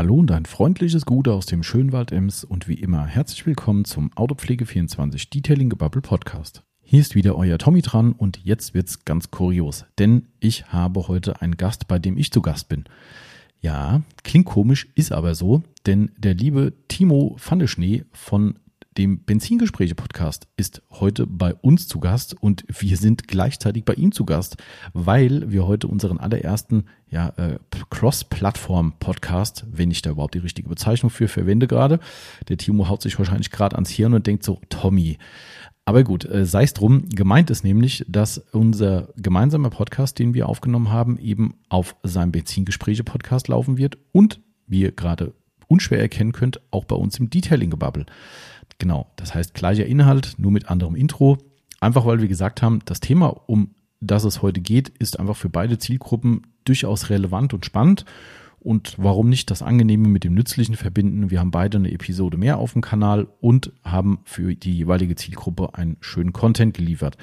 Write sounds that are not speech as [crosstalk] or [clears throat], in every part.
Hallo und ein freundliches Gute aus dem Schönwald Ems und wie immer herzlich willkommen zum Autopflege24 Detailing Gebubble Podcast. Hier ist wieder euer Tommy dran und jetzt wird's ganz kurios, denn ich habe heute einen Gast, bei dem ich zu Gast bin. Ja, klingt komisch, ist aber so, denn der liebe Timo Pfanneschnee von dem Benzingespräche-Podcast ist heute bei uns zu Gast und wir sind gleichzeitig bei ihm zu Gast, weil wir heute unseren allerersten ja, äh, Cross-Plattform-Podcast, wenn ich da überhaupt die richtige Bezeichnung für verwende gerade. Der Timo haut sich wahrscheinlich gerade ans Hirn und denkt so, Tommy. Aber gut, äh, sei es drum. Gemeint ist nämlich, dass unser gemeinsamer Podcast, den wir aufgenommen haben, eben auf seinem Benzingespräche-Podcast laufen wird und wie ihr gerade unschwer erkennen könnt, auch bei uns im Detailing-Gebubble. Genau, das heißt gleicher Inhalt, nur mit anderem Intro. Einfach weil wir gesagt haben, das Thema, um das es heute geht, ist einfach für beide Zielgruppen durchaus relevant und spannend. Und warum nicht das Angenehme mit dem Nützlichen verbinden? Wir haben beide eine Episode mehr auf dem Kanal und haben für die jeweilige Zielgruppe einen schönen Content geliefert.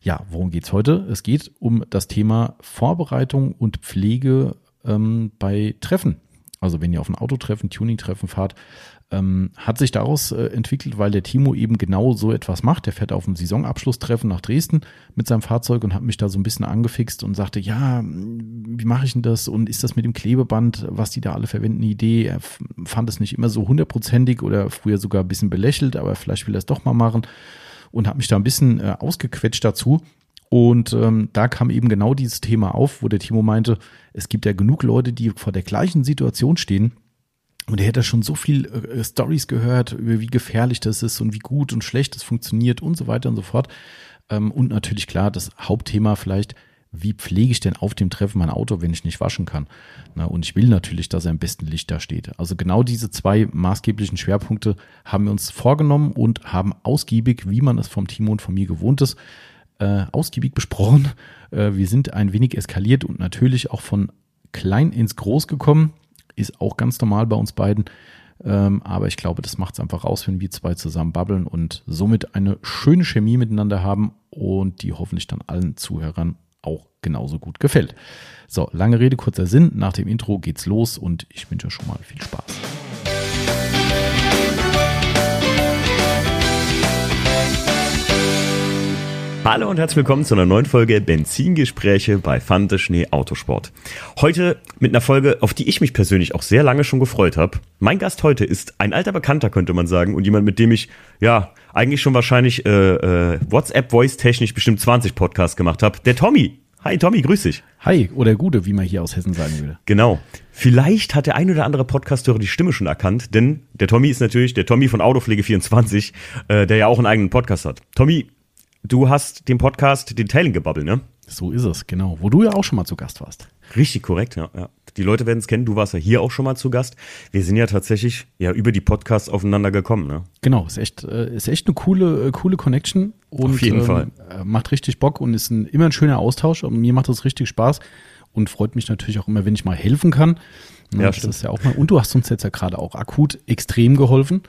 Ja, worum geht's heute? Es geht um das Thema Vorbereitung und Pflege ähm, bei Treffen. Also wenn ihr auf ein Autotreffen, Tuning-Treffen fahrt, ähm, hat sich daraus äh, entwickelt, weil der Timo eben genau so etwas macht. Der fährt auf ein Saisonabschlusstreffen nach Dresden mit seinem Fahrzeug und hat mich da so ein bisschen angefixt und sagte, ja, wie mache ich denn das und ist das mit dem Klebeband, was die da alle verwenden, eine Idee? Er fand es nicht immer so hundertprozentig oder früher sogar ein bisschen belächelt, aber vielleicht will er es doch mal machen und hat mich da ein bisschen äh, ausgequetscht dazu. Und ähm, da kam eben genau dieses Thema auf, wo der Timo meinte, es gibt ja genug Leute, die vor der gleichen Situation stehen und er hätte schon so viel äh, Stories gehört, über wie gefährlich das ist und wie gut und schlecht das funktioniert und so weiter und so fort. Ähm, und natürlich klar, das Hauptthema vielleicht, wie pflege ich denn auf dem Treffen mein Auto, wenn ich nicht waschen kann? Na, und ich will natürlich, dass er im besten Licht da steht. Also genau diese zwei maßgeblichen Schwerpunkte haben wir uns vorgenommen und haben ausgiebig, wie man es vom Timo und von mir gewohnt ist, äh, ausgiebig besprochen. Äh, wir sind ein wenig eskaliert und natürlich auch von klein ins Groß gekommen ist auch ganz normal bei uns beiden. Ähm, aber ich glaube, das macht es einfach aus, wenn wir zwei zusammen babbeln und somit eine schöne Chemie miteinander haben und die hoffentlich dann allen Zuhörern auch genauso gut gefällt. So, lange Rede, kurzer Sinn. Nach dem Intro geht's los und ich wünsche schon mal viel Spaß. Hallo und herzlich willkommen zu einer neuen Folge Benzingespräche bei Fante Schnee Autosport. Heute mit einer Folge, auf die ich mich persönlich auch sehr lange schon gefreut habe. Mein Gast heute ist ein alter Bekannter, könnte man sagen, und jemand, mit dem ich ja eigentlich schon wahrscheinlich äh, äh, WhatsApp-Voice-technisch bestimmt 20 Podcasts gemacht habe. Der Tommy. Hi Tommy, grüß dich. Hi, oder Gute, wie man hier aus Hessen sagen würde. Genau. Vielleicht hat der ein oder andere Podcasthörer die Stimme schon erkannt, denn der Tommy ist natürlich der Tommy von Autopflege24, äh, der ja auch einen eigenen Podcast hat. Tommy, du hast den Podcast Detailing gebabbelt, ne? So ist es, genau. Wo du ja auch schon mal zu Gast warst. Richtig korrekt, ja. ja. Die Leute werden es kennen, du warst ja hier auch schon mal zu Gast. Wir sind ja tatsächlich ja über die Podcasts aufeinander gekommen, ne? Genau, ist echt, äh, ist echt eine coole, äh, coole Connection. Und, Auf jeden ähm, Fall. Äh, macht richtig Bock und ist ein, immer ein schöner Austausch. Und mir macht das richtig Spaß und freut mich natürlich auch immer, wenn ich mal helfen kann. Ja, das stimmt. ist ja auch mal. Und du hast uns jetzt ja gerade auch akut extrem geholfen.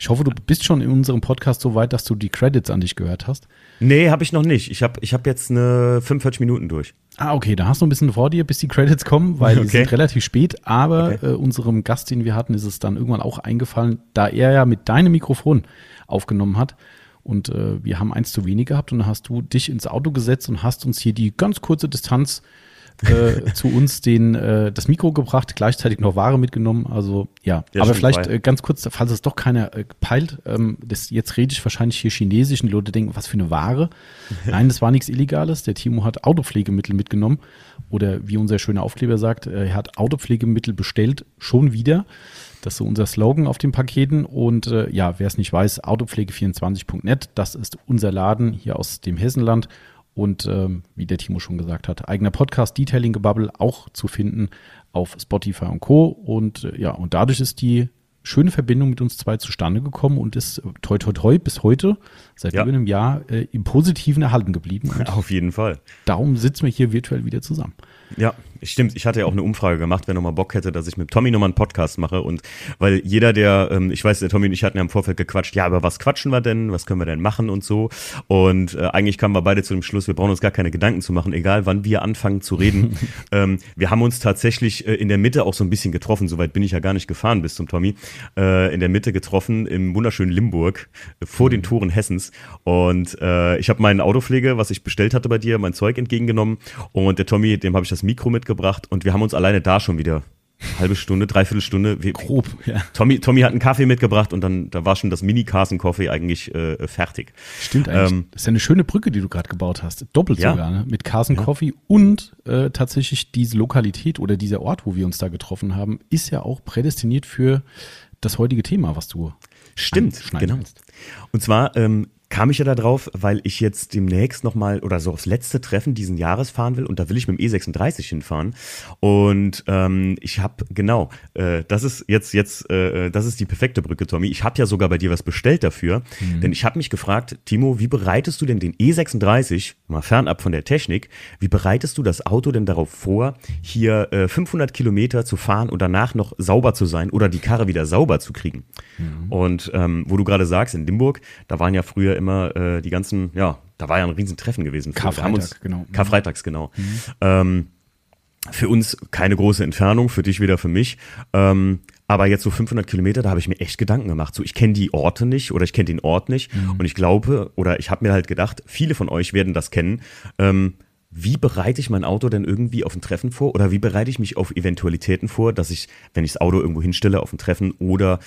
Ich hoffe, du bist schon in unserem Podcast so weit, dass du die Credits an dich gehört hast. Nee, habe ich noch nicht. Ich habe ich hab jetzt eine 45 Minuten durch. Ah, okay, da hast du ein bisschen vor dir, bis die Credits kommen, weil okay. die sind relativ spät. Aber okay. äh, unserem Gast, den wir hatten, ist es dann irgendwann auch eingefallen, da er ja mit deinem Mikrofon aufgenommen hat. Und äh, wir haben eins zu wenig gehabt und dann hast du dich ins Auto gesetzt und hast uns hier die ganz kurze Distanz äh, zu uns den, äh, das Mikro gebracht, gleichzeitig noch Ware mitgenommen. Also ja, ja aber vielleicht äh, ganz kurz, falls es doch keiner äh, peilt, ähm, das, jetzt rede ich wahrscheinlich hier Chinesisch und Leute denken, was für eine Ware. [laughs] Nein, das war nichts Illegales. Der Timo hat Autopflegemittel mitgenommen oder wie unser schöner Aufkleber sagt, äh, er hat Autopflegemittel bestellt, schon wieder. Das ist so unser Slogan auf den Paketen. Und äh, ja, wer es nicht weiß, autopflege24.net, das ist unser Laden hier aus dem Hessenland. Und ähm, wie der Timo schon gesagt hat, eigener Podcast Detailing Gebubble auch zu finden auf Spotify und Co. Und äh, ja, und dadurch ist die schöne Verbindung mit uns zwei zustande gekommen und ist äh, toi toi toi bis heute, seit ja. über einem Jahr, äh, im Positiven erhalten geblieben. Und [laughs] Auf jeden Fall. Darum sitzen wir hier virtuell wieder zusammen. Ja, Stimmt, ich hatte ja auch eine Umfrage gemacht, wer nochmal Bock hätte, dass ich mit Tommy nochmal einen Podcast mache. Und weil jeder, der, ähm, ich weiß, der Tommy und ich hatten ja im Vorfeld gequatscht, ja, aber was quatschen wir denn? Was können wir denn machen und so? Und äh, eigentlich kamen wir beide zu dem Schluss, wir brauchen uns gar keine Gedanken zu machen, egal wann wir anfangen zu reden. [laughs] ähm, wir haben uns tatsächlich äh, in der Mitte auch so ein bisschen getroffen, soweit bin ich ja gar nicht gefahren bis zum Tommy, äh, in der Mitte getroffen im wunderschönen Limburg, äh, vor den Toren Hessens. Und äh, ich habe meinen Autopflege, was ich bestellt hatte bei dir, mein Zeug entgegengenommen. Und der Tommy, dem habe ich das Mikro mitgebracht und wir haben uns alleine da schon wieder halbe Stunde, dreiviertel Stunde. Wir, Grob, ja. Tommy, Tommy hat einen Kaffee mitgebracht und dann da war schon das Mini Carson Coffee eigentlich äh, fertig. Stimmt eigentlich. Ähm, das ist ja eine schöne Brücke, die du gerade gebaut hast. Doppelt Ja. sogar, ne? Mit Carson Ja. Coffee und äh, tatsächlich diese Lokalität oder dieser Ort, wo wir uns da getroffen haben, ist ja auch prädestiniert für das heutige Thema, was du Stimmt, genau. Und zwar ähm, kam ich ja da drauf, weil ich jetzt demnächst nochmal oder so aufs letzte Treffen diesen Jahres fahren will und da will ich mit dem E36 hinfahren. Und ähm, ich habe, genau, äh, das ist jetzt, jetzt, äh, das ist die perfekte Brücke, Tommy. Ich habe ja sogar bei dir was bestellt dafür, denn ich habe mich gefragt, Timo, wie bereitest du denn den E36, mal fernab von der Technik, wie bereitest du das Auto denn darauf vor, hier äh, 500 Kilometer zu fahren und danach noch sauber zu sein oder die Karre wieder sauber zu kriegen? Und ähm, wo du gerade sagst, in Limburg, da waren ja früher immer äh, die ganzen, ja, da war ja ein Riesentreffen gewesen. haben uns- Karfreitag, genau. Karfreitags, genau. Ähm, für uns keine große Entfernung, für dich wieder für mich. Ähm, aber jetzt so 500 Kilometer, da habe ich mir echt Gedanken gemacht. So, ich kenne die Orte nicht oder ich kenne den Ort nicht. Und ich glaube, oder ich habe mir halt gedacht, viele von euch werden das kennen. Ähm, wie bereite ich mein Auto denn irgendwie auf ein Treffen vor? Oder wie bereite ich mich auf Eventualitäten vor, dass ich, wenn ich das Auto irgendwo hinstelle auf ein Treffen oder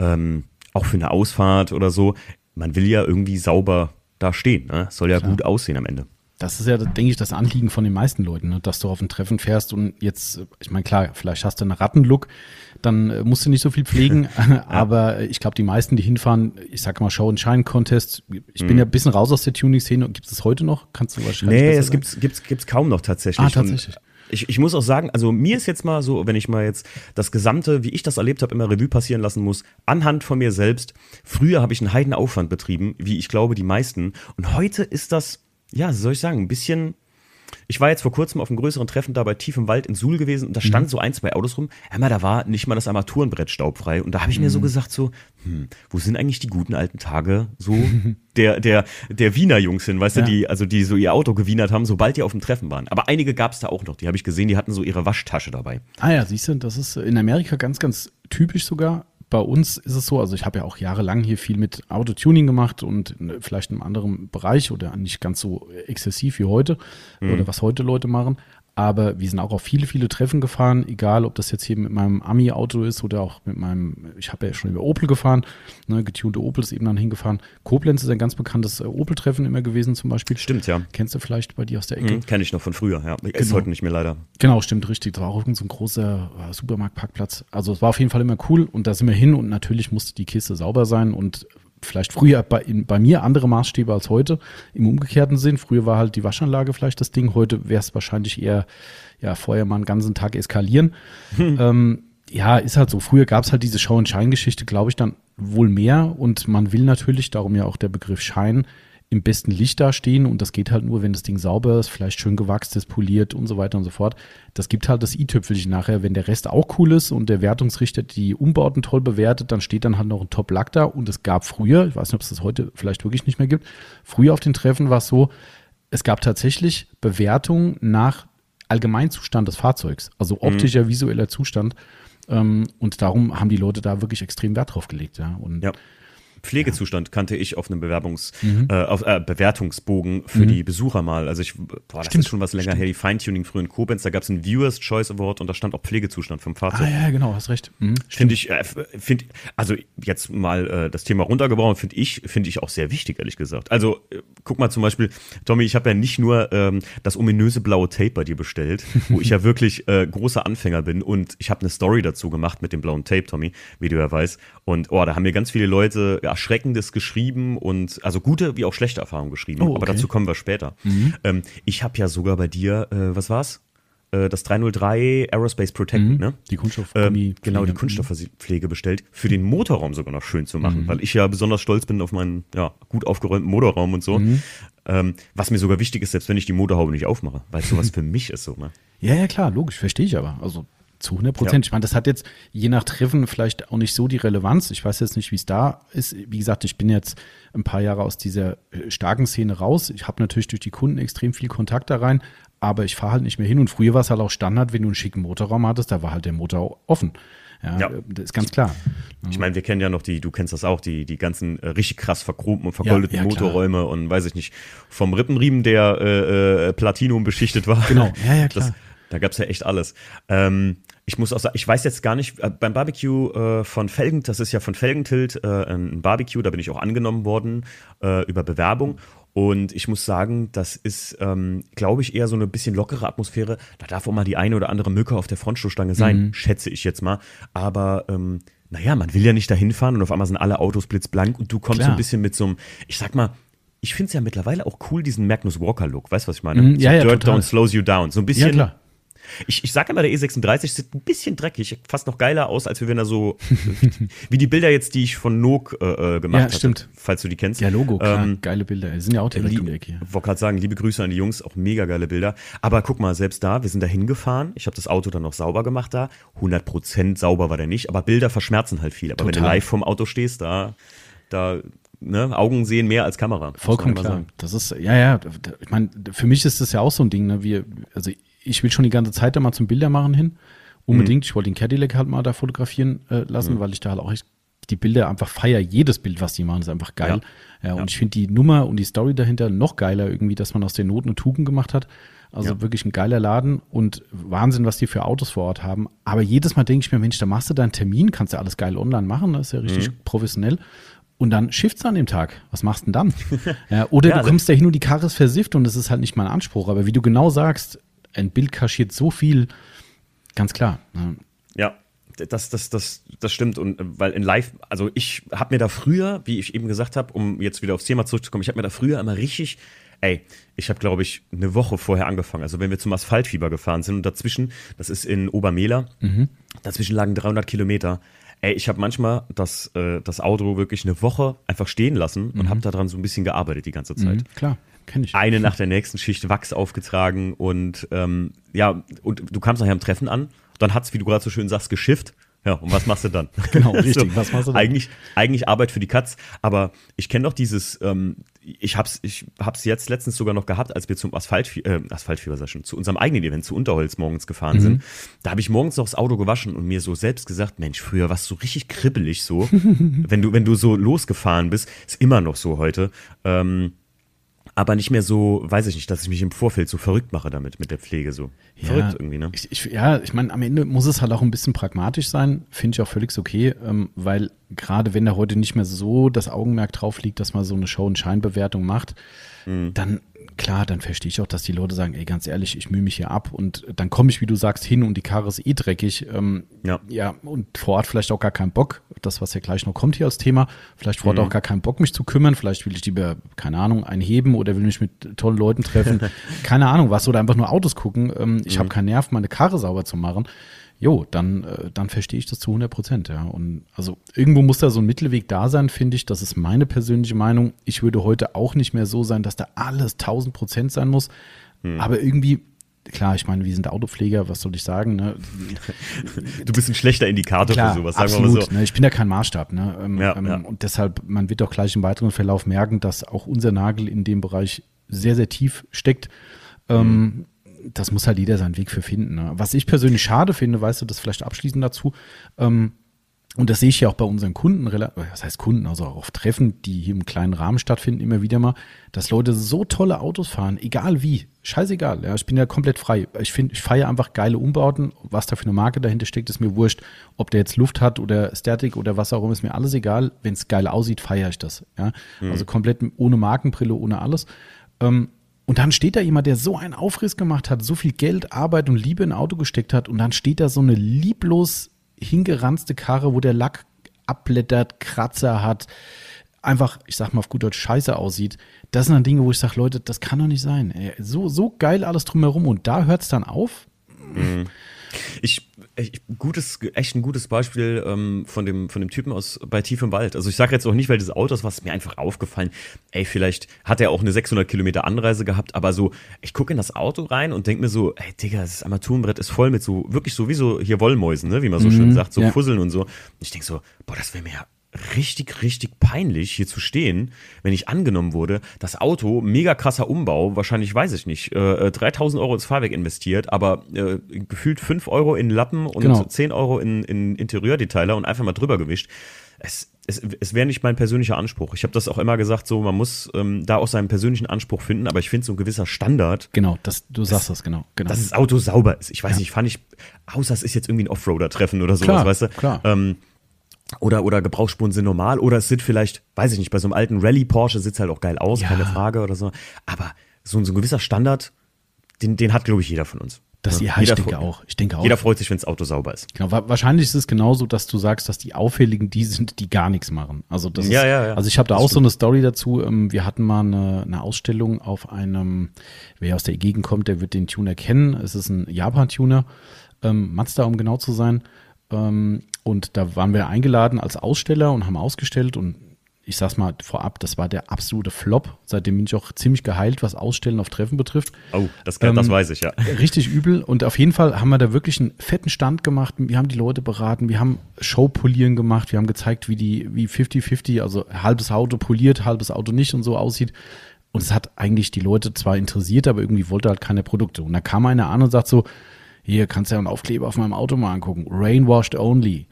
ähm, auch für eine Ausfahrt oder so, man will ja irgendwie sauber da stehen. Ne? Soll ja Klar. gut aussehen am Ende. Das ist ja, denke ich, das Anliegen von den meisten Leuten, ne? dass du auf ein Treffen fährst und jetzt, ich meine, klar, vielleicht hast du einen Rattenlook, dann äh, musst du nicht so viel pflegen, [laughs] [laughs] aber ich glaube, die meisten, die hinfahren, ich sag mal Show and Shine Contest, ich bin ja ein bisschen raus aus der Tuning-Szene, gibt es das heute noch? Kannst du wahrscheinlich Nee, es gibt's, gibt's, gibt's kaum noch tatsächlich. Ah, tatsächlich. Und ich, ich muss auch sagen, also mir ist jetzt mal so, wenn ich mal jetzt das Gesamte, wie ich das erlebt habe, immer Revue passieren lassen muss, anhand von mir selbst. Früher habe ich einen Heidenaufwand betrieben, wie ich glaube die meisten. Und heute ist das, ja, soll ich sagen, ein bisschen. Ich war jetzt vor kurzem auf einem größeren Treffen da bei Tief im Wald in Suhl gewesen und da standen so ein, zwei Autos rum. Einmal, da war nicht mal das Armaturenbrett staubfrei. Und da habe ich mir so gesagt, so, hm, wo sind eigentlich die guten alten Tage so [laughs] der, der, der Wiener Jungs hin, weißt Ja. du, die, also die so ihr Auto gewienert haben, sobald die auf dem Treffen waren. Aber einige gab es da auch noch, die habe ich gesehen, die hatten so ihre Waschtasche dabei. Ah ja, siehst du, das ist in Amerika ganz, ganz typisch sogar. Bei uns ist es so, also ich habe ja auch jahrelang hier viel mit Autotuning gemacht und vielleicht in einem anderen Bereich oder nicht ganz so exzessiv wie heute oder was heute Leute machen. Aber wir sind auch auf viele, viele Treffen gefahren, egal ob das jetzt hier mit meinem Ami-Auto ist oder auch mit meinem, ich habe ja schon über Opel gefahren, ne, getunte Opel ist eben dann hingefahren. Koblenz ist ein ganz bekanntes äh, Opel-Treffen immer gewesen zum Beispiel. Stimmt, ja. Kennst du vielleicht bei dir aus der Ecke? Mhm, Kenne ich noch von früher, ja. Ist Genau. heute nicht mehr leider. Genau, stimmt, richtig. Das war auch so ein großer äh, Supermarktparkplatz. Also es war auf jeden Fall immer cool und da sind wir hin und natürlich musste die Kiste sauber sein und vielleicht früher bei, in, bei mir andere Maßstäbe als heute im umgekehrten Sinn. Früher war halt die Waschanlage vielleicht das Ding, heute wäre es wahrscheinlich eher, ja, vorher mal einen ganzen Tag eskalieren. Ähm, ja, ist halt so. Früher gab es halt diese Show- and Shine-Geschichte, glaube ich, dann wohl mehr und man will natürlich, darum ja auch der Begriff Schein, im besten Licht dastehen und das geht halt nur, wenn das Ding sauber ist, vielleicht schön gewachst ist, poliert und so weiter und so fort. Das gibt halt das i-Tüpfelchen nachher, wenn der Rest auch cool ist und der Wertungsrichter die Umbauten toll bewertet, dann steht dann halt noch ein Top-Lack da und es gab früher, ich weiß nicht, ob es das heute vielleicht wirklich nicht mehr gibt, früher auf den Treffen war es so, es gab tatsächlich Bewertungen nach Allgemeinzustand des Fahrzeugs, also optischer, visueller Zustand. Ähm, und darum haben die Leute da wirklich extrem Wert drauf gelegt. Ja. Und Ja. Pflegezustand kannte ich auf einem Bewerbungs, Mhm. äh, auf, äh, Bewertungsbogen für die Besucher mal. Also ich, boah, das Stimmt, ist schon was länger her, die Feintuning früher in Koblenz, da gab es einen Viewers Choice Award und da stand auch Pflegezustand vom Fahrzeug. Ah ja, genau, hast recht. Mhm. Finde ich, äh, find, also jetzt mal äh, das Thema runtergebrochen, finde ich, finde ich auch sehr wichtig, ehrlich gesagt. Also äh, guck mal zum Beispiel, Tommy, ich habe ja nicht nur ähm, das ominöse blaue Tape bei dir bestellt, wo ich ja [laughs] wirklich äh, großer Anfänger bin und ich habe eine Story dazu gemacht mit dem blauen Tape, Tommy, wie du ja weißt. Und oh, da haben mir ganz viele Leute Erschreckendes geschrieben und also gute wie auch schlechte Erfahrungen geschrieben. Oh, Aber okay. dazu kommen wir später. Ähm, ich habe ja sogar bei dir, äh, was war's? äh, das 303 Aerospace Protect, Mhm. ne? Die Kunststoffgummi- Ähm, genau, die Pflege. Kunststoffpflege bestellt, für den Motorraum sogar noch schön zu Mhm. machen, weil ich ja besonders stolz bin auf meinen ja, gut aufgeräumten Motorraum und so. Mhm. Ähm, was mir sogar wichtig ist, selbst wenn ich die Motorhaube nicht aufmache, weil sowas für mich ist so, ne? [laughs] Ja, ja, klar, logisch, verstehe ich aber. Also zu 100 Prozent. Ich meine, das hat jetzt je nach Treffen vielleicht auch nicht so die Relevanz. Ich weiß jetzt nicht, wie es da ist. Wie gesagt, ich bin jetzt ein paar Jahre aus dieser äh, starken Szene raus. Ich habe natürlich durch die Kunden extrem viel Kontakt da rein, aber ich fahre halt nicht mehr hin. Und früher war es halt auch Standard, wenn du einen schicken Motorraum hattest, da war halt der Motor offen. Ja, Ja. äh, das ist ganz klar. Ich meine, wir kennen ja noch die, du kennst das auch, die, die ganzen äh, richtig krass verchromten und vergoldeten Ja, ja. Motorräume und weiß ich nicht, vom Rippenriemen, der äh, äh, Platinum beschichtet war. Genau. Ja, ja, [laughs] klar. Das, da gab's ja echt alles. Ähm, ich muss auch sagen, ich weiß jetzt gar nicht, äh, beim Barbecue äh, von Felgen, das ist ja von Felgentilt äh, ein Barbecue, da bin ich auch angenommen worden äh, über Bewerbung. Und ich muss sagen, das ist, ähm, glaube ich, eher so eine bisschen lockere Atmosphäre. Da darf auch mal die eine oder andere Mücke auf der Frontstoßstange sein, Mhm. schätze ich jetzt mal. Aber ähm, naja, man will ja nicht dahin fahren und auf einmal sind alle Autos blitzblank und du kommst so Klar. ein bisschen mit so einem, ich sag mal, ich finde es ja mittlerweile auch cool, diesen Magnus Walker-Look. Weißt du, was ich meine? Mhm, so ja, ja, Dirt total. Down slows you down. So ein bisschen. Ja, klar. Ich, ich sag immer, der E36 sieht ein bisschen dreckig, fast noch geiler aus, als wenn er so, [laughs] wie die Bilder jetzt, die ich von Nook äh, äh, gemacht Ja, habe. stimmt. Falls du die kennst. Ja, Logo, klar. Ähm, Geile Bilder. Die sind ja auch direkt um Ecke hier. wollte gerade sagen, liebe Grüße an die Jungs, auch mega geile Bilder. Aber guck mal, selbst da, wir sind da hingefahren. Ich habe das Auto dann noch sauber gemacht da. 100% sauber war der nicht, aber Bilder verschmerzen halt viel. Aber wenn du Total. live vom Auto stehst, da, da, ne, Augen sehen mehr als Kamera. Vollkommen klar. Das ist, ja, ja, ich meine, für mich ist das ja auch so ein Ding, ne? Wir, also ich will schon die ganze Zeit da mal zum Bildermachen hin. Unbedingt. Ich wollte den Cadillac halt mal da fotografieren äh, lassen, weil ich da halt auch echt die Bilder einfach feier. Jedes Bild, was die machen, ist einfach geil. Ja, und Ja. ich finde die Nummer und die Story dahinter noch geiler irgendwie, dass man aus den Noten eine Tugend gemacht hat. Also Ja. wirklich ein geiler Laden und Wahnsinn, was die für Autos vor Ort haben. Aber jedes Mal denke ich mir, Mensch, da machst du deinen Termin, kannst ja alles geil online machen, das ist ja Mhm. richtig professionell. Und dann shift's an dem Tag. Was machst du denn dann? [laughs] ja, oder Ja, du also- kommst da hin und die Karre ist versifft und das ist halt nicht mein Anspruch. Aber wie du genau sagst, ein Bild kaschiert so viel, ganz klar. ne? Ja, das, das, das, das stimmt. Und äh, weil in Live, also ich habe mir da früher, wie ich eben gesagt habe, um jetzt wieder aufs Thema zurückzukommen, ich habe mir da früher immer richtig, ey, ich habe, glaube ich, eine Woche vorher angefangen. Also wenn wir zum Asphaltfieber gefahren sind und dazwischen, das ist in Obermehler, dazwischen lagen 300 Kilometer. Ey, ich habe manchmal das, äh, das Auto wirklich eine Woche einfach stehen lassen und habe daran so ein bisschen gearbeitet die ganze Zeit Mhm, klar, kenne ich. eine nach der nächsten Schicht Wachs aufgetragen und ähm, ja, und du kamst nachher am Treffen an, dann hat's, wie du gerade so schön sagst, geschifft. Ja, und was machst du dann? [laughs] Genau, [laughs] richtig, was machst du dann? Eigentlich, eigentlich Arbeit für die Katz, aber ich kenne doch dieses, ähm, ich hab's, ich hab's jetzt letztens sogar noch gehabt, als wir zum Asphalt, äh, Asphaltfieber sag schon, zu unserem eigenen Event, zu Unterholz morgens gefahren Mhm. sind. Da habe ich morgens noch das Auto gewaschen und mir so selbst gesagt, Mensch, früher warst du richtig kribbelig so. [laughs] wenn du, wenn du so losgefahren bist, ist immer noch so heute. Ähm, aber nicht mehr so, weiß ich nicht, dass ich mich im Vorfeld so verrückt mache damit, mit der Pflege so. Verrückt irgendwie, ne? Ich, ich, ja, ich meine, am Ende muss es halt auch ein bisschen pragmatisch sein, finde ich auch völlig okay, ähm, weil gerade wenn da heute nicht mehr so das Augenmerk drauf liegt, dass man so eine Show- und Scheinbewertung macht, Mhm. dann klar, dann verstehe ich auch, dass die Leute sagen, ey, ganz ehrlich, ich mühe mich hier ab und dann komme ich, wie du sagst, hin und die Karre ist eh dreckig. Ähm, Ja. ja, und vor Ort vielleicht auch gar keinen Bock, das, was ja gleich noch kommt hier als Thema, vielleicht vor Ort auch gar keinen Bock, mich zu kümmern, vielleicht will ich lieber, keine Ahnung, einheben oder will mich mit tollen Leuten treffen, [laughs] keine Ahnung was, oder einfach nur Autos gucken. Ähm, ich habe keinen Nerv, meine Karre sauber zu machen. Jo, dann, äh, dann verstehe ich das zu 100 Prozent, ja. Und also irgendwo muss da so ein Mittelweg da sein, finde ich. Das ist meine persönliche Meinung. Ich würde heute auch nicht mehr so sein, dass da alles 1000 Prozent sein muss. Aber irgendwie, klar, ich meine, wir sind Autopfleger, was soll ich sagen, ne? [laughs] Du bist ein schlechter Indikator Klar, für sowas, sagen absolut. wir mal so. Ne, ich bin da kein Maßstab. Ne? Ähm, Ja, ähm, ja. Und deshalb, man wird auch gleich im weiteren Verlauf merken, dass auch unser Nagel in dem Bereich sehr, sehr tief steckt. Ähm, Das muss halt jeder seinen Weg für finden. Ne? Was ich persönlich schade finde, weißt du, das vielleicht abschließend dazu, ähm, und das sehe ich ja auch bei unseren Kunden, was heißt Kunden, also auch auf Treffen, die hier im kleinen Rahmen stattfinden, immer wieder mal, dass Leute so tolle Autos fahren, egal wie, scheißegal, ja, ich bin ja komplett frei. Ich finde, ich feiere einfach geile Umbauten, was da für eine Marke dahinter steckt, ist mir wurscht, ob der jetzt Luft hat oder Static oder was auch immer, ist mir alles egal. Wenn es geil aussieht, feiere ich das, ja, also komplett ohne Markenbrille, ohne alles. Ähm, und dann steht da jemand, der so einen Aufriss gemacht hat, so viel Geld, Arbeit und Liebe in ein Auto gesteckt hat und dann steht da so eine lieblos hingeranzte Karre, wo der Lack abblättert, Kratzer hat, einfach, ich sag mal auf gut Deutsch, scheiße aussieht. Das sind dann Dinge, wo ich sage, Leute, das kann doch nicht sein. So, so geil alles drumherum und da hört es dann auf. Mhm. Ich, ich, gutes, echt ein gutes Beispiel ähm, von, dem, von dem Typen aus bei Tief im Wald. Also ich sage jetzt auch nicht, weil des Autos was mir einfach aufgefallen. Ey, vielleicht hat er auch eine 600 Kilometer Anreise gehabt, aber so, ich gucke in das Auto rein und denke mir so, ey Digga, das Armaturenbrett ist voll mit so, wirklich so wie so hier Wollmäusen, ne, wie man so mhm, schön sagt, so ja. Fusseln und so. Und ich denke so, boah, das wäre mir ja richtig, richtig peinlich, hier zu stehen, wenn ich angenommen wurde. Das Auto, mega krasser Umbau, wahrscheinlich weiß ich nicht, äh, 3000 äh, Euro ins Fahrwerk investiert, aber äh, gefühlt 5 Euro in Lappen und genau. 10 Euro in, in Interieurdetailer und einfach mal drüber gewischt. Es, es, es wäre nicht mein persönlicher Anspruch. Ich habe das auch immer gesagt, so man muss ähm, da auch seinen persönlichen Anspruch finden, aber ich finde so ein gewisser Standard. Genau, das, du sagst das, genau, genau. Dass das Auto sauber ist. Ich weiß ja. nicht, fand ich, außer es ist jetzt irgendwie ein Offroader-Treffen oder sowas, klar, weißt du? Klar. Ähm, oder, oder Gebrauchsspuren sind normal oder es sieht vielleicht, weiß ich nicht, bei so einem alten Rallye Porsche sieht es halt auch geil aus, ja. keine Frage oder so. Aber so, so ein gewisser Standard, den, den hat, glaube ich, jeder von uns. Das, ja, ja ich denke auch. Ich denke auch. Jeder freut sich, wenn das Auto sauber ist. Genau, wahrscheinlich ist es genauso, dass du sagst, dass die Auffälligen die sind, die gar nichts machen. Also das ja, ist, ja, ja. Also ich habe da das auch stimmt. so eine Story dazu. Ähm, wir hatten mal eine, eine Ausstellung auf einem, wer aus der Gegend kommt, der wird den Tuner kennen. Es ist ein Japan-Tuner, ähm, Mazda, um genau zu sein. Ähm, und da waren wir eingeladen als Aussteller und haben ausgestellt und ich sag's mal vorab, das war der absolute Flop. Seitdem bin ich auch ziemlich geheilt, was Ausstellen auf Treffen betrifft. Oh, das, kann, ähm, das weiß ich, ja. [laughs] Richtig übel. Und auf jeden Fall haben wir da wirklich einen fetten Stand gemacht. Wir haben die Leute beraten, wir haben Showpolieren gemacht, wir haben gezeigt, wie die, wie 50-50, also halbes Auto poliert, halbes Auto nicht und so aussieht. Und es hat eigentlich die Leute zwar interessiert, aber irgendwie wollte halt keine Produkte. Und da kam einer an und sagt so, hier kannst du ja einen Aufkleber auf meinem Auto mal angucken. Rainwashed only.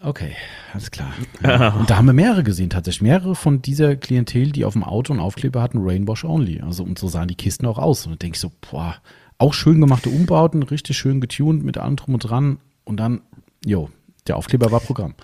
Okay, alles klar. Ja. Und da haben wir mehrere gesehen, tatsächlich. Mehrere von dieser Klientel, die auf dem Auto einen Aufkleber hatten, Rainwash only. Also, und so sahen die Kisten auch aus. Und da denke ich so, boah, auch schön gemachte Umbauten, richtig schön getuned mit allem drum und dran. Und dann, jo, der Aufkleber war Programm.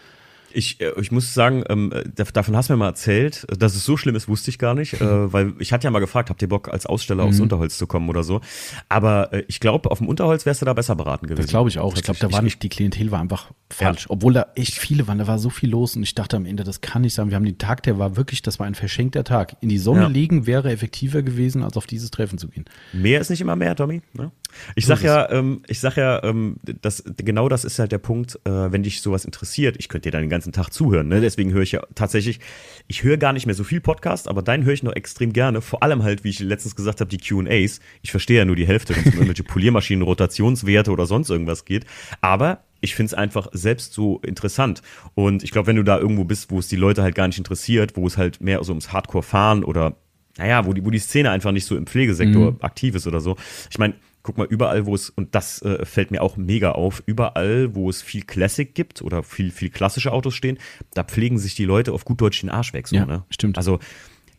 Ich, äh, ich muss sagen, ähm, davon hast du mir mal erzählt, dass es so schlimm ist, wusste ich gar nicht, äh, weil ich hatte ja mal gefragt, habt ihr Bock als Aussteller mhm. aufs Unterholz zu kommen oder so. Aber äh, ich glaube, auf dem Unterholz wärst du da besser beraten gewesen. Das glaube ich auch. Ich glaube, da war nicht, die Klientel war einfach falsch. Ja. Obwohl da echt viele waren, da war so viel los und ich dachte am Ende, das kann nicht sein. Wir haben den Tag, der war wirklich, das war ein verschenkter Tag. In die Sonne ja. legen wäre effektiver gewesen, als auf dieses Treffen zu gehen. Mehr ist nicht immer mehr, Tommy. Ne? Ich sag ja, ähm, ich sag ja, ähm, das, genau das ist halt der Punkt, äh, wenn dich sowas interessiert. Ich könnte dir dann den ganzen Tag zuhören. Ne? Deswegen höre ich ja tatsächlich, ich höre gar nicht mehr so viel Podcast, aber deinen höre ich noch extrem gerne. Vor allem halt, wie ich letztens gesagt habe, die Q&As. Ich verstehe ja nur die Hälfte, wenn es um irgendwelche [laughs] Poliermaschinen, Rotationswerte oder sonst irgendwas geht. Aber ich finde es einfach selbst so interessant. Und ich glaube, wenn du da irgendwo bist, wo es die Leute halt gar nicht interessiert, wo es halt mehr so ums Hardcore-Fahren oder naja, wo die, wo die Szene einfach nicht so im Pflegesektor mhm. aktiv ist oder so. Ich meine, guck mal, überall, wo es, und das äh, fällt mir auch mega auf, überall, wo es viel Classic gibt oder viel, viel klassische Autos stehen, da pflegen sich die Leute auf gut Deutsch den Arsch weg. So, ja, ne? stimmt. Also,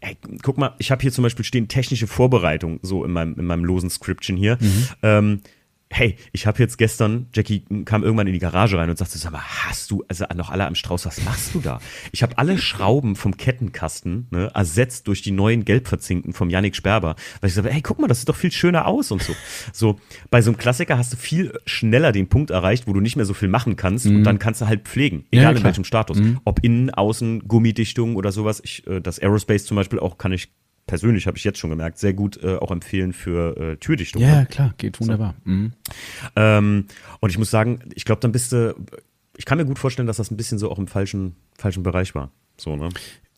ey, guck mal, ich habe hier zum Beispiel stehen technische Vorbereitung, so in meinem, in meinem losen Scription hier. Mhm. Ähm, hey, ich habe jetzt gestern, Jackie kam irgendwann in die Garage rein und sagte, sag mal, hast du, also noch alle am Strauß, was machst du da? Ich habe alle Schrauben vom Kettenkasten ne, ersetzt durch die neuen gelbverzinkten vom Yannick Sperber. Weil ich sage, hey, guck mal, das sieht doch viel schöner aus und so. So, bei so einem Klassiker hast du viel schneller den Punkt erreicht, wo du nicht mehr so viel machen kannst mhm. und dann kannst du halt pflegen, egal ja, in welchem Status. Mhm. Ob innen, außen, Gummidichtung oder sowas. Ich, äh, das Aerospace zum Beispiel auch kann ich persönlich habe ich jetzt schon gemerkt, sehr gut äh, auch empfehlen für äh, Türdichtung. Ja, klar, geht wunderbar. So. Mhm. Ähm, und ich muss sagen, ich glaube, dann bist du, ich kann mir gut vorstellen, dass das ein bisschen so auch im falschen, falschen Bereich war. So, ne?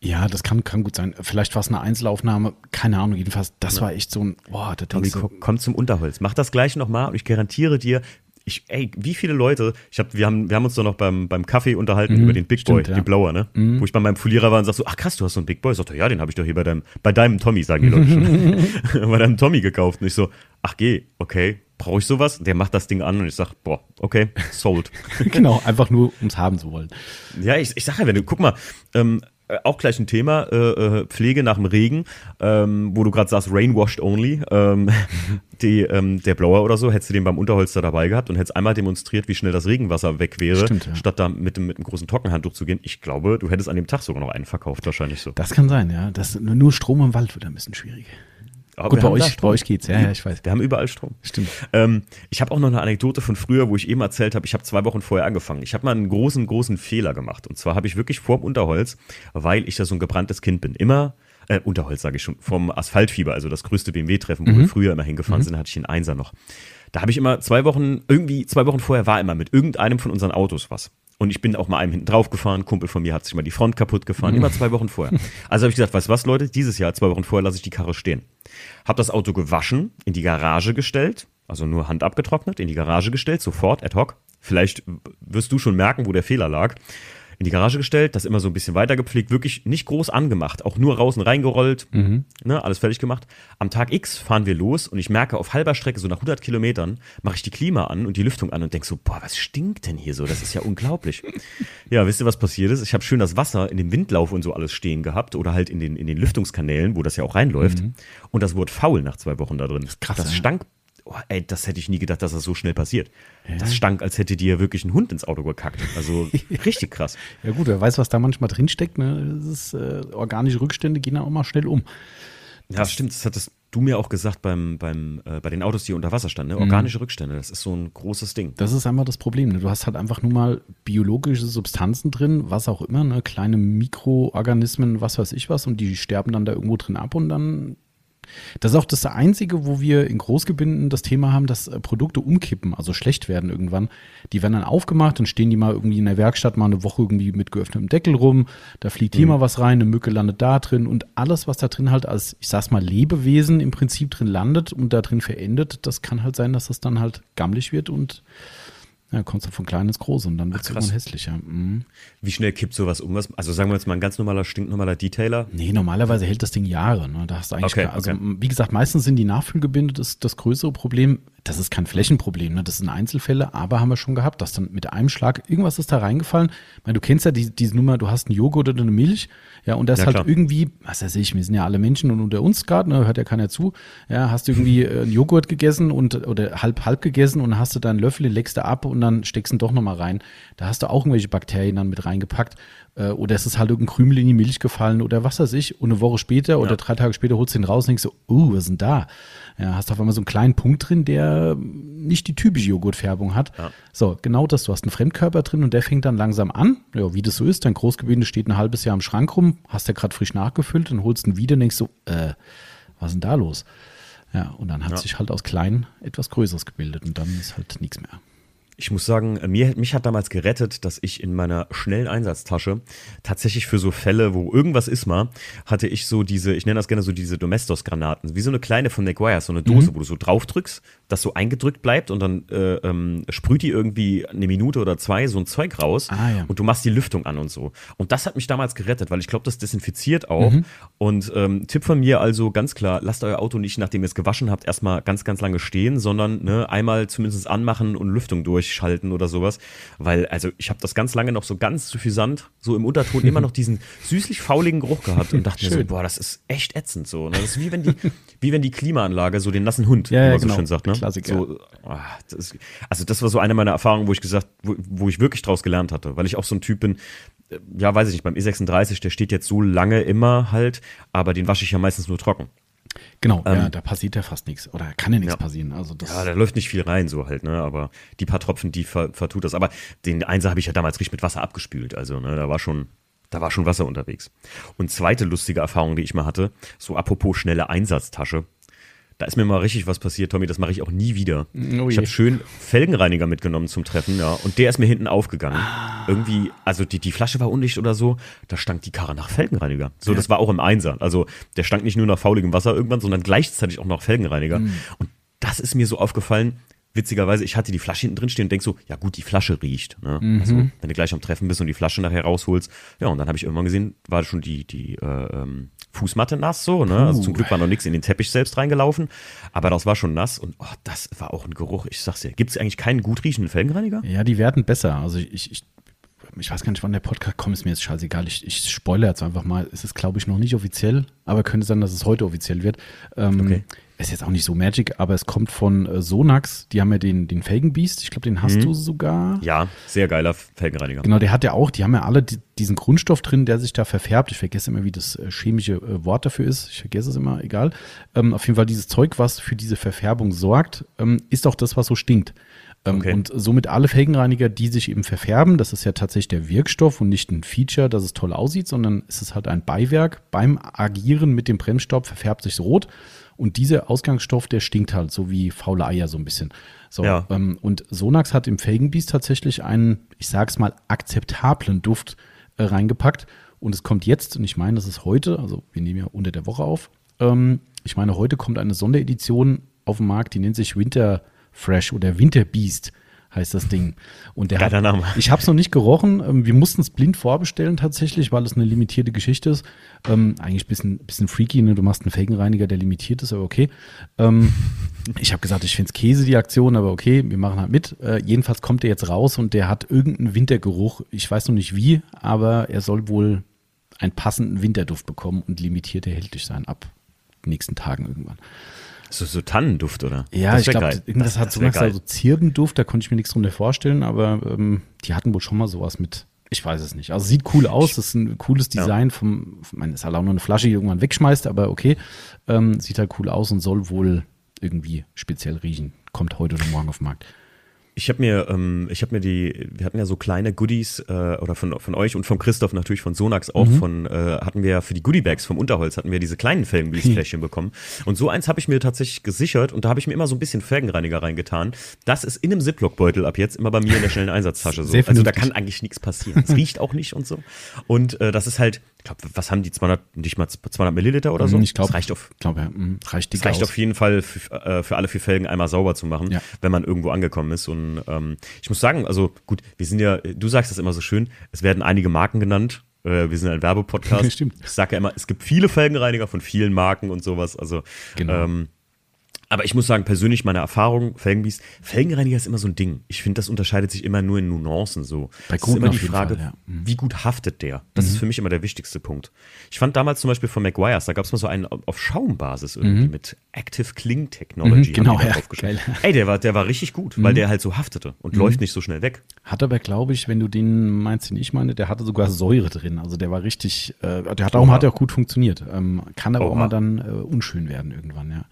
Ja, das kann, kann gut sein. Vielleicht war es eine Einzelaufnahme, keine Ahnung. Jedenfalls, das ja. war echt so ein, boah, da denkst du. Komm zum Unterholz. Mach das gleich nochmal und ich garantiere dir, ich, ey, wie viele Leute, ich hab, wir, haben, wir haben uns doch noch beim, beim Kaffee unterhalten mhm, über den Big Boy, ja. den Blower, ne? Mhm. Wo ich bei meinem Folierer war und sag so, ach krass, du hast so einen Big Boy. Ich sagte, ja, den habe ich doch hier bei deinem, bei deinem Tommy, sagen die Leute schon. [laughs] bei deinem Tommy gekauft. Und ich so, ach geh, okay, brauche ich sowas? Der macht das Ding an und ich sag, boah, okay, sold. [laughs] genau, einfach nur, ums haben zu wollen. Ja, ich, ich sag ja, wenn du, guck mal, ähm, äh, auch gleich ein Thema, äh, äh, Pflege nach dem Regen, ähm, wo du gerade sagst, rainwashed only. Ähm, [laughs] die, ähm, der Blower oder so, hättest du den beim Unterholster dabei gehabt und hättest einmal demonstriert, wie schnell das Regenwasser weg wäre, Stimmt, ja. statt da mit, dem, mit einem großen Trockenhandtuch zu gehen. Ich glaube, du hättest an dem Tag sogar noch einen verkauft, wahrscheinlich so. Das kann sein, ja. Das, nur Strom im Wald wird ein bisschen schwierig. Aber Gut, bei euch, bei euch geht's, ja, ja, ich weiß. Wir haben überall Strom. Stimmt. Ähm, ich habe auch noch eine Anekdote von früher, wo ich eben erzählt habe, ich habe zwei Wochen vorher angefangen. Ich habe mal einen großen, großen Fehler gemacht. Und zwar habe ich wirklich vorm Unterholz, weil ich ja so ein gebranntes Kind bin, immer äh, Unterholz sage ich schon, vom Asphaltfieber, also das grüßte BMW-Treffen, wo mhm. wir früher immer hingefahren mhm. sind, hatte ich den Einser noch. Da habe ich immer zwei Wochen, irgendwie zwei Wochen vorher war immer mit irgendeinem von unseren Autos was. Und ich bin auch mal einem hinten drauf gefahren. Kumpel von mir hat sich mal die Front kaputt gefahren. Immer zwei Wochen vorher. Also habe ich gesagt, weißt du was, Leute, dieses Jahr, zwei Wochen vorher, lasse ich die Karre stehen. Hab das Auto gewaschen, in die Garage gestellt, also nur Hand abgetrocknet, in die Garage gestellt, sofort, ad hoc. Vielleicht wirst du schon merken, wo der Fehler lag in die Garage gestellt, das immer so ein bisschen weiter gepflegt, wirklich nicht groß angemacht, auch nur raus und reingerollt, mhm. ne, alles fertig gemacht. Am Tag X fahren wir los und ich merke auf halber Strecke, so nach 100 Kilometern, mache ich die Klima an und die Lüftung an und denke so, boah, was stinkt denn hier so? Das ist ja unglaublich. [laughs] ja, wisst ihr, was passiert ist? Ich habe schön das Wasser in dem Windlauf und so alles stehen gehabt oder halt in den, in den Lüftungskanälen, wo das ja auch reinläuft. Mhm. Und das wurde faul nach zwei Wochen da drin. Das, krass, das stank oh, ey, das hätte ich nie gedacht, dass das so schnell passiert. Das stank, als hätte dir wirklich ein Hund ins Auto gekackt. Also [laughs] richtig krass. Ja gut, wer weiß, was da manchmal drinsteckt. Ne? Das ist, äh, organische Rückstände gehen da auch mal schnell um. Ja, stimmt. Das hattest du mir auch gesagt beim, beim, äh, bei den Autos, die unter Wasser standen. Ne? Mhm. Organische mhm. Rückstände, das ist so ein großes Ding. Das ist einfach das Problem. Ne? Du hast halt einfach nur mal biologische Substanzen drin, was auch immer, ne? kleine Mikroorganismen, was weiß ich was, und die sterben dann da irgendwo drin ab und dann das ist auch das Einzige, wo wir in Großgebinden das Thema haben, dass äh, Produkte umkippen, also schlecht werden irgendwann. Die werden dann aufgemacht, dann stehen die mal irgendwie in der Werkstatt mal eine Woche irgendwie mit geöffnetem Deckel rum, da fliegt hier mhm. mal was rein, eine Mücke landet da drin und alles, was da drin halt als, ich sag's mal, Lebewesen im Prinzip drin landet und da drin verendet, das kann halt sein, dass das dann halt gammelig wird und ja, kommst du von klein ins groß und dann wird es irgendwann hässlicher. Mhm. Wie schnell kippt sowas um? Also sagen wir jetzt mal ein ganz normaler, stinknormaler Detailer? Nee, normalerweise hält das Ding Jahre. Ne? Da hast du eigentlich okay, gar, also okay. wie gesagt, meistens sind die Nachfüllgebinde das, das größere Problem. Das ist kein Flächenproblem, ne? das sind Einzelfälle, aber haben wir schon gehabt, dass dann mit einem Schlag irgendwas ist da reingefallen. Ich meine, du kennst ja die, diese Nummer, du hast einen Joghurt oder eine Milch, ja, und das ja, halt klar. irgendwie, was weiß ich, wir sind ja alle Menschen und unter uns gerade, ne, hört ja keiner zu, ja, hast du irgendwie äh, einen Joghurt gegessen und oder halb halb gegessen und hast du dann einen Löffel, den leckst du ab und dann steckst du ihn doch nochmal rein. Da hast du auch irgendwelche Bakterien dann mit reingepackt. Äh, oder es ist halt irgendein Krümel in die Milch gefallen oder was weiß ich. Und eine Woche später ja. oder drei Tage später holst du ihn raus und denkst so, uh, was ist denn da? Ja, hast auf einmal so einen kleinen Punkt drin, der nicht die typische Joghurtfärbung hat. Ja. So, genau das. Du hast einen Fremdkörper drin und der fängt dann langsam an. Ja, wie das so ist, dein Großgebinde steht ein halbes Jahr im Schrank rum, hast ja gerade frisch nachgefüllt und holst ihn wieder und denkst so, äh, was ist denn da los? Ja, und dann hat ja. sich halt aus klein etwas Größeres gebildet und dann ist halt nichts mehr. Ich muss sagen, mir, mich hat damals gerettet, dass ich in meiner schnellen Einsatztasche tatsächlich für so Fälle, wo irgendwas ist mal, hatte ich so diese, ich nenne das gerne so diese Domestos-Granaten, wie so eine kleine von McGuire, so eine Dose, mhm. wo du so drauf drückst, das so eingedrückt bleibt und dann äh, ähm, sprüht die irgendwie eine Minute oder zwei so ein Zeug raus ah, ja. und du machst die Lüftung an und so. Und das hat mich damals gerettet, weil ich glaube, das desinfiziert auch. Mhm. Und ähm, Tipp von mir also ganz klar, lasst euer Auto nicht, nachdem ihr es gewaschen habt, erstmal ganz, ganz lange stehen, sondern ne, einmal zumindest anmachen und Lüftung durch durchschalten oder sowas. Weil, also ich habe das ganz lange noch so ganz suffisant, so im Unterton immer noch diesen süßlich fauligen Geruch gehabt und dachte mir so, boah, das ist echt ätzend so. Ne? Das ist wie wenn die, wie wenn die Klimaanlage so den nassen Hund, ja, wie man ja, so genau. schön sagt. Ne? Klassiker. So, oh, das, also das war so eine meiner Erfahrungen, wo ich gesagt, wo, wo ich wirklich draus gelernt hatte, weil ich auch so ein Typ bin, ja, weiß ich nicht, beim E36, der steht jetzt so lange immer halt, aber den wasche ich ja meistens nur trocken. Genau, ähm, ja, da passiert ja fast nichts oder kann ja nichts ja. passieren. Also das ja, da läuft nicht viel rein, so halt, ne? Aber die paar Tropfen, die ver, vertut das. Aber den Einser habe ich ja damals richtig mit Wasser abgespült. Also, ne, da war schon, da war schon Wasser unterwegs. Und zweite lustige Erfahrung, die ich mal hatte, so apropos schnelle Einsatztasche. Da ist mir mal richtig was passiert, Tommy, das mache ich auch nie wieder. Oh ich habe schön Felgenreiniger mitgenommen zum Treffen, ja, und der ist mir hinten aufgegangen. Ah. Irgendwie, also die, die Flasche war undicht oder so, da stank die Karre nach Felgenreiniger. So, ja. das war auch im Einser. Also der stank nicht nur nach fauligem Wasser irgendwann, sondern gleichzeitig auch nach Felgenreiniger. Mhm. Und das ist mir so aufgefallen, witzigerweise, ich hatte die Flasche hinten drin stehen und denk so, ja gut, die Flasche riecht. Ne? Mhm. Also, wenn du gleich am Treffen bist und die Flasche nachher rausholst, ja, und dann habe ich irgendwann gesehen, war schon die, die äh, ähm, Fußmatte nass so, ne? Also zum Glück war noch nichts in den Teppich selbst reingelaufen, aber das war schon nass und oh, das war auch ein Geruch. Ich sag's dir, gibt es eigentlich keinen gut riechenden Felgenreiniger? Ja, die werden besser. Also ich, ich, ich weiß gar nicht, wann der Podcast kommt, ist mir jetzt scheißegal. Ich, ich spoilere jetzt einfach mal. Es ist, glaube ich, noch nicht offiziell, aber könnte sein, dass es heute offiziell wird. Ähm, okay ist jetzt auch nicht so Magic, aber es kommt von äh, Sonax. Die haben ja den, den Felgenbeast. Ich glaube, den hast mhm. du sogar. Ja, sehr geiler Felgenreiniger. Genau, der hat ja auch, die haben ja alle die, diesen Grundstoff drin, der sich da verfärbt. Ich vergesse immer, wie das äh, chemische äh, Wort dafür ist. Ich vergesse es immer, egal. Ähm, auf jeden Fall dieses Zeug, was für diese Verfärbung sorgt, ähm, ist auch das, was so stinkt. Ähm, Okay. Und somit alle Felgenreiniger, die sich eben verfärben, das ist ja tatsächlich der Wirkstoff und nicht ein Feature, dass es toll aussieht, sondern es ist halt ein Beiwerk. Beim Agieren mit dem Bremsstaub verfärbt sich rot. Und dieser Ausgangsstoff, der stinkt halt, so wie faule Eier so ein bisschen. So, Ja. ähm, und Sonax hat im Felgenbiest tatsächlich einen, ich sag's mal, akzeptablen Duft äh, reingepackt. Und es kommt jetzt, und ich meine, das ist heute, also wir nehmen ja unter der Woche auf. Ähm, ich meine, heute kommt eine Sonderedition auf den Markt, die nennt sich Winter Fresh oder Winter Beast heißt das Ding. Und der Geiler hat, Name. ich habe es noch nicht gerochen. Ähm, Wir mussten es blind vorbestellen tatsächlich, weil es eine limitierte Geschichte ist. Ähm, eigentlich ein bisschen, bisschen freaky, ne? Du machst einen Felgenreiniger, der limitiert ist, aber okay. Ähm, [laughs] ich habe gesagt, ich finde es Käse, die Aktion, aber okay, wir machen halt mit. Äh, jedenfalls kommt der jetzt raus und der hat irgendeinen Wintergeruch. Ich weiß noch nicht wie, aber er soll wohl einen passenden Winterduft bekommen und limitiert erhältlich sein ab nächsten Tagen irgendwann. So, so Tannenduft, oder? Ja, Das ich glaube, irgendwas Das- hat das so wär nach geil. so Zirbenduft, da konnte ich mir nichts drunter vorstellen, aber ähm, die hatten wohl schon mal sowas mit. Ich weiß es nicht. Also sieht cool aus, das ist ein cooles Ja. Design vom, ich meine, ist halt auch nur eine Flasche, die irgendwann wegschmeißt, aber okay. Ähm, sieht halt cool aus und soll wohl irgendwie speziell riechen. Kommt heute oder morgen auf den Markt. Ich habe mir, ähm, ich habe mir die, wir hatten ja so kleine Goodies äh, oder von, von euch und von Christoph natürlich von Sonax auch Mhm. von, äh, hatten wir ja für die Goodiebags vom Unterholz hatten wir diese kleinen Felgenbüßfläschchen [laughs] bekommen und so eins habe ich mir tatsächlich gesichert und da habe ich mir immer so ein bisschen Felgenreiniger reingetan. Das ist in einem Ziploc-Beutel ab jetzt immer bei mir in der schnellen Einsatztasche so. Sehr Also da kann eigentlich nichts passieren. Es riecht auch nicht und so. Und äh, das ist halt, ich glaube, was haben die 200, nicht mal 200 Milliliter oder so? Mhm, Ich glaube, das reicht auf glaub, ja, reicht es dicker reicht aus. auf jeden Fall für, äh, für alle vier Felgen einmal sauber zu machen, Ja. wenn man irgendwo angekommen ist. Und ähm, ich muss sagen, also gut, wir sind ja, du sagst das immer so schön, es werden einige Marken genannt. Äh, wir sind ein Werbepodcast. [laughs] Stimmt. Ich sage ja immer, es gibt viele Felgenreiniger von vielen Marken und sowas. Also Genau. ähm, aber ich muss sagen, persönlich meine Erfahrung, Felgenbiest, Felgenreiniger ist immer so ein Ding. Ich finde, das unterscheidet sich immer nur in Nuancen so. Bei Es ist immer die Frage, Fall, ja. Mhm. wie gut haftet der? Das ist für mich immer der wichtigste Punkt. Ich fand damals zum Beispiel von McGuire's, da gab es mal so einen auf Schaumbasis irgendwie mit Active Cling Technology. Mhm, genau, die da ja, geil. Mhm. Ey, der war, der war richtig gut, weil der halt so haftete und läuft nicht so schnell weg. Hat aber, glaube ich, wenn du den meinst, den ich meine, der hatte sogar Säure drin. Also der war richtig, äh, der hat, darum Oha. hat er auch gut funktioniert. Ähm, kann aber auch Oha. mal dann äh, unschön werden irgendwann, ja.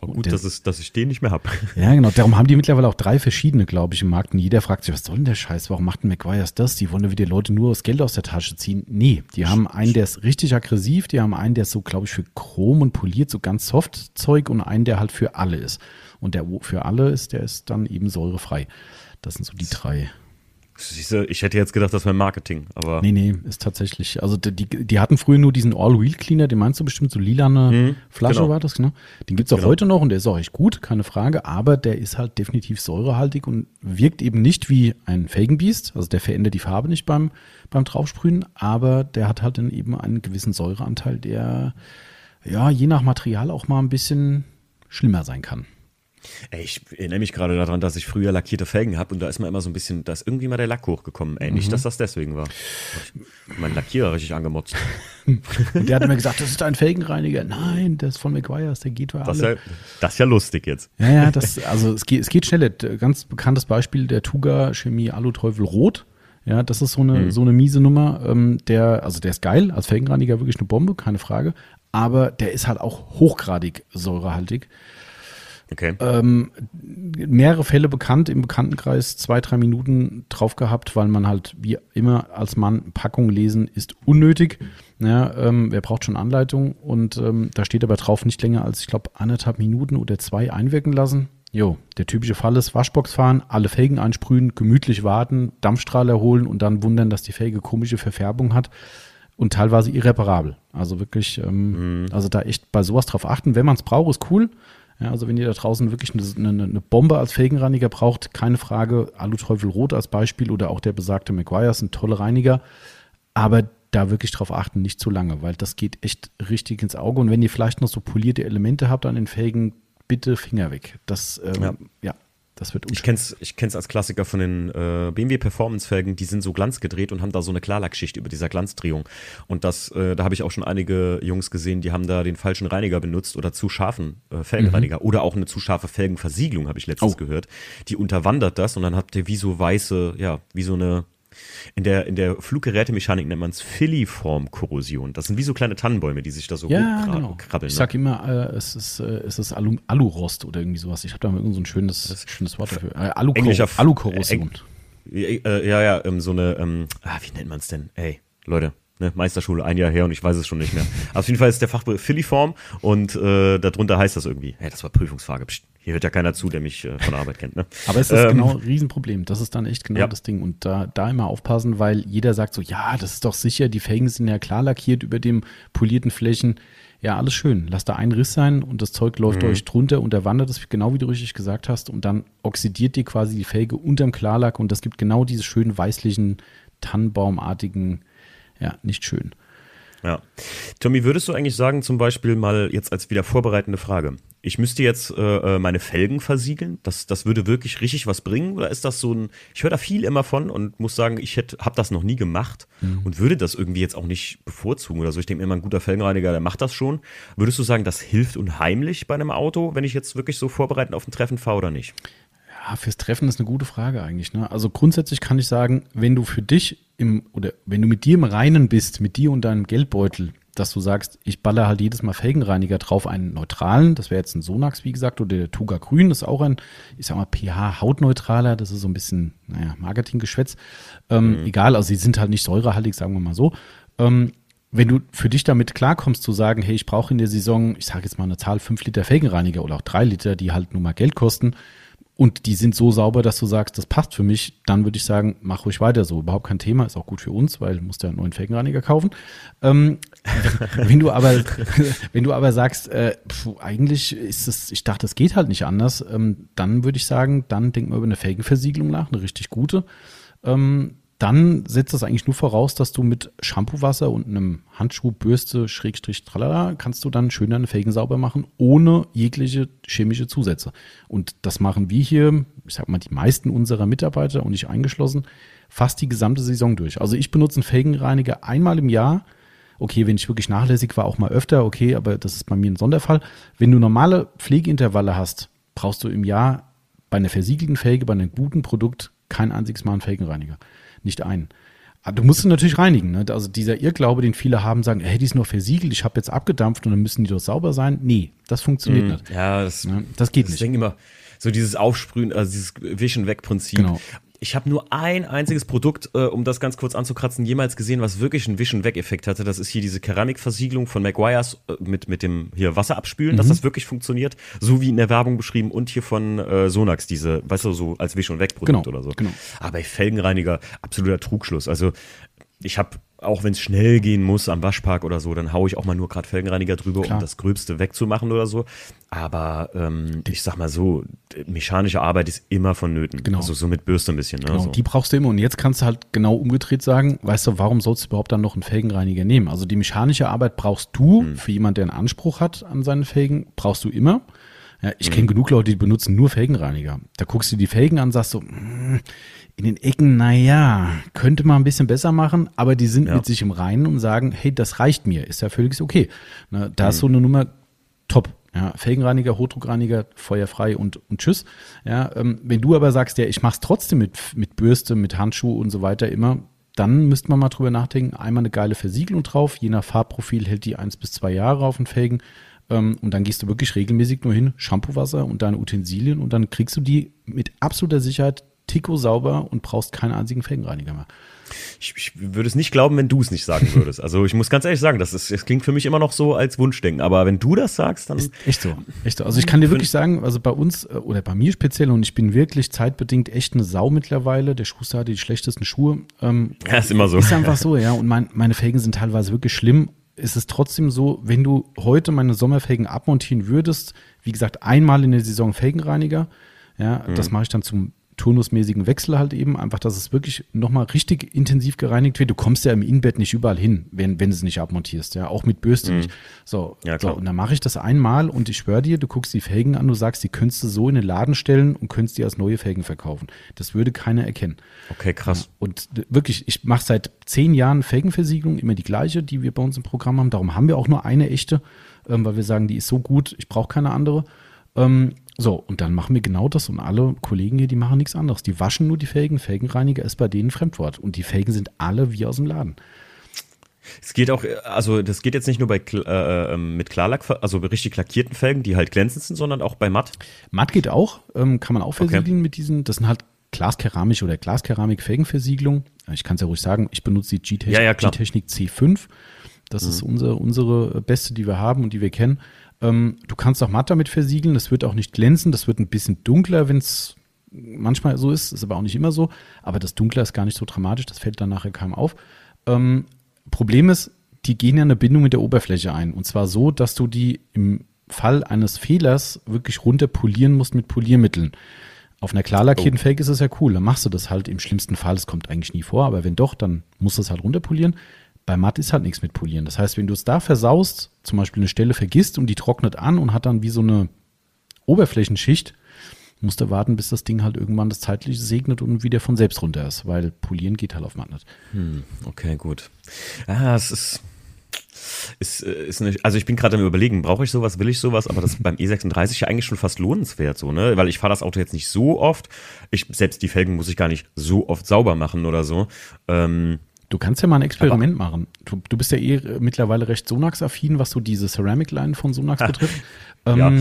Aber gut, der- dass, es, dass ich den nicht mehr hab. [laughs] Ja, genau. Darum haben die mittlerweile auch drei verschiedene, glaube ich, im Markt. Und jeder fragt sich, was soll denn der Scheiß? Warum macht denn McGuire's das? Die wollen ja wieder Leute nur das Geld aus der Tasche ziehen. Nee, die haben einen, der ist richtig aggressiv. Die haben einen, der ist so, glaube ich, für Chrom und poliert, so ganz soft Zeug. Und einen, der halt für alle ist. Und der für alle ist, der ist dann eben säurefrei. Das sind so die drei. Ich hätte jetzt gedacht, das wäre Marketing, aber Nee, nee, ist tatsächlich. Also die, die hatten früher nur diesen All-Wheel-Cleaner, den meinst du bestimmt, so lilane Flasche genau. war das, ne? Den gibt's auch Genau. heute noch und der ist auch echt gut, keine Frage, aber der ist halt definitiv säurehaltig und wirkt eben nicht wie ein Felgenbiest, also der verändert die Farbe nicht beim, beim Draufsprühen, aber der hat halt dann eben einen gewissen Säureanteil, der ja je nach Material auch mal ein bisschen schlimmer sein kann. Ey, ich erinnere mich gerade daran, dass ich früher lackierte Felgen habe und da ist mir immer so ein bisschen, da ist irgendwie mal der Lack hochgekommen. Ey, Mhm. nicht, dass das deswegen war. Ich, mein Lackierer richtig angemotzt. [laughs] Der hat mir gesagt, das ist ein Felgenreiniger. Nein, der ist von McGuire's, der geht für Das ja, das ist ja lustig jetzt. Ja, ja, das, also es geht, es geht schneller. Ganz bekanntes Beispiel der Tuga Chemie Aluteufel Rot. Ja, das ist so eine, so eine miese Nummer. Ähm, der, also der ist geil, als Felgenreiniger wirklich eine Bombe, keine Frage. Aber der ist halt auch hochgradig säurehaltig. Okay. Ähm, mehrere Fälle bekannt im Bekanntenkreis, zwei, drei Minuten drauf gehabt, weil man halt wie immer als Mann Packung lesen ist unnötig. Ja, ähm, wer braucht schon Anleitung? Und ähm, da steht aber drauf nicht länger als, ich glaube, anderthalb Minuten oder zwei einwirken lassen. Jo, der typische Fall ist Waschbox fahren, alle Felgen einsprühen, gemütlich warten, Dampfstrahl erholen und dann wundern, dass die Felge komische Verfärbung hat und teilweise irreparabel. Also wirklich, ähm, also da echt bei sowas drauf achten. Wenn man es braucht, ist cool. Ja, also wenn ihr da draußen wirklich eine, eine, eine Bombe als Felgenreiniger braucht, keine Frage, Aluteufel Rot als Beispiel oder auch der besagte Maguire sind tolle Reiniger. Aber da wirklich drauf achten, nicht zu lange, weil das geht echt richtig ins Auge. Und wenn ihr vielleicht noch so polierte Elemente habt an den Felgen, bitte Finger weg. Das, ähm, ja. Ja. Das wird Ich kenn's, ich kenn's als Klassiker von den äh, BMW Performance Felgen, die sind so glanzgedreht und haben da so eine Klarlackschicht über dieser Glanzdrehung. Und das, äh, da habe ich auch schon einige Jungs gesehen, die haben da den falschen Reiniger benutzt oder zu scharfen äh, Felgenreiniger oder auch eine zu scharfe Felgenversiegelung, habe ich letztens Oh. gehört. Die unterwandert das und dann habt ihr wie so weiße, ja, wie so eine in der, in der Fluggerätemechanik nennt man es Filiform-Korrosion. Das sind wie so kleine Tannenbäume, die sich da so ja, genau. krabbeln. Ich ne? sag immer, äh, es ist, äh, es ist Alu Alurost oder irgendwie sowas. Ich habe da mal irgend so ein schönes, schönes Wort dafür. Äh, Alukorrosion. Äh, ja, ja, ähm, so eine, ähm, ah, wie nennt man es denn? Ey, Leute, ne, Meisterschule, ein Jahr her und ich weiß es schon nicht mehr. [laughs] auf jeden Fall ist der Fachbegriff Filiform und äh, darunter heißt das irgendwie. Hey, das war Prüfungsfrage. Psst, hier hört ja keiner zu, der mich äh, von der Arbeit kennt. Ne? [laughs] Aber es ist ähm, genau ein Riesenproblem. Das ist dann echt genau ja. das Ding. Und da, da immer aufpassen, weil jeder sagt so, ja, das ist doch sicher, die Felgen sind ja klar lackiert über dem polierten Flächen. Ja, alles schön. Lass da ein Riss sein und das Zeug läuft mhm. euch drunter und der wandert es, genau wie du richtig gesagt hast, und dann oxidiert dir quasi die Felge unterm Klarlack und das gibt genau diese schönen weißlichen, tannenbaumartigen ja, nicht schön. Ja. Tommy, würdest du eigentlich sagen, zum Beispiel mal jetzt als wieder vorbereitende Frage, ich müsste jetzt äh, äh, meine Felgen versiegeln? Das, das würde wirklich richtig was bringen? Oder ist das so ein, ich höre da viel immer von und muss sagen, ich habe das noch nie gemacht mhm. und würde das irgendwie jetzt auch nicht bevorzugen oder so. Ich denke immer, ein guter Felgenreiniger, der macht das schon. Würdest du sagen, das hilft unheimlich bei einem Auto, wenn ich jetzt wirklich so vorbereitend auf ein Treffen fahre oder nicht? Ja, fürs Treffen ist eine gute Frage eigentlich. Ne? Also grundsätzlich kann ich sagen, wenn du für dich im, oder wenn du mit dir im Reinen bist, mit dir und deinem Geldbeutel, dass du sagst, ich baller halt jedes Mal Felgenreiniger drauf, einen neutralen, das wäre jetzt ein Sonax, wie gesagt, oder der Tuga Grün, das ist auch ein, ich sag mal, pH-hautneutraler, das ist so ein bisschen, naja, Marketinggeschwätz. Ähm, mhm. Egal, also sie sind halt nicht säurehaltig, sagen wir mal so. Ähm, wenn du für dich damit klarkommst, zu sagen, hey, ich brauche in der Saison, ich sage jetzt mal eine Zahl, fünf Liter Felgenreiniger oder auch drei Liter, die halt nur mal Geld kosten, und die sind so sauber, dass du sagst, das passt für mich, dann würde ich sagen, mach ruhig weiter so. Überhaupt kein Thema, ist auch gut für uns, weil du musst ja einen neuen Felgenreiniger kaufen. Ähm, [laughs] wenn du aber, [laughs] wenn du aber sagst, äh, pf, eigentlich ist es, ich dachte, es geht halt nicht anders, ähm, dann würde ich sagen, dann denk mal über eine Felgenversiegelung nach, eine richtig gute. Ähm, dann setzt das eigentlich nur voraus, dass du mit Shampoo-Wasser und einem Handschuh, Bürste, Schrägstrich, tralala, kannst du dann schön deine Felgen sauber machen, ohne jegliche chemische Zusätze. Und das machen wir hier, ich sag mal, die meisten unserer Mitarbeiter und ich eingeschlossen, fast die gesamte Saison durch. Also ich benutze einen Felgenreiniger einmal im Jahr. Okay, wenn ich wirklich nachlässig war, auch mal öfter, okay, aber das ist bei mir ein Sonderfall. Wenn du normale Pflegeintervalle hast, brauchst du im Jahr bei einer versiegelten Felge, bei einem guten Produkt kein einziges Mal einen Felgenreiniger nicht ein. Aber du musst es natürlich reinigen. Ne? Also dieser Irrglaube, den viele haben, sagen, hey, die ist nur versiegelt, ich habe jetzt abgedampft und dann müssen die doch sauber sein. Nee, das funktioniert mm, nicht. Ja, das, ja, das geht das nicht. Ich denke immer, so dieses Aufsprühen, also dieses Wischen-Weg-Prinzip. Genau ich habe nur ein einziges Produkt, äh, um das ganz kurz anzukratzen, jemals gesehen, was wirklich einen Wischen-Weg-Effekt hatte. Das ist hier diese Keramikversiegelung von Maguires äh, mit, mit dem hier Wasser abspülen, mhm. dass das wirklich funktioniert. So wie in der Werbung beschrieben und hier von äh, Sonax, diese, weißt du, so als Wisch- und Weg-Produkt genau, oder so. Genau. Aber bei Felgenreiniger absoluter Trugschluss. Also ich habe auch wenn es schnell gehen muss am Waschpark oder so, dann haue ich auch mal nur gerade Felgenreiniger drüber, Klar. um das Gröbste wegzumachen oder so. Aber ähm, ich sag mal so, mechanische Arbeit ist immer vonnöten. Genau. Also so mit Bürste ein bisschen. Ne? Genau, so. die brauchst du immer. Und jetzt kannst du halt genau umgedreht sagen, weißt du, warum sollst du überhaupt dann noch einen Felgenreiniger nehmen? Also die mechanische Arbeit brauchst du hm. für jemanden, der einen Anspruch hat an seinen Felgen, brauchst du immer. Ja, ich kenne hm. genug Leute, die benutzen nur Felgenreiniger. Da guckst du die Felgen an, sagst so, mh, hm, in den Ecken, naja, könnte man ein bisschen besser machen, aber die sind ja. mit sich im Reinen und sagen, hey, das reicht mir, ist ja völlig okay. Na, da mhm. ist so eine Nummer top. Ja, Felgenreiniger, Hochdruckreiniger, feuerfrei und, und tschüss. Ja, ähm, wenn du aber sagst, ja, ich mach's trotzdem mit, mit Bürste, mit Handschuh und so weiter immer, dann müsste man mal drüber nachdenken. Einmal eine geile Versiegelung drauf, je nach Farbprofil hält die eins bis zwei Jahre auf den Felgen. Ähm, und dann gehst du wirklich regelmäßig nur hin, Shampoo-Wasser und deine Utensilien und dann kriegst du die mit absoluter Sicherheit Tico sauber und brauchst keinen einzigen Felgenreiniger mehr. Ich, ich, würde es nicht glauben, wenn du es nicht sagen würdest. Also ich muss ganz ehrlich sagen, das, ist, das klingt für mich immer noch so als Wunschdenken. Aber wenn du das sagst, dann. Ist echt so. Echt so. Also ich kann dir wirklich sagen, also bei uns äh, oder bei mir speziell, und ich bin wirklich zeitbedingt echt eine Sau mittlerweile. Der Schuster hat die schlechtesten Schuhe. Ähm, ja, ist immer so. Ist einfach so, ja. Und mein, meine Felgen sind teilweise wirklich schlimm. Ist es trotzdem so, wenn du heute meine Sommerfelgen abmontieren würdest, wie gesagt, einmal in der Saison Felgenreiniger, ja, mhm. das mache ich dann zum turnusmäßigen Wechsel halt eben, einfach, dass es wirklich nochmal richtig intensiv gereinigt wird. Du kommst ja im Innenbett nicht überall hin, wenn, wenn du es nicht abmontierst, ja, auch mit Bürste mhm. nicht. So, ja, so, und dann mache ich das einmal und ich schwöre dir, du guckst die Felgen an, du sagst, die könntest du so in den Laden stellen und könntest die als neue Felgen verkaufen. Das würde keiner erkennen. Okay, krass. Und wirklich, ich mache seit zehn Jahren Felgenversiegelung, immer die gleiche, die wir bei uns im Programm haben. Darum haben wir auch nur eine echte, ähm, weil wir sagen, die ist so gut, ich brauche keine andere. So, und dann machen wir genau das und alle Kollegen hier, die machen nichts anderes. Die waschen nur die Felgen. Felgenreiniger ist bei denen Fremdwort. Und die Felgen sind alle wie aus dem Laden. Es geht auch, also das geht jetzt nicht nur bei äh, ähm, mit Klarlack, also richtig lackierten Felgen, die halt glänzend sind, sondern auch bei matt. Matt geht auch, ähm, kann man auch versiegeln okay. mit diesen, das sind halt Glaskeramik oder Glaskeramik-Felgenversiegelung. Ich kann es ja ruhig sagen, ich benutze die G-Technik ja, ja, C5. Das mhm. ist unsere, unsere beste, die wir haben und die wir kennen. Ähm, du kannst auch matt damit versiegeln, das wird auch nicht glänzen, das wird ein bisschen dunkler, wenn es manchmal so ist, ist aber auch nicht immer so. Aber das Dunkler ist gar nicht so dramatisch, das fällt dann nachher kaum auf. Ähm, Problem ist, die gehen ja eine Bindung mit der Oberfläche ein. Und zwar so, dass du die im Fall eines Fehlers wirklich runter polieren musst mit Poliermitteln. Auf einer klar lackierten oh. Fake ist es ja cool. Dann machst du das halt im schlimmsten Fall. Es kommt eigentlich nie vor, aber wenn doch, dann musst du es halt runterpolieren. Bei matt ist halt nichts mit polieren. Das heißt, wenn du es da versaust, zum Beispiel eine Stelle vergisst und die trocknet an und hat dann wie so eine Oberflächenschicht, musst du warten, bis das Ding halt irgendwann das zeitliche segnet und wieder von selbst runter ist, weil polieren geht halt auf matt nicht. Hm, okay, gut. Ah, es ist ist, äh, ist eine, also ich bin gerade am überlegen, brauche ich sowas, will ich sowas, aber das ist beim E36 ja eigentlich schon fast lohnenswert so, ne? Weil ich fahre das Auto jetzt nicht so oft. Ich, selbst die Felgen muss ich gar nicht so oft sauber machen oder so. Ähm, Du kannst ja mal ein Experiment Aber, machen. Du, du, bist ja eh mittlerweile recht Sonax-affin, was so diese Ceramic-Line von Sonax [laughs] betrifft. Ähm, ja.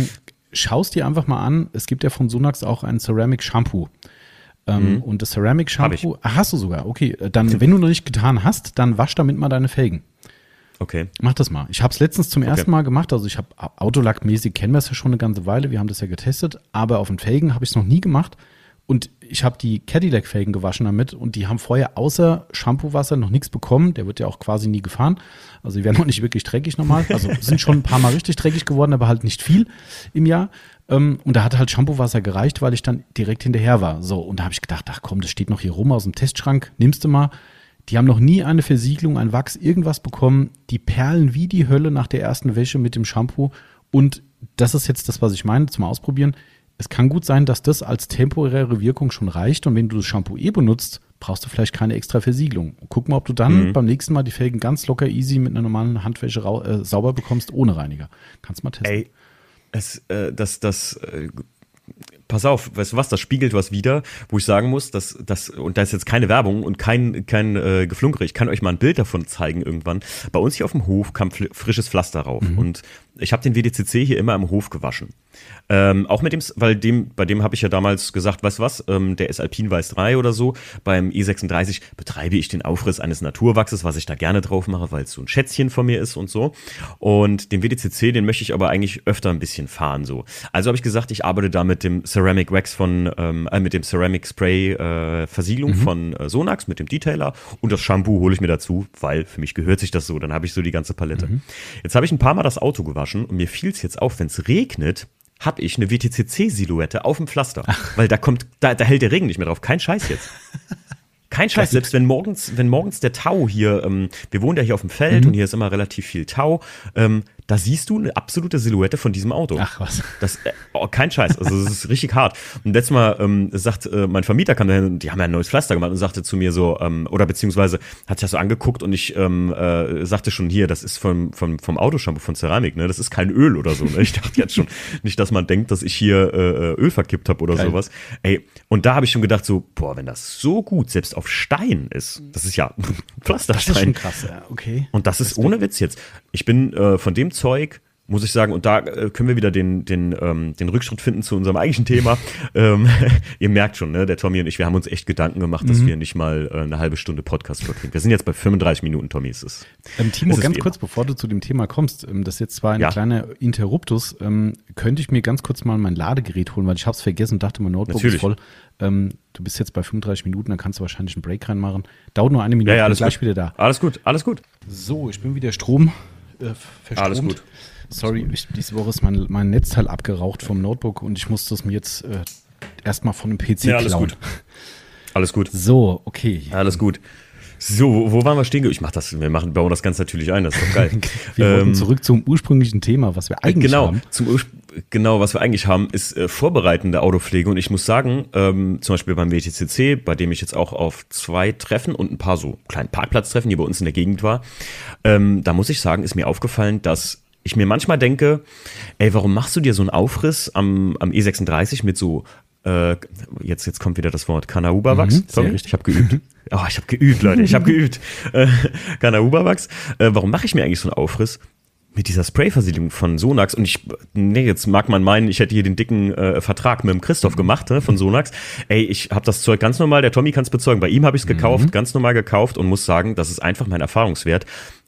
Schaust dir einfach mal an, es gibt ja von Sonax auch ein Ceramic-Shampoo. Ähm, mhm. Und das Ceramic-Shampoo, ah, hast du sogar, okay. Dann, wenn du noch nicht getan hast, dann wasch damit mal deine Felgen. Okay. Mach das mal. Ich habe es letztens zum okay. ersten Mal gemacht. Also ich habe Autolack-mäßig kennen wir es ja schon eine ganze Weile. Wir haben das ja getestet. Aber auf den Felgen habe ich es noch nie gemacht. Und ich habe die Cadillac-Felgen gewaschen damit und die haben vorher außer Shampoo-Wasser noch nichts bekommen. Der wird ja auch quasi nie gefahren. Also die werden auch nicht wirklich dreckig normal. Also sind schon ein paar Mal richtig dreckig geworden, aber halt nicht viel im Jahr. Ähm, und da hat halt Shampoo-Wasser gereicht, weil ich dann direkt hinterher war. So, und da habe ich gedacht, ach komm, das steht noch hier rum aus dem Testschrank, nimmst du mal. Die haben noch nie eine Versiegelung, ein Wachs, irgendwas bekommen. Die perlen wie die Hölle nach der ersten Wäsche mit dem Shampoo. Und das ist jetzt das, was ich meine, zum Ausprobieren es kann gut sein, dass das als temporäre Wirkung schon reicht und wenn du das Shampoo eh benutzt, brauchst du vielleicht keine extra Versiegelung. Guck mal, ob du dann mhm. beim nächsten Mal die Felgen ganz locker easy mit einer normalen Handwäsche äh, sauber bekommst, ohne Reiniger. Kannst mal testen. Ey, es, äh, das, das äh, pass auf, weißt du was, das spiegelt was wieder, wo ich sagen muss, dass das und da ist jetzt keine Werbung und kein kein äh, Geflunkere. Ich kann euch mal ein Bild davon zeigen irgendwann. Bei uns hier auf dem Hof kam frisches Pflaster rauf mhm. und ich habe den WDCC hier immer im Hof gewaschen. Ähm, auch mit dem, weil dem, bei dem habe ich ja damals gesagt, weißt du was, ähm, der ist Alpin Weiß 3 oder so. Beim E36 betreibe ich den Aufriss eines Naturwachses, was ich da gerne drauf mache, weil es so ein Schätzchen von mir ist und so. Und den WDCC, den möchte ich aber eigentlich öfter ein bisschen fahren so. Also habe ich gesagt, ich arbeite da mit dem Ceramic Wax von, ähm, äh, mit dem Ceramic Spray äh, Versiegelung mhm. von äh, Sonax, mit dem Detailer und das Shampoo hole ich mir dazu, weil für mich gehört sich das so. Dann habe ich so die ganze Palette. Mhm. Jetzt habe ich ein paar Mal das Auto gewaschen waschen und mir fiel es jetzt auf, wenn es regnet, habe ich eine WTCC-Silhouette auf dem Pflaster. Ach. Weil da kommt, da, da hält der Regen nicht mehr drauf. Kein Scheiß jetzt. Kein Scheiß, selbst wenn morgens, wenn morgens der Tau hier, ähm, wir wohnen ja hier auf dem Feld mhm. und hier ist immer relativ viel Tau, ähm, da siehst du eine absolute Silhouette von diesem Auto. Ach was. Das, äh, oh, kein Scheiß, also das ist richtig hart. Und letztes Mal ähm, sagt äh, mein Vermieter, kam dahin, die haben ja ein neues Pflaster gemacht und sagte zu mir so, ähm, oder beziehungsweise hat sich das so angeguckt und ich ähm, äh, sagte schon hier, das ist vom, vom, vom Autoshampoo von Ceramik, ne? Das ist kein Öl oder so. Ne? Ich dachte jetzt schon [laughs] nicht, dass man denkt, dass ich hier äh, äh Öl verkippt habe oder Geil. sowas. Ey, und da habe ich schon gedacht, so, boah, wenn das so gut selbst auf Stein ist, das ist ja Pflasterstein. [laughs] Das ist schon krass, ja, okay. Und das ist ohne Witz jetzt. Ich bin äh, von dem Zeug muss ich sagen, und da äh, können wir wieder den, den, ähm, den Rückschritt finden zu unserem eigentlichen Thema. [laughs] ähm, [laughs] ihr merkt schon, ne, der Tommy und ich, wir haben uns echt Gedanken gemacht, dass mhm. wir nicht mal äh, eine halbe Stunde Podcast verbringen. Wir sind jetzt bei 35 Minuten, Tommy, ist es. Ähm, Timo, ist ganz kurz, bevor du zu dem Thema kommst, ähm, das ist jetzt zwar ein ja. kleiner Interruptus, ähm, könnte ich mir ganz kurz mal mein Ladegerät holen, weil ich habe es vergessen und dachte, mein Notebook Natürlich. ist voll. Ähm, du bist jetzt bei 35 Minuten, dann kannst du wahrscheinlich einen Break reinmachen. Dauert nur eine Minute, ja, ja, alles gleich gut. wieder da. Alles gut, alles gut. So, ich bin wieder Strom äh, verstromt. Alles gut. Sorry, ich, diese Woche ist mein, mein Netzteil abgeraucht vom Notebook und ich musste es mir jetzt äh, erstmal von dem PC ja, alles klauen. Gut. Alles gut. So, okay. Alles gut. So, wo waren wir stehen? Ich mach das, wir machen, bauen das Ganze natürlich ein, das ist doch geil. [laughs] wir ähm, zurück zum ursprünglichen Thema, was wir eigentlich genau, haben. Zum genau, was wir eigentlich haben, ist äh, vorbereitende Autopflege. Und ich muss sagen, ähm, zum Beispiel beim WTCC, bei dem ich jetzt auch auf zwei Treffen und ein paar so kleinen Parkplatztreffen, die bei uns in der Gegend war, ähm, da muss ich sagen, ist mir aufgefallen, dass ich mir manchmal denke, ey, warum machst du dir so einen Aufriss am, am E36 mit so äh, jetzt, jetzt kommt wieder das Wort Kanauba-Wachs. Mhm, Sorry, ich habe geübt. [laughs] Oh, ich habe geübt, Leute, ich habe geübt. Äh, Kanauba-Wachs. Äh, warum mache ich mir eigentlich so einen Aufriss? mit dieser Sprayversiegelung von Sonax und ich, nee, jetzt mag man meinen, ich hätte hier den dicken äh, Vertrag mit dem Christoph gemacht ne, von Sonax. Ey, ich habe das Zeug ganz normal, der Tommy kann es bezeugen, bei ihm habe ich es gekauft, mhm. ganz normal gekauft und muss sagen, das ist einfach mein Erfahrungswert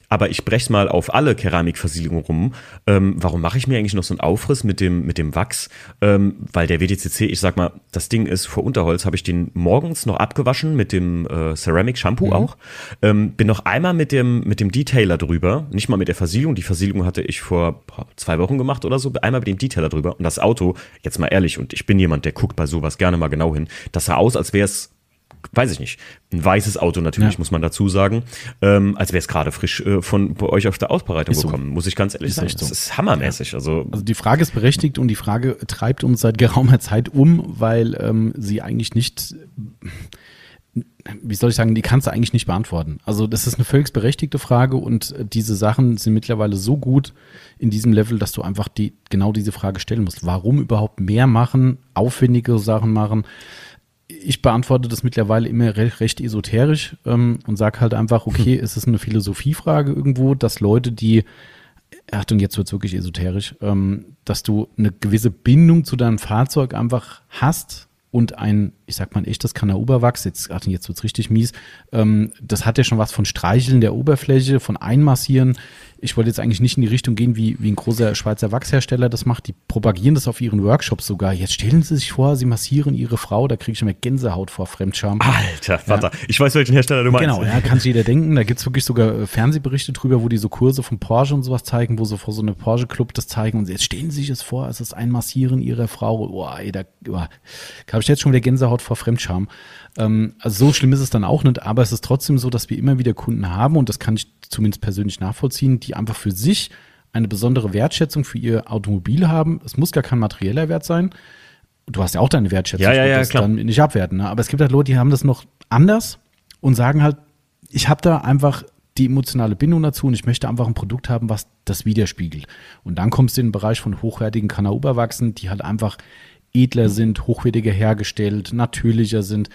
aber ich brech's mal auf alle Keramikversiegelungen rum. Ähm, warum mache ich mir eigentlich noch so einen Aufriss mit dem, mit dem Wachs? Ähm, weil der WDCC, ich sag mal, das Ding ist vor Unterholz, habe ich den morgens noch abgewaschen mit dem äh, Ceramic Shampoo mhm. auch. Ähm, bin noch einmal mit dem, mit dem Detailer drüber, nicht mal mit der Versiegelung. Die Versiegelung hatte ich vor zwei Wochen gemacht oder so, einmal mit dem Detailer drüber. Und das Auto, jetzt mal ehrlich, und ich bin jemand, der guckt bei sowas gerne mal genau hin, das sah aus, als wäre es weiß ich nicht, ein weißes Auto natürlich, ja. muss man dazu sagen, ähm, als wäre es gerade frisch äh, von bei euch auf der Ausbereitung ist gekommen, so. muss ich ganz ehrlich ist sagen. So. Das ist hammermäßig. Also, also die Frage ist berechtigt und die Frage treibt uns seit geraumer [laughs] Zeit um, weil ähm, sie eigentlich nicht wie soll ich sagen, die kannst du eigentlich nicht beantworten. Also das ist eine völlig berechtigte Frage und diese Sachen sind mittlerweile so gut in diesem Level, dass du einfach die, genau diese Frage stellen musst. Warum überhaupt mehr machen, aufwendige Sachen machen? Ich beantworte das mittlerweile immer recht, recht esoterisch ähm, und sage halt einfach, [laughs] okay, hm. es ist eine Philosophiefrage irgendwo, dass Leute, die, Achtung, jetzt wird's wirklich esoterisch, ähm, dass du eine gewisse Bindung zu deinem Fahrzeug einfach hast und ein, ich sag mal, ein echtes Kanauberwachs, jetzt, Achtung, jetzt wird's richtig mies, ähm, das hat ja schon was von Streicheln der Oberfläche, von Einmassieren, ich wollte jetzt eigentlich nicht in die Richtung gehen, wie, wie ein großer Schweizer Wachshersteller das macht. Die propagieren das auf ihren Workshops sogar. Jetzt stellen Sie sich vor, Sie massieren Ihre Frau, da kriege ich immer Gänsehaut vor Fremdscham. Alter, Vater, ja. ich weiß, welchen Hersteller du meinst. Genau, ja, kann sich jeder denken. Da gibt's wirklich sogar äh, Fernsehberichte drüber, wo die so Kurse von Porsche und sowas zeigen, wo sie vor so einem Porsche-Club das zeigen. Und jetzt stellen Sie sich das vor, es ist ein Massieren Ihrer Frau. Boah, ey, da, boah, da habe ich jetzt schon wieder Gänsehaut vor Fremdscham. Ähm, also so schlimm ist es dann auch nicht, aber es ist trotzdem so, dass wir immer wieder Kunden haben und das kann ich zumindest persönlich nachvollziehen, die einfach für sich eine besondere Wertschätzung für ihr Automobil haben. Es muss gar kein materieller Wert sein. Du hast ja auch deine Wertschätzung, ja, ja, ja, das klar. dann nicht abwerten. Ne? Aber es gibt halt Leute, die haben das noch anders und sagen halt, ich habe da einfach die emotionale Bindung dazu und ich möchte einfach ein Produkt haben, was das widerspiegelt. Und dann kommst du in den Bereich von hochwertigen Kanauberwachsen, die halt einfach edler sind, hochwertiger hergestellt, natürlicher sind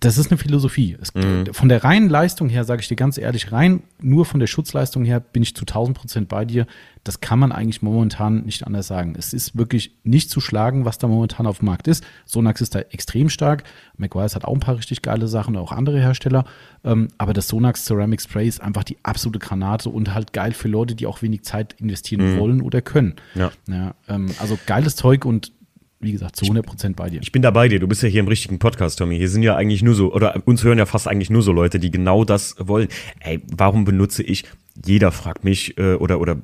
das ist eine Philosophie. Es, mhm. Von der reinen Leistung her, sage ich dir ganz ehrlich, rein nur von der Schutzleistung her bin ich zu 1000 Prozent bei dir. Das kann man eigentlich momentan nicht anders sagen. Es ist wirklich nicht zu schlagen, was da momentan auf dem Markt ist. Sonax ist da extrem stark. McGuire's hat auch ein paar richtig geile Sachen, auch andere Hersteller. Ähm, aber das Sonax Ceramic Spray ist einfach die absolute Granate und halt geil für Leute, die auch wenig Zeit investieren mhm. wollen oder können. Ja. ja ähm, also geiles Zeug und wie gesagt, zu 100 Prozent bei dir. Ich bin da bei dir. Du bist ja hier im richtigen Podcast, Tommy. Hier sind ja eigentlich nur so, oder uns hören ja fast eigentlich nur so Leute, die genau das wollen. Ey, warum benutze ich jeder fragt mich äh, oder oder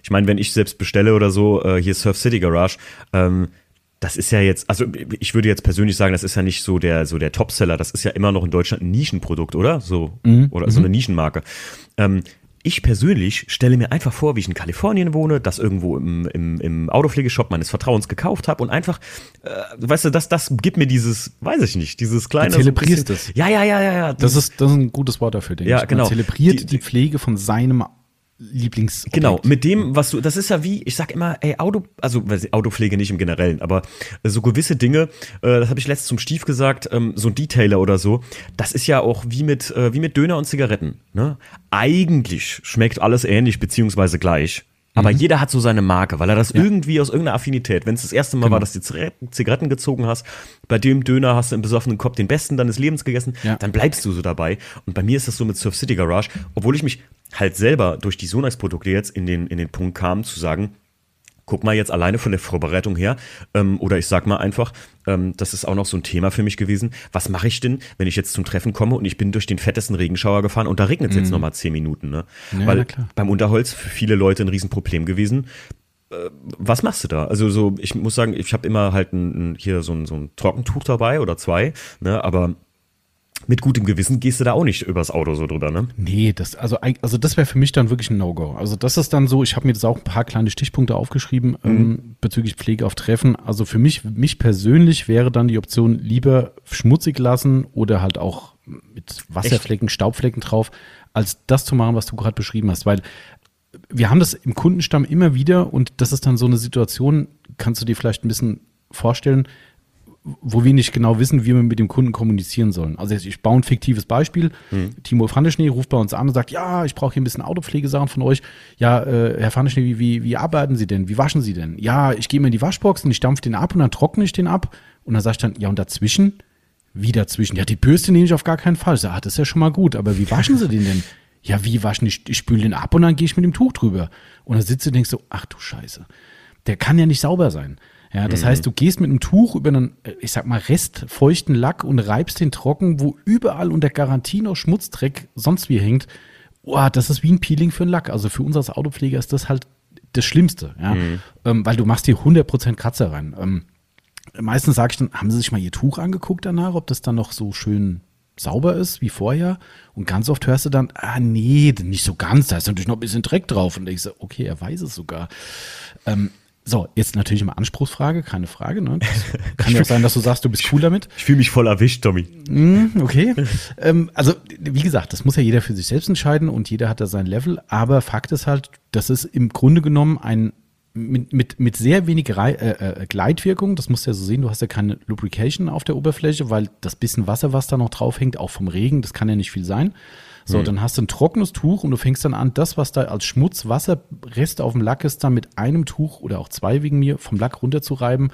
ich meine, wenn ich selbst bestelle oder so, äh, hier Surf City Garage, ähm, das ist ja jetzt, also ich würde jetzt persönlich sagen, das ist ja nicht so der so der Topseller, das ist ja immer noch in Deutschland ein Nischenprodukt, oder? So mhm. oder so eine mhm. Nischenmarke. Ähm, ich persönlich stelle mir einfach vor, wie ich in Kalifornien wohne, das irgendwo im, im, im Autopflegeshop meines Vertrauens gekauft habe und einfach, äh, weißt du, das, das gibt mir dieses, weiß ich nicht, dieses kleine. Du zelebrierst so es. Ja, ja, ja, ja, ja. Das ist, das ist ein gutes Wort dafür, denke ja, ich. Genau. Man zelebriert die, die Pflege von seinem Lieblings. Genau, mit dem, was du, das ist ja wie, ich sag immer, ey, Auto, also Autopflege nicht im Generellen, aber so gewisse Dinge, äh, das habe ich letztens zum Stief gesagt, ähm, so ein Detailer oder so, das ist ja auch wie mit, äh, wie mit Döner und Zigaretten. Ne? Eigentlich schmeckt alles ähnlich beziehungsweise gleich. Aber mhm. jeder hat so seine Marke, weil er das ja. irgendwie aus irgendeiner Affinität, wenn es das erste Mal genau. war, dass du Zigaretten gezogen hast, bei dem Döner hast du im besoffenen Kopf den besten deines Lebens gegessen, ja. dann bleibst du so dabei. Und bei mir ist das so mit Surf City Garage, obwohl ich mich halt selber durch die Sonax-Produkte jetzt in den, in den Punkt kam, zu sagen, guck mal jetzt alleine von der Vorbereitung her, ähm, oder ich sag mal einfach, ähm, das ist auch noch so ein Thema für mich gewesen. Was mache ich denn, wenn ich jetzt zum Treffen komme und ich bin durch den fettesten Regenschauer gefahren und da regnet es mhm. jetzt nochmal zehn Minuten, ne? Ja, Weil beim Unterholz für viele Leute ein Riesenproblem gewesen. Äh, was machst du da? Also so, ich muss sagen, ich habe immer halt ein, hier so ein, so ein Trockentuch dabei oder zwei, ne? Aber mit gutem Gewissen gehst du da auch nicht übers Auto so drüber, ne? Nee, das, also, also das wäre für mich dann wirklich ein No-Go. Also das ist dann so, ich habe mir jetzt auch ein paar kleine Stichpunkte aufgeschrieben mhm. ähm, bezüglich Pflege auf Treffen. Also für mich, mich persönlich wäre dann die Option lieber schmutzig lassen oder halt auch mit Wasserflecken, Echt? Staubflecken drauf, als das zu machen, was du gerade beschrieben hast. Weil wir haben das im Kundenstamm immer wieder und das ist dann so eine Situation, kannst du dir vielleicht ein bisschen vorstellen, wo wir nicht genau wissen, wie wir mit dem Kunden kommunizieren sollen. Also ich baue ein fiktives Beispiel. Mhm. Timo Frandeschnee ruft bei uns an und sagt, ja, ich brauche hier ein bisschen Autopflegesachen von euch. Ja, äh, Herr Frandeschnee, wie, wie, wie arbeiten Sie denn? Wie waschen Sie denn? Ja, ich gehe mir in die Waschbox und ich dampfe den ab und dann trockne ich den ab. Und dann sage ich dann, ja, und dazwischen? Wie dazwischen? Ja, die Bürste nehme ich auf gar keinen Fall. Ich sage, ah, das ist ja schon mal gut, aber wie waschen Sie den denn? [laughs] Ja, wie waschen? Ich, ich spüle den ab und dann gehe ich mit dem Tuch drüber. Und dann sitzt du und denkst so, ach du Scheiße, der kann ja nicht sauber sein. Ja, das mhm. heißt, du gehst mit einem Tuch über einen, ich sag mal, restfeuchten Lack und reibst den trocken, wo überall unter Garantie noch Schmutzdreck sonst wie hängt. Boah, das ist wie ein Peeling für einen Lack. Also für uns als Autopfleger ist das halt das Schlimmste, ja. Mhm. Ähm, weil du machst hier 100% Kratzer rein. Ähm, meistens sage ich dann, haben Sie sich mal Ihr Tuch angeguckt danach, ob das dann noch so schön sauber ist wie vorher. Und ganz oft hörst du dann, ah nee, nicht so ganz, da ist natürlich noch ein bisschen Dreck drauf. Und ich so, okay, er weiß es sogar. Ähm, so, jetzt natürlich immer Anspruchsfrage, keine Frage. Ne? Kann ja auch sein, dass du sagst, du bist cool damit. Ich fühle mich voll erwischt, Tommy. Mm, okay. ähm, also, wie gesagt, das muss ja jeder für sich selbst entscheiden und jeder hat da sein Level. Aber Fakt ist halt, das ist im Grunde genommen ein mit, mit, mit sehr wenig Rei äh, äh, Gleitwirkung, das musst du ja so sehen, du hast ja keine Lubrication auf der Oberfläche, weil das bisschen Wasser, was da noch drauf hängt, auch vom Regen, das kann ja nicht viel sein. So, mhm. dann hast du ein trockenes Tuch und du fängst dann an, das, was da als Schmutz, Wasser, Rest auf dem Lack ist, dann mit einem Tuch oder auch zwei wegen mir vom Lack runterzureiben.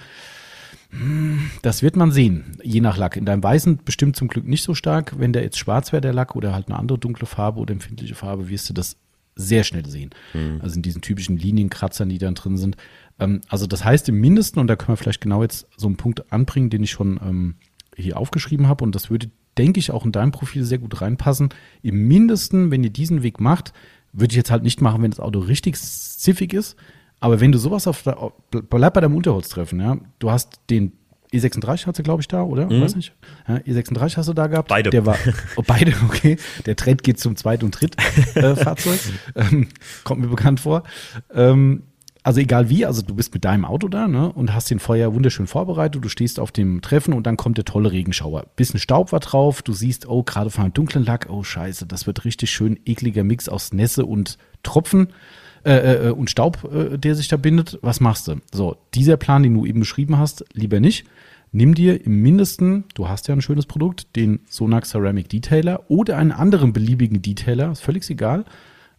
Hm, das wird man sehen, je nach Lack. In deinem Weißen bestimmt zum Glück nicht so stark. Wenn der jetzt schwarz wäre, der Lack, oder halt eine andere dunkle Farbe oder empfindliche Farbe, wirst du das sehr schnell sehen. Mhm. Also in diesen typischen Linienkratzern, die dann drin sind. Ähm, also das heißt im Mindesten, und da können wir vielleicht genau jetzt so einen Punkt anbringen, den ich schon ähm, hier aufgeschrieben habe, und das würde denke ich, auch in deinem Profil sehr gut reinpassen. Im Mindesten, wenn ihr diesen Weg macht, würde ich jetzt halt nicht machen, wenn das Auto richtig ziffig ist. Aber wenn du sowas auf, der, bleib bei deinem Unterholztreffen, ja. Du hast den E36 hast du, glaube ich, da, oder? Mhm. Weiß nicht. Ja, E36 hast du da gehabt. Beide. Der war, oh, beide, [laughs] okay. Der Trend geht zum Zweit- und Drittfahrzeug. Äh, [laughs] ähm, kommt mir bekannt vor. Ähm, also egal wie, also du bist mit deinem Auto da ne, und hast den Feuer wunderschön vorbereitet, du stehst auf dem Treffen und dann kommt der tolle Regenschauer. Bisschen Staub war drauf, du siehst, oh, gerade von einem dunklen Lack, oh scheiße, das wird richtig schön ekliger Mix aus Nässe und Tropfen äh, äh, und Staub, äh, der sich da bindet. Was machst du? So, dieser Plan, den du eben beschrieben hast, lieber nicht. Nimm dir im Mindesten, du hast ja ein schönes Produkt, den Sonax Ceramic Detailer oder einen anderen beliebigen Detailer, ist völlig egal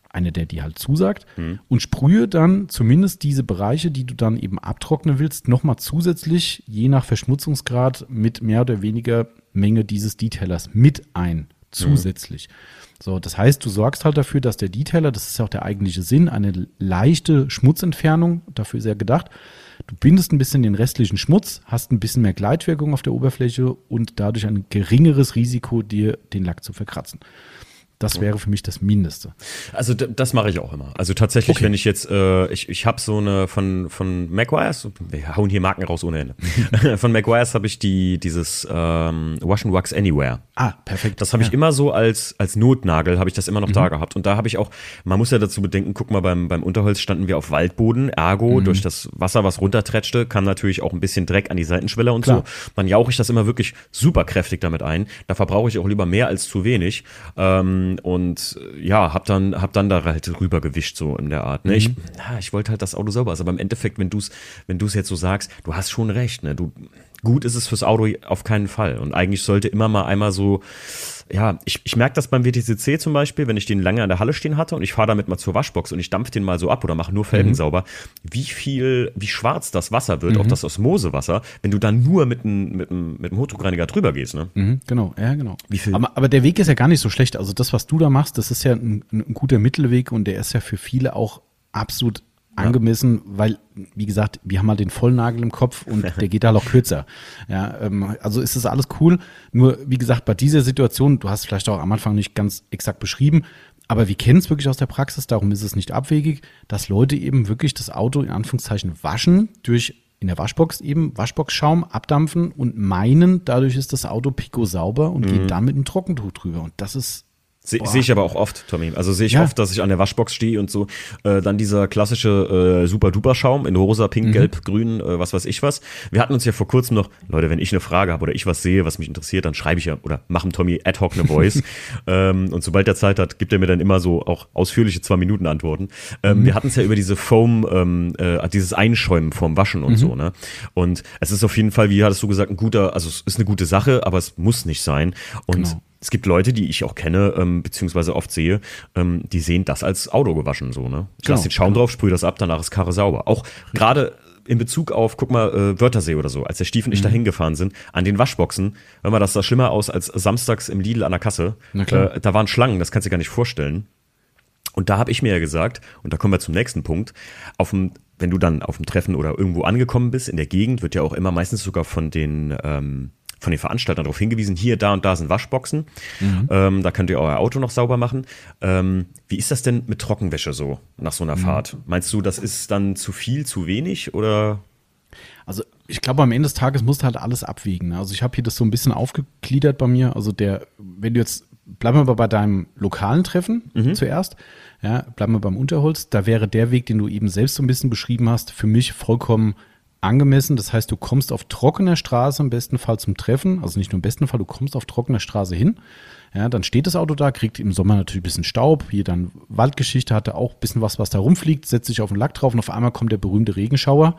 eine, der dir halt zusagt, mhm. und sprühe dann zumindest diese Bereiche, die du dann eben abtrocknen willst, nochmal zusätzlich, je nach Verschmutzungsgrad, mit mehr oder weniger Menge dieses Detailers mit ein, zusätzlich. Mhm. So, das heißt, du sorgst halt dafür, dass der Detailer, das ist ja auch der eigentliche Sinn, eine leichte Schmutzentfernung, dafür ist er gedacht. Du bindest ein bisschen den restlichen Schmutz, hast ein bisschen mehr Gleitwirkung auf der Oberfläche und dadurch ein geringeres Risiko, dir den Lack zu verkratzen. Das wäre für mich das Mindeste. Also das mache ich auch immer. Also tatsächlich, okay. wenn ich jetzt, äh, ich, ich habe so eine von von McGuire's, wir hauen hier Marken raus ohne Ende. [laughs] [laughs] von McGuire's habe ich die dieses ähm, Wash and Wax Anywhere. Ah, perfekt. Das habe ich immer so als als Notnagel habe ich das immer noch mhm. da gehabt. Und da habe ich auch, man muss ja dazu bedenken, guck mal beim beim Unterholz standen wir auf Waldboden, ergo mhm. durch das Wasser, was runtertretschte, kam natürlich auch ein bisschen Dreck an die Seitenschwelle und Klar. so. Dann jauche ich das immer wirklich super kräftig damit ein. Da verbrauche ich auch lieber mehr als zu wenig. Ähm, und ja, hab dann, hab dann da halt rüber gewischt, so in der Art. Ne? Mhm. Ich, ja, ich wollte halt das Auto sauber ist, aber im Endeffekt, wenn du es wenn du's jetzt so sagst, du hast schon recht, ne? Du, gut ist es fürs Auto auf keinen Fall. Und eigentlich sollte immer mal einmal so ja, ich, ich merke das beim WTCC zum Beispiel, wenn ich den lange in der Halle stehen hatte und ich fahre damit mal zur Waschbox und ich dampfe den mal so ab oder mache nur Felgen mhm. sauber, wie viel, wie schwarz das Wasser wird, mhm. auch das Osmosewasser, wenn du dann nur mit einem mit mit Hochdruckreiniger drüber gehst. Ne? Mhm, genau, ja, genau. Wie viel? Aber, aber der Weg ist ja gar nicht so schlecht. Also das, was du da machst, das ist ja ein, ein guter Mittelweg und der ist ja für viele auch absolut angemessen, weil, wie gesagt, wir haben halt den Vollnagel im Kopf und [laughs] der geht da noch kürzer. Ja, ähm, also ist das alles cool. Nur, wie gesagt, bei dieser Situation, du hast vielleicht auch am Anfang nicht ganz exakt beschrieben, aber wir kennen es wirklich aus der Praxis, darum ist es nicht abwegig, dass Leute eben wirklich das Auto in Anführungszeichen waschen durch in der Waschbox eben Waschboxschaum abdampfen und meinen, dadurch ist das Auto pico sauber und mhm. gehen dann mit einem Trockentuch drüber. Und das ist sehe ich aber auch oft, Tommy. Also sehe ich ja. oft, dass ich an der Waschbox stehe und so. Äh, dann dieser klassische äh, Super-Duper-Schaum in rosa, pink, mhm. gelb, grün, äh, was weiß ich was. Wir hatten uns ja vor kurzem noch, Leute, wenn ich eine Frage habe oder ich was sehe, was mich interessiert, dann schreibe ich ja oder machen Tommy ad hoc eine Voice. [laughs] ähm, und sobald er Zeit hat, gibt er mir dann immer so auch ausführliche zwei Minuten Antworten. Ähm, mhm. Wir hatten es ja über diese Foam, ähm, äh, dieses Einschäumen vorm Waschen und mhm. so, ne? Und es ist auf jeden Fall, wie hattest du gesagt, ein guter, also es ist eine gute Sache, aber es muss nicht sein. Und genau es gibt Leute, die ich auch kenne, ähm, beziehungsweise oft sehe, ähm, die sehen das als Auto gewaschen so, ne? Ich genau, lasse den Schaum genau. drauf, sprühe das ab, danach ist Karre sauber. Auch gerade in Bezug auf, guck mal, äh, Wörthersee oder so, als der Stief und ich mhm. da hingefahren sind, an den Waschboxen, hör mal, das sah schlimmer aus als samstags im Lidl an der Kasse. Äh, da waren Schlangen, das kannst du dir gar nicht vorstellen. Und da habe ich mir ja gesagt, und da kommen wir zum nächsten Punkt, auf dem, wenn du dann auf dem Treffen oder irgendwo angekommen bist, in der Gegend, wird ja auch immer meistens sogar von den ähm, von den Veranstaltern darauf hingewiesen, hier, da und da sind Waschboxen. Mhm. Ähm, da könnt ihr euer Auto noch sauber machen. Ähm, wie ist das denn mit Trockenwäsche so nach so einer mhm. Fahrt? Meinst du, das ist dann zu viel, zu wenig oder? Also ich glaube, am Ende des Tages musst du halt alles abwiegen. Ne? Also ich habe hier das so ein bisschen aufgegliedert bei mir. Also der, wenn du jetzt, bleiben wir mal bei deinem lokalen Treffen mhm. zuerst. Ja, bleiben wir beim Unterholz. Da wäre der Weg, den du eben selbst so ein bisschen beschrieben hast, für mich vollkommen angemessen. Das heißt, du kommst auf trockener Straße im besten Fall zum Treffen. Also nicht nur im besten Fall, du kommst auf trockener Straße hin. Ja, dann steht das Auto da, kriegt im Sommer natürlich ein bisschen Staub. Hier dann Waldgeschichte hatte auch ein bisschen was, was da rumfliegt, setzt sich auf den Lack drauf und auf einmal kommt der berühmte Regenschauer.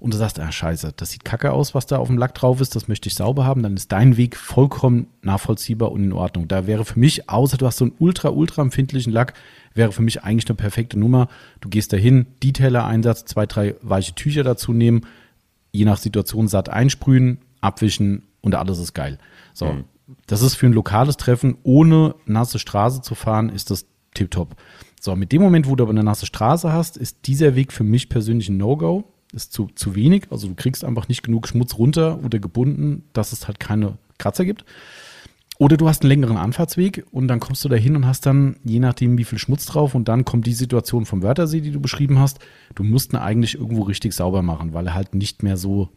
Und du sagst, ah, scheiße, das sieht kacke aus, was da auf dem Lack drauf ist, das möchte ich sauber haben, dann ist dein Weg vollkommen nachvollziehbar und in Ordnung. Da wäre für mich, außer du hast so einen ultra, ultra empfindlichen Lack, wäre für mich eigentlich eine perfekte Nummer. Du gehst dahin, Detailer-Einsatz, zwei, drei weiche Tücher dazu nehmen, je nach Situation satt einsprühen, abwischen und alles ist geil. So, mhm. das ist für ein lokales Treffen, ohne nasse Straße zu fahren, ist das tipptopp. So, mit dem Moment, wo du aber eine nasse Straße hast, ist dieser Weg für mich persönlich ein No-Go. Ist zu, zu wenig. Also du kriegst einfach nicht genug Schmutz runter oder gebunden, dass es halt keine Kratzer gibt. Oder du hast einen längeren Anfahrtsweg und dann kommst du da hin und hast dann, je nachdem, wie viel Schmutz drauf, und dann kommt die Situation vom Wörthersee, die du beschrieben hast. Du musst ihn eigentlich irgendwo richtig sauber machen, weil er halt nicht mehr so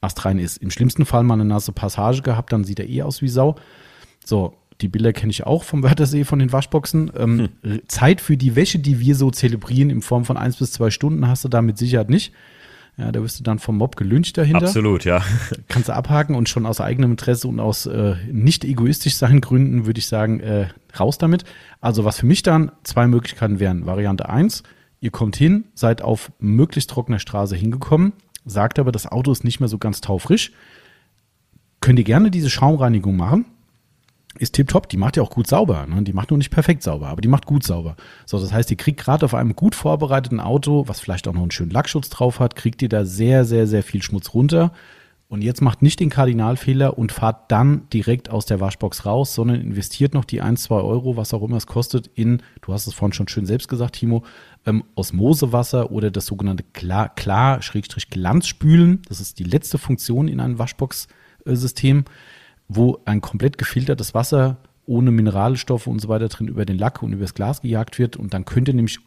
astrein ist. Im schlimmsten Fall mal eine nasse Passage gehabt, dann sieht er eh aus wie Sau. So, die Bilder kenne ich auch vom Wörthersee von den Waschboxen. Ähm, hm. Zeit für die Wäsche, die wir so zelebrieren, in Form von eins bis zwei Stunden, hast du da mit Sicherheit nicht. Ja, da wirst du dann vom Mob gelüncht dahinter. Absolut, ja. [laughs] Kannst du abhaken und schon aus eigenem Interesse und aus äh, nicht egoistisch sein Gründen würde ich sagen, äh, raus damit. Also was für mich dann zwei Möglichkeiten wären. Variante eins: ihr kommt hin, seid auf möglichst trockener Straße hingekommen, sagt aber, das Auto ist nicht mehr so ganz taufrisch. Könnt ihr gerne diese Schaumreinigung machen ist tipptopp. Die macht ja auch gut sauber. Ne? Die macht nur nicht perfekt sauber, aber die macht gut sauber. So, das heißt, ihr kriegt gerade auf einem gut vorbereiteten Auto, was vielleicht auch noch einen schönen Lackschutz drauf hat, kriegt ihr da sehr, sehr, sehr viel Schmutz runter. Und jetzt macht nicht den Kardinalfehler und fahrt dann direkt aus der Waschbox raus, sondern investiert noch die 1, 2 Euro, was auch immer es kostet, in, du hast es vorhin schon schön selbst gesagt, Timo, ähm, Osmosewasser oder das sogenannte klar, klar. Das ist die letzte Funktion in einem Waschbox-System. Wo ein komplett gefiltertes Wasser ohne Mineralstoffe und so weiter drin über den Lack und über das Glas gejagt wird. Und dann könnt ihr nämlich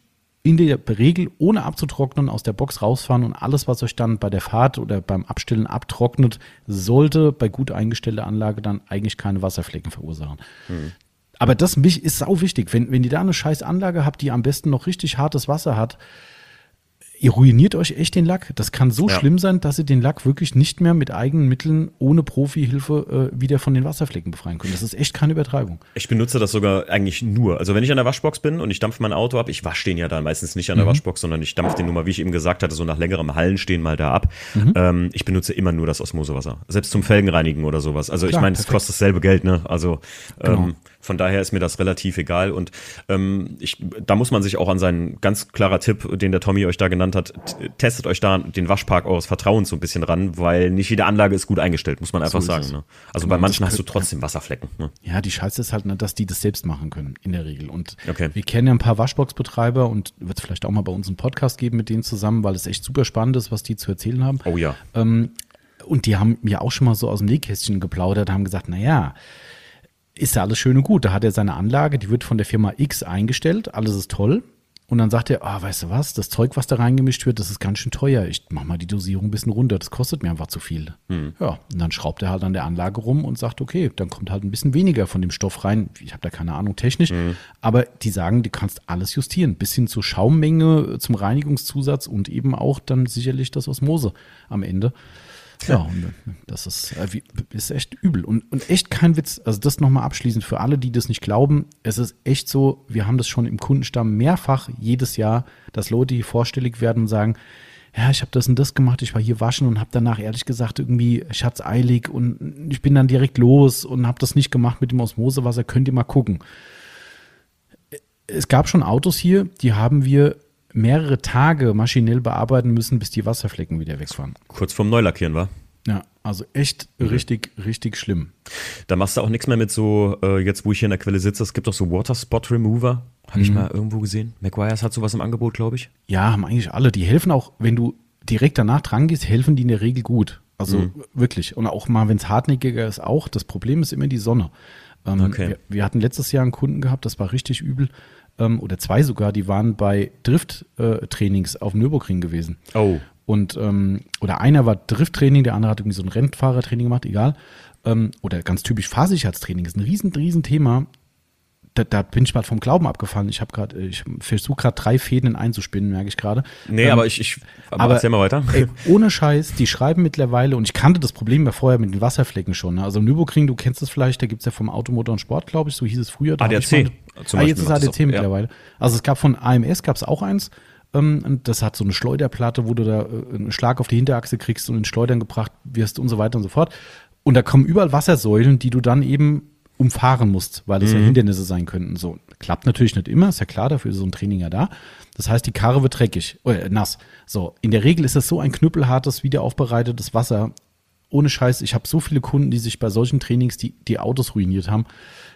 in der Regel, ohne abzutrocknen, aus der Box rausfahren und alles, was euch dann bei der Fahrt oder beim Abstellen abtrocknet, sollte bei gut eingestellter Anlage dann eigentlich keine Wasserflecken verursachen. Mhm. Aber das ist sau wichtig. Wenn, wenn ihr da eine scheiß Anlage habt, die am besten noch richtig hartes Wasser hat, ihr ruiniert euch echt den Lack. Das kann so ja. schlimm sein, dass ihr den Lack wirklich nicht mehr mit eigenen Mitteln ohne Profihilfe äh, wieder von den Wasserflecken befreien könnt. Das ist echt keine Übertreibung. Ich benutze das sogar eigentlich nur. Also wenn ich an der Waschbox bin und ich dampfe mein Auto ab, ich wasche den ja dann meistens nicht an der mhm. Waschbox, sondern ich dampfe den nur mal, wie ich eben gesagt hatte, so nach längerem Hallenstehen mal da ab. Mhm. Ähm, ich benutze immer nur das Osmosewasser. Selbst zum Felgenreinigen oder sowas. Also Klar, ich meine, es kostet dasselbe Geld, ne? Also genau. ähm, von daher ist mir das relativ egal. Und ähm, ich, da muss man sich auch an seinen ganz klarer Tipp, den der Tommy euch da genannt hat, testet euch da den Waschpark eures Vertrauens so ein bisschen ran, weil nicht jede Anlage ist gut eingestellt, muss man einfach so sagen. Ne? Also genau, bei manchen hast du trotzdem Wasserflecken. Ne? Ja, die Scheiße ist halt, ne, dass die das selbst machen können, in der Regel. Und okay. wir kennen ja ein paar Waschbox-Betreiber und wird es vielleicht auch mal bei uns einen Podcast geben mit denen zusammen, weil es echt super spannend ist, was die zu erzählen haben. Oh ja. Ähm, und die haben mir auch schon mal so aus dem Nähkästchen geplaudert, haben gesagt, na ja, ist ja alles schön und gut. Da hat er seine Anlage, die wird von der Firma X eingestellt, alles ist toll. Und dann sagt er, ah, weißt du was, das Zeug, was da reingemischt wird, das ist ganz schön teuer. Ich mach mal die Dosierung ein bisschen runter, das kostet mir einfach zu viel. Hm. Ja, und dann schraubt er halt an der Anlage rum und sagt, okay, dann kommt halt ein bisschen weniger von dem Stoff rein. Ich habe da keine Ahnung technisch, aber die sagen, du kannst alles justieren, bis hin zur Schaummenge, zum Reinigungszusatz und eben auch dann sicherlich das Osmose am Ende. Ja, das ist, äh, ist echt übel und, und echt kein Witz. Also das nochmal abschließend für alle, die das nicht glauben. Es ist echt so, wir haben das schon im Kundenstamm mehrfach jedes Jahr, dass Leute hier vorstellig werden und sagen, ja, ich habe das und das gemacht, ich war hier waschen und habe danach ehrlich gesagt irgendwie, ich eilig und ich bin dann direkt los und habe das nicht gemacht mit dem Osmosewasser, könnt ihr mal gucken. Es gab schon Autos hier, die haben wir mehrere Tage maschinell bearbeiten müssen, bis die Wasserflecken wieder weg waren. Kurz vorm Neulackieren war. Ja, also echt richtig, richtig schlimm. Da machst du auch nichts mehr mit so, äh, jetzt wo ich hier in der Quelle sitze, es gibt doch so Water Spot Remover. Habe Mhm. ich mal irgendwo gesehen. McGuire's hat sowas im Angebot, glaube ich. Ja, haben eigentlich alle. Die helfen auch, wenn du direkt danach dran gehst, helfen die in der Regel gut. Also wirklich. Und auch mal, wenn es hartnäckiger ist, auch. Das Problem ist immer die Sonne. Ähm, Okay. wir, wir hatten letztes Jahr einen Kunden gehabt, das war richtig übel. Ähm, oder zwei sogar, die waren bei Drift-Trainings auf dem Nürburgring gewesen. Oh. Und ähm, oder einer war Drifttraining, der andere hat irgendwie so ein Rennfahrertraining gemacht, egal. Ähm, oder ganz typisch Fahrsicherheitstraining ist ein riesen, riesen Thema. Da, da bin ich mal vom Glauben abgefallen. Ich habe gerade, ich versuche gerade drei Fäden in einzuspinnen, merke ich gerade. Nee, Ähm, aber ich, ich aber aber erzähl mal weiter. Ey, ohne Scheiß, die schreiben mittlerweile, und ich kannte das Problem ja vorher mit den Wasserflecken schon. Ne? Also im Nürburgring, du kennst das vielleicht, da gibt's ja vom Automotor und Sport, glaube ich, so hieß es früher. ADAC ich mal- ah, jetzt ist ADAC auch, ja. mittlerweile. Also es gab von AMS, gab's auch eins. Ähm, das hat so eine Schleuderplatte, wo du da äh, einen Schlag auf die Hinterachse kriegst und in Schleudern gebracht wirst und so weiter und so fort. Und da kommen überall Wassersäulen, die du dann eben umfahren musst, weil es ja Hindernisse sein könnten. So klappt natürlich nicht immer, ist ja klar, dafür ist so ein Training ja da. Das heißt, die Karre wird dreckig, äh, nass. So, in der Regel ist das so ein knüppelhartes, wiederaufbereitetes Wasser. Ohne Scheiß, ich habe so viele Kunden, die sich bei solchen Trainings die, die Autos ruiniert haben.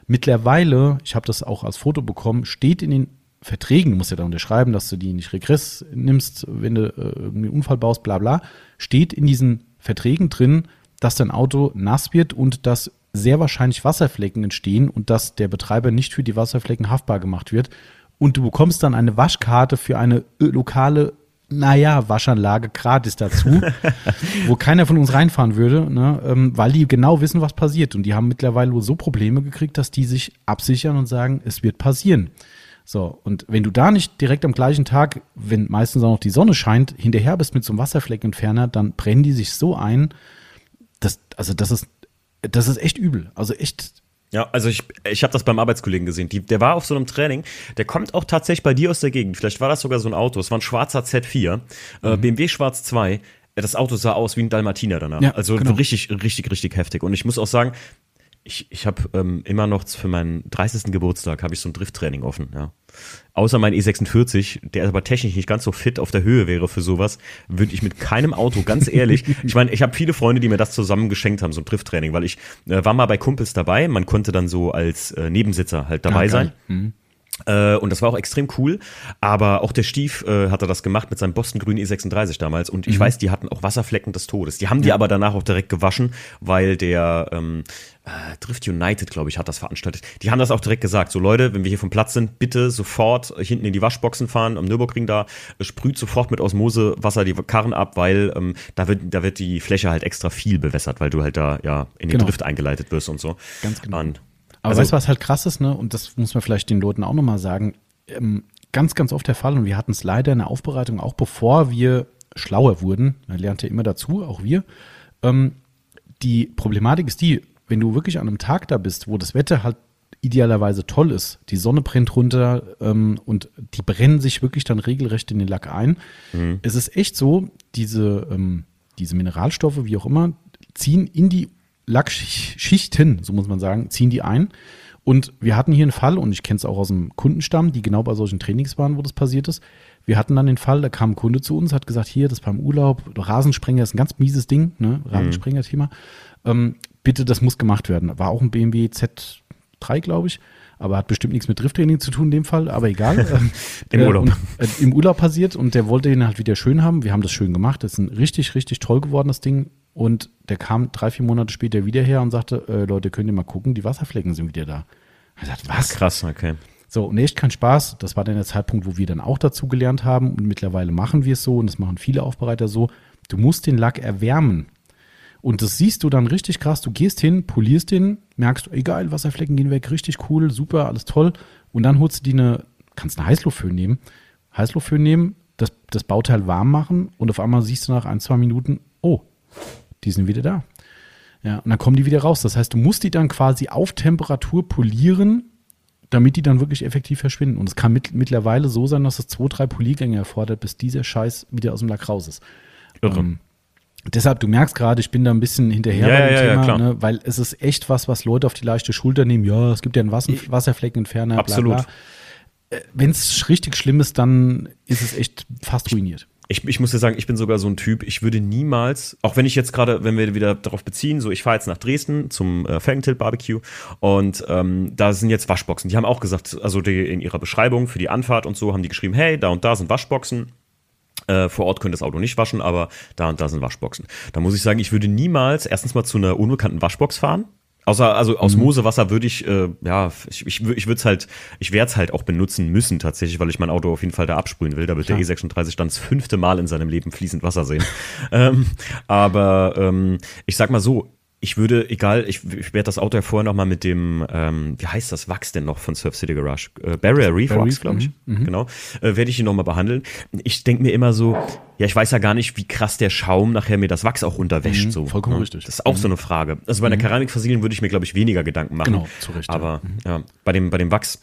Mittlerweile, ich habe das auch als Foto bekommen, steht in den Verträgen, du musst ja da unterschreiben, dass du die nicht Regress nimmst, wenn du äh, irgendwie einen Unfall baust, bla bla, steht in diesen Verträgen drin, dass dein Auto nass wird und dass sehr wahrscheinlich Wasserflecken entstehen und dass der Betreiber nicht für die Wasserflecken haftbar gemacht wird. Und du bekommst dann eine Waschkarte für eine äh, lokale, naja, Waschanlage gratis dazu, [laughs] wo keiner von uns reinfahren würde, ne, ähm, weil die genau wissen, was passiert. Und die haben mittlerweile so Probleme gekriegt, dass die sich absichern und sagen, es wird passieren. So, und wenn du da nicht direkt am gleichen Tag, wenn meistens auch noch die Sonne scheint, hinterher bist mit so einem Wasserfleckenentferner, dann brennen die sich so ein, das, also das ist, das ist echt übel. Also echt, Ja, also ich, ich habe das beim Arbeitskollegen gesehen. Die, der war auf so einem Training. Der kommt auch tatsächlich bei dir aus der Gegend. Vielleicht war das sogar so ein Auto. Es war ein schwarzer Z4, äh, Mhm. BMW Schwarz 2. Äh, Das Auto sah aus wie ein Dalmatiner danach. Ja, also genau. richtig, richtig, richtig heftig. Und ich muss auch sagen, ich, ich habe ähm, immer noch für meinen 30. Geburtstag habe ich so ein Drifttraining offen. Ja. Außer mein E46, der aber technisch nicht ganz so fit auf der Höhe wäre für sowas, würde ich mit keinem Auto, ganz ehrlich, [laughs] ich meine, ich habe viele Freunde, die mir das zusammen geschenkt haben, so ein Drifttraining, weil ich äh, war mal bei Kumpels dabei, man konnte dann so als äh, Nebensitzer halt dabei Ah, sein. geil. Äh, und das war auch extrem cool. Aber auch der Stief äh, hatte das gemacht mit seinem Boston Grün E36 damals. Und ich weiß, die hatten auch Wasserflecken des Todes. Die haben die aber danach auch direkt gewaschen, weil der ähm, äh, Drift United, glaube ich, hat das veranstaltet. Die haben das auch direkt gesagt. So Leute, wenn wir hier vom Platz sind, bitte sofort hinten in die Waschboxen fahren, am Nürburgring da, sprüht sofort mit Osmosewasser die Karren ab, weil ähm, da, wird, da wird die Fläche halt extra viel bewässert, weil du halt da ja in den Genau. Drift eingeleitet wirst und so. Ganz genau. Und, Aber Also- weißt du, was halt krass ist, ne? Und das muss man vielleicht den Leuten auch nochmal sagen. Ähm, ganz, ganz oft der Fall, und wir hatten es leider in der Aufbereitung, auch bevor wir schlauer wurden, man lernt ja immer dazu, auch wir. Ähm, die Problematik ist die, wenn du wirklich an einem Tag da bist, wo das Wetter halt idealerweise toll ist, die Sonne brennt runter ähm, und die brennen sich wirklich dann regelrecht in den Lack ein. Es ist echt so, diese, ähm, diese Mineralstoffe, wie auch immer, ziehen in die Lackschichten, so muss man sagen, ziehen die ein. Und wir hatten hier einen Fall, und ich kenne es auch aus dem Kundenstamm, die genau bei solchen Trainings waren, wo das passiert ist. Wir hatten dann den Fall, da kam ein Kunde zu uns, hat gesagt, hier, das beim Urlaub, Rasensprenger ist ein ganz mieses Ding, ne? Rasensprenger-Thema. Ähm, bitte, das muss gemacht werden. War auch ein BMW Z3, glaube ich. Aber hat bestimmt nichts mit Drifttraining zu tun in dem Fall, aber egal. [laughs] Ähm, Im äh, Urlaub. Und, äh, Im Urlaub passiert und der wollte ihn halt wieder schön haben. Wir haben das schön gemacht. Das ist ein richtig, richtig toll gewordenes Ding. Und der kam drei, vier Monate später wieder her und sagte, äh, Leute, könnt ihr mal gucken, die Wasserflecken sind wieder da. Er sagt, was? krass, okay. So, und echt kein Spaß. Das war dann der Zeitpunkt, wo wir dann auch dazu gelernt haben. Und mittlerweile machen wir es so, und das machen viele Aufbereiter so. Du musst den Lack erwärmen. Und das siehst du dann richtig krass. Du gehst hin, polierst den, merkst, egal, Wasserflecken gehen weg, richtig cool, super, alles toll. Und dann holst du die eine, kannst eine Heißluftföhn nehmen, Heißluftföhn nehmen, das, das Bauteil warm machen und auf einmal siehst du nach ein, zwei Minuten, oh, die sind wieder da. Ja, und dann kommen die wieder raus. Das heißt, du musst die dann quasi auf Temperatur polieren, damit die dann wirklich effektiv verschwinden. Und es kann mit, mittlerweile so sein, dass es zwei, drei Poliergänge erfordert, bis dieser Scheiß wieder aus dem Lack raus ist. Irre. Ähm, deshalb, du merkst gerade, ich bin da ein bisschen hinterher Ja, bei dem ja, ja, Thema, klar. ne, weil es ist echt was, was Leute auf die leichte Schulter nehmen. Ja, es gibt ja einen Wasser, Wasserfleckenentferner. Absolut. Bla. Wenn es richtig schlimm ist, dann ist es echt fast ruiniert. Ich, ich muss dir sagen, ich bin sogar so ein Typ, ich würde niemals, auch wenn ich jetzt gerade, wenn wir wieder darauf beziehen, so ich fahre jetzt nach Dresden zum äh, Felgentilt Barbecue und ähm, da sind jetzt Waschboxen. Die haben auch gesagt, also die, in ihrer Beschreibung für die Anfahrt und so haben die geschrieben, hey, da und da sind Waschboxen. Äh, vor Ort könnt ihr das Auto nicht waschen, aber da und da sind Waschboxen. Da muss ich sagen, ich würde niemals erstens mal zu einer unbekannten Waschbox fahren. Außer, also aus Mosewasser würde ich, äh, ja, ich, ich, ich würde es halt, ich werde es halt auch benutzen müssen tatsächlich, weil ich mein Auto auf jeden Fall da absprühen will. Da wird der E36 dann das fünfte Mal in seinem Leben fließend Wasser sehen. [laughs] ähm, aber ähm, ich sag mal so, ich würde, egal, ich, ich werde das Auto ja vorher noch mal mit dem, ähm, wie heißt das Wachs denn noch von Surf City Garage? Äh, Barrier Reef Wachs, glaube ich. mhm, Genau. Äh, werde ich ihn noch mal behandeln. Ich denke mir immer so, ja, ich weiß ja gar nicht, wie krass der Schaum nachher mir das Wachs auch runterwäscht. so, Mhm, vollkommen ne? richtig. Das ist auch so eine Frage. Also bei einer Keramikversiegelung würde ich mir, glaube ich, weniger Gedanken machen. Genau, zu Recht. Aber ja, bei, dem, bei dem Wachs,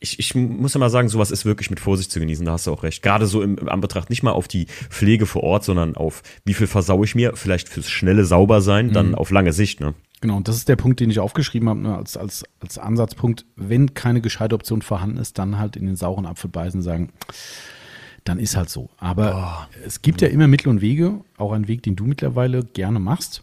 ich, ich muss ja mal sagen, sowas ist wirklich mit Vorsicht zu genießen, da hast du auch recht. Gerade so im, im Anbetracht nicht mal auf die Pflege vor Ort, sondern auf wie viel versau ich mir, vielleicht fürs schnelle Saubersein, dann auf lange Sicht. Ne? Genau, und das ist der Punkt, den ich aufgeschrieben habe, ne, als, als, als Ansatzpunkt. Wenn keine gescheite Option vorhanden ist, dann halt in den sauren Apfel beißen sagen, dann ist halt so. Aber es gibt ja immer Mittel und Wege, auch einen Weg, den du mittlerweile gerne machst.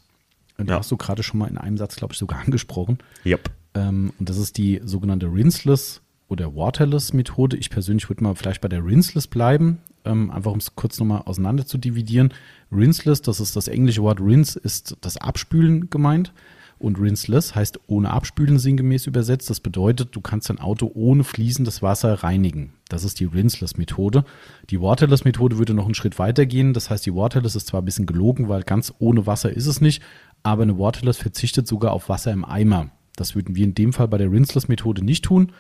Und Ja. hast du gerade schon mal in einem Satz, glaube ich, sogar [laughs] angesprochen. Yep. Ähm, und das ist die sogenannte Rinseless oder Waterless Methode. Ich persönlich würde mal vielleicht bei der Rinseless bleiben, ähm, einfach um es kurz nochmal auseinander zu dividieren. Rinseless, das ist das englische Wort rinse, ist das Abspülen gemeint. Und rinseless heißt ohne Abspülen sinngemäß übersetzt. Das bedeutet, du kannst dein Auto ohne fließendes Wasser reinigen. Das ist die Rinseless-Methode. Die Waterless-Methode würde noch einen Schritt weiter gehen. Das heißt, die Waterless ist zwar ein bisschen gelogen, weil ganz ohne Wasser ist es nicht, aber eine Waterless verzichtet sogar auf Wasser im Eimer. Das würden wir in dem Fall bei der Rinseless-Methode nicht tun.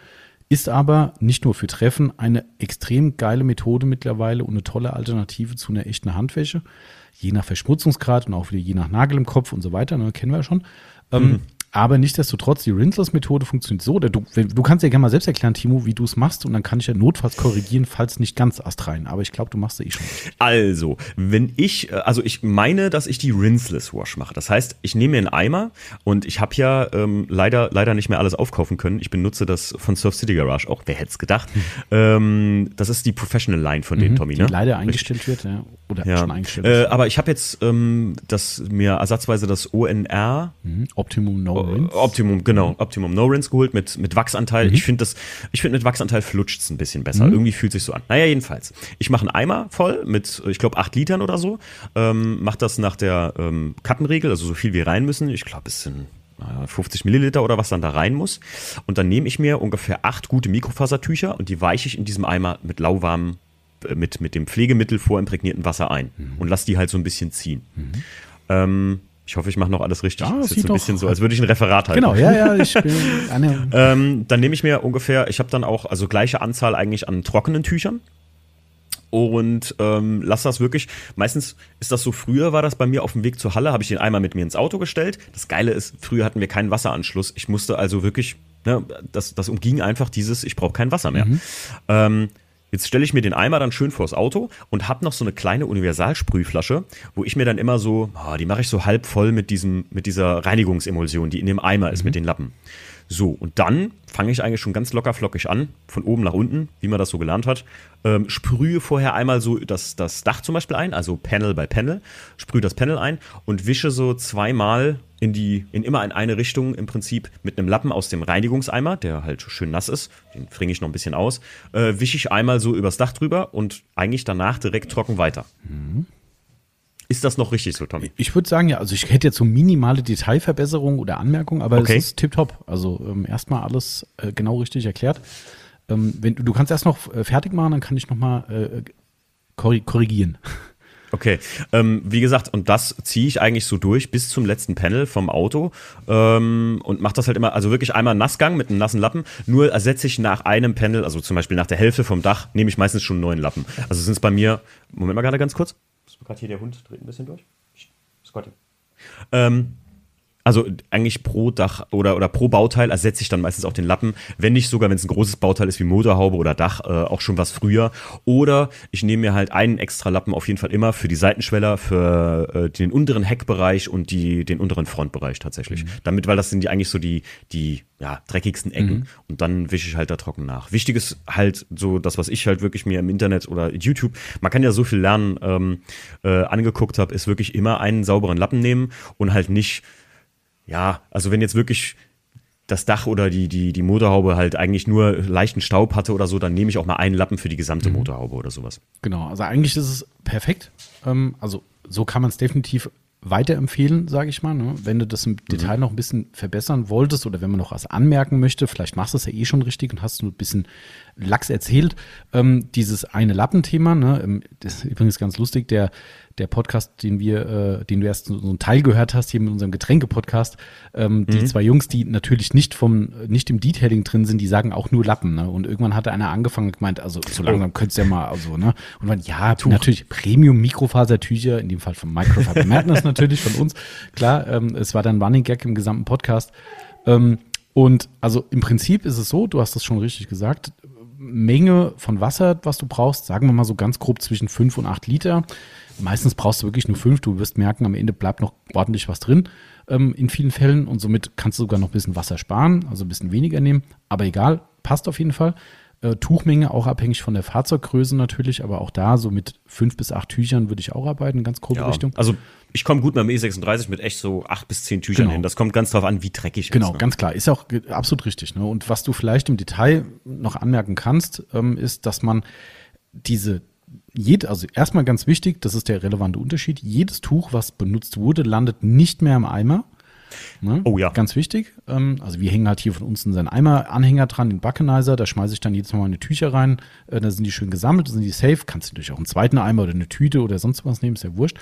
Ist aber nicht nur für Treffen eine extrem geile Methode mittlerweile und eine tolle Alternative zu einer echten Handwäsche. Je nach Verschmutzungsgrad und auch wieder je nach Nagel im Kopf und so weiter, ne, kennen wir ja schon. Ähm, Aber nichtsdestotrotz, die Rinseless-Methode funktioniert so. Oder du, du kannst ja gerne mal selbst erklären, Timo, wie du es machst und dann kann ich ja notfalls korrigieren, falls nicht ganz astrein. Aber ich glaube, du machst es eh schon. richtig. Also, wenn ich, äh, also ich meine, dass ich die Rinseless Wash mache. Das heißt, ich nehme mir einen Eimer und ich habe ja ähm, leider, leider nicht mehr alles aufkaufen können. Ich benutze das von Surf City Garage auch. Wer hätte es gedacht? Ähm, das ist die Professional Line von denen, Tommy, Mhm. Die ne? leider eingestellt wird, ja. Oder Ja. schon eingestellt Äh, aber ich habe jetzt ähm, das mir ersatzweise das ONR Mhm. Optimum No Äh, Optimum, genau, Optimum No Rinse geholt mit, mit Wachsanteil. Mhm. Ich finde das, ich finde mit Wachsanteil flutscht es ein bisschen besser. Irgendwie fühlt sich so an. Naja, jedenfalls. Ich mache einen Eimer voll mit, ich glaube, acht Litern oder so. Ähm, mach das nach der ähm, Kappenregel, also so viel wie rein müssen. Ich glaube, es sind naja, 50 Milliliter oder was dann da rein muss. Und dann nehme ich mir ungefähr acht gute Mikrofasertücher und die weiche ich in diesem Eimer mit lauwarmem, äh, mit, mit dem Pflegemittel vorimprägnierten Wasser ein und lass die halt so ein bisschen ziehen. Ähm, ich hoffe, ich mache noch alles richtig. Ja, das ist jetzt ein bisschen so, als würde ich ein Referat halten. Genau, ja, ja, ich [laughs] bin Ähm, dann nehme ich mir ungefähr, ich habe dann auch, also gleiche Anzahl eigentlich an trockenen Tüchern. Und ähm, lass das wirklich, meistens ist das so, früher war das bei mir auf dem Weg zur Halle, habe ich den Eimer mit mir ins Auto gestellt. Das Geile ist, früher hatten wir keinen Wasseranschluss. Ich musste also wirklich, ne, das, das umging einfach dieses, ich brauche kein Wasser mehr. Ähm, Jetzt stelle ich mir den Eimer dann schön vors Auto und habe noch so eine kleine Universalsprühflasche, wo ich mir dann immer so, ah, die mache ich so halb voll mit diesem, mit dieser Reinigungsemulsion, die in dem Eimer ist, mit den Lappen. So, und dann fange ich eigentlich schon ganz locker flockig an, von oben nach unten, wie man das so gelernt hat. Ähm, sprühe vorher einmal so das, das Dach zum Beispiel ein, also Panel bei Panel, sprühe das Panel ein und wische so zweimal in die, in immer in eine Richtung im Prinzip mit einem Lappen aus dem Reinigungseimer, der halt schön nass ist, den fringe ich noch ein bisschen aus, äh, wische ich einmal so übers Dach drüber und eigentlich danach direkt trocken weiter. Ist das noch richtig so, Tommy? Ich würde sagen, ja, also ich hätte jetzt so minimale Detailverbesserungen oder Anmerkungen, aber Okay. es ist tipptopp. Also ähm, erstmal alles äh, genau richtig erklärt. Ähm, wenn, du kannst erst noch äh, fertig machen, dann kann ich nochmal äh, korrigieren. Okay, ähm, wie gesagt, und das ziehe ich eigentlich so durch bis zum letzten Panel vom Auto ähm, und mache das halt immer, also wirklich einmal Nassgang mit einem nassen Lappen. Nur ersetze ich nach einem Panel, also zum Beispiel nach der Hälfte vom Dach, nehme ich meistens schon einen neuen Lappen. Also sind es bei mir, Moment mal gerade ganz kurz. Ist gerade hier der Hund dreht ein bisschen durch. Scotty. Ähm, also eigentlich pro Dach oder, oder pro Bauteil ersetze ich dann meistens auch den Lappen, wenn nicht sogar, wenn es ein großes Bauteil ist wie Motorhaube oder Dach, äh, auch schon was früher. Oder ich nehme mir halt einen extra Lappen auf jeden Fall immer für die Seitenschweller, für äh, den unteren Heckbereich und die, den unteren Frontbereich tatsächlich. Mhm. Damit, weil das sind die eigentlich so die, die ja, dreckigsten Ecken. Mhm. Und dann wische ich halt da trocken nach. Wichtig ist halt so das, was ich halt wirklich mir im Internet oder YouTube, man kann ja so viel lernen, ähm, äh, angeguckt habe, ist wirklich immer einen sauberen Lappen nehmen und halt nicht ja, also wenn jetzt wirklich das Dach oder die, die, die Motorhaube halt eigentlich nur leichten Staub hatte oder so, dann nehme ich auch mal einen Lappen für die gesamte mhm. Motorhaube oder sowas. Genau, also eigentlich ist es perfekt. Ähm, also so kann man es definitiv weiterempfehlen, sage ich mal. Ne? Wenn du das im mhm. Detail noch ein bisschen verbessern wolltest oder wenn man noch was anmerken möchte, vielleicht machst du es ja eh schon richtig und hast nur ein bisschen Lachs erzählt. Ähm, dieses eine Lappenthema, ne? Ähm, das ist übrigens ganz lustig, der der Podcast, den wir, äh, den du erst so, einen Teil gehört hast, hier mit unserem Getränke-Podcast, ähm, mhm. die zwei Jungs, die natürlich nicht vom, nicht im Detailing drin sind, die sagen auch nur Lappen, ne? Und irgendwann hatte einer angefangen und gemeint, also so langsam oh. könntest du ja mal, also, ne? Und man, ja, Tuch. natürlich Premium-Mikrofasertücher, in dem Fall von Microfiber [laughs] Madness natürlich, von uns. Klar, ähm, es war dann Running Gag im gesamten Podcast. Ähm, und also im Prinzip ist es so, du hast das schon richtig gesagt, Menge von Wasser, was du brauchst, sagen wir mal so ganz grob zwischen 5 und 8 Liter. Meistens brauchst du wirklich nur 5. Du wirst merken, am Ende bleibt noch ordentlich was drin ähm, in vielen Fällen und somit kannst du sogar noch ein bisschen Wasser sparen, also ein bisschen weniger nehmen. Aber egal, passt auf jeden Fall. Äh, Tuchmenge auch abhängig von der Fahrzeuggröße natürlich, aber auch da so mit 5 bis 8 Tüchern würde ich auch arbeiten, ganz grobe ja, Richtung. Also ich komme gut mit dem E36 mit echt so acht bis zehn Tüchern genau. hin. Das kommt ganz drauf an, wie dreckig genau, ist. Genau, ne? ganz klar. Ist auch absolut richtig. Ne? Und was du vielleicht im Detail noch anmerken kannst, ähm, ist, dass man diese jed, also erstmal ganz wichtig, das ist der relevante Unterschied. Jedes Tuch, was benutzt wurde, landet nicht mehr im Eimer. Ne? Oh ja. Ganz wichtig. Ähm, also wir hängen halt hier von uns in seinen Eimer-Anhänger dran, den Buckenizer. Da schmeiße ich dann jedes Mal meine Tücher rein. Äh, da sind die schön gesammelt, da sind die safe. Kannst du natürlich auch einen zweiten Eimer oder eine Tüte oder sonst was nehmen, ist ja wurscht.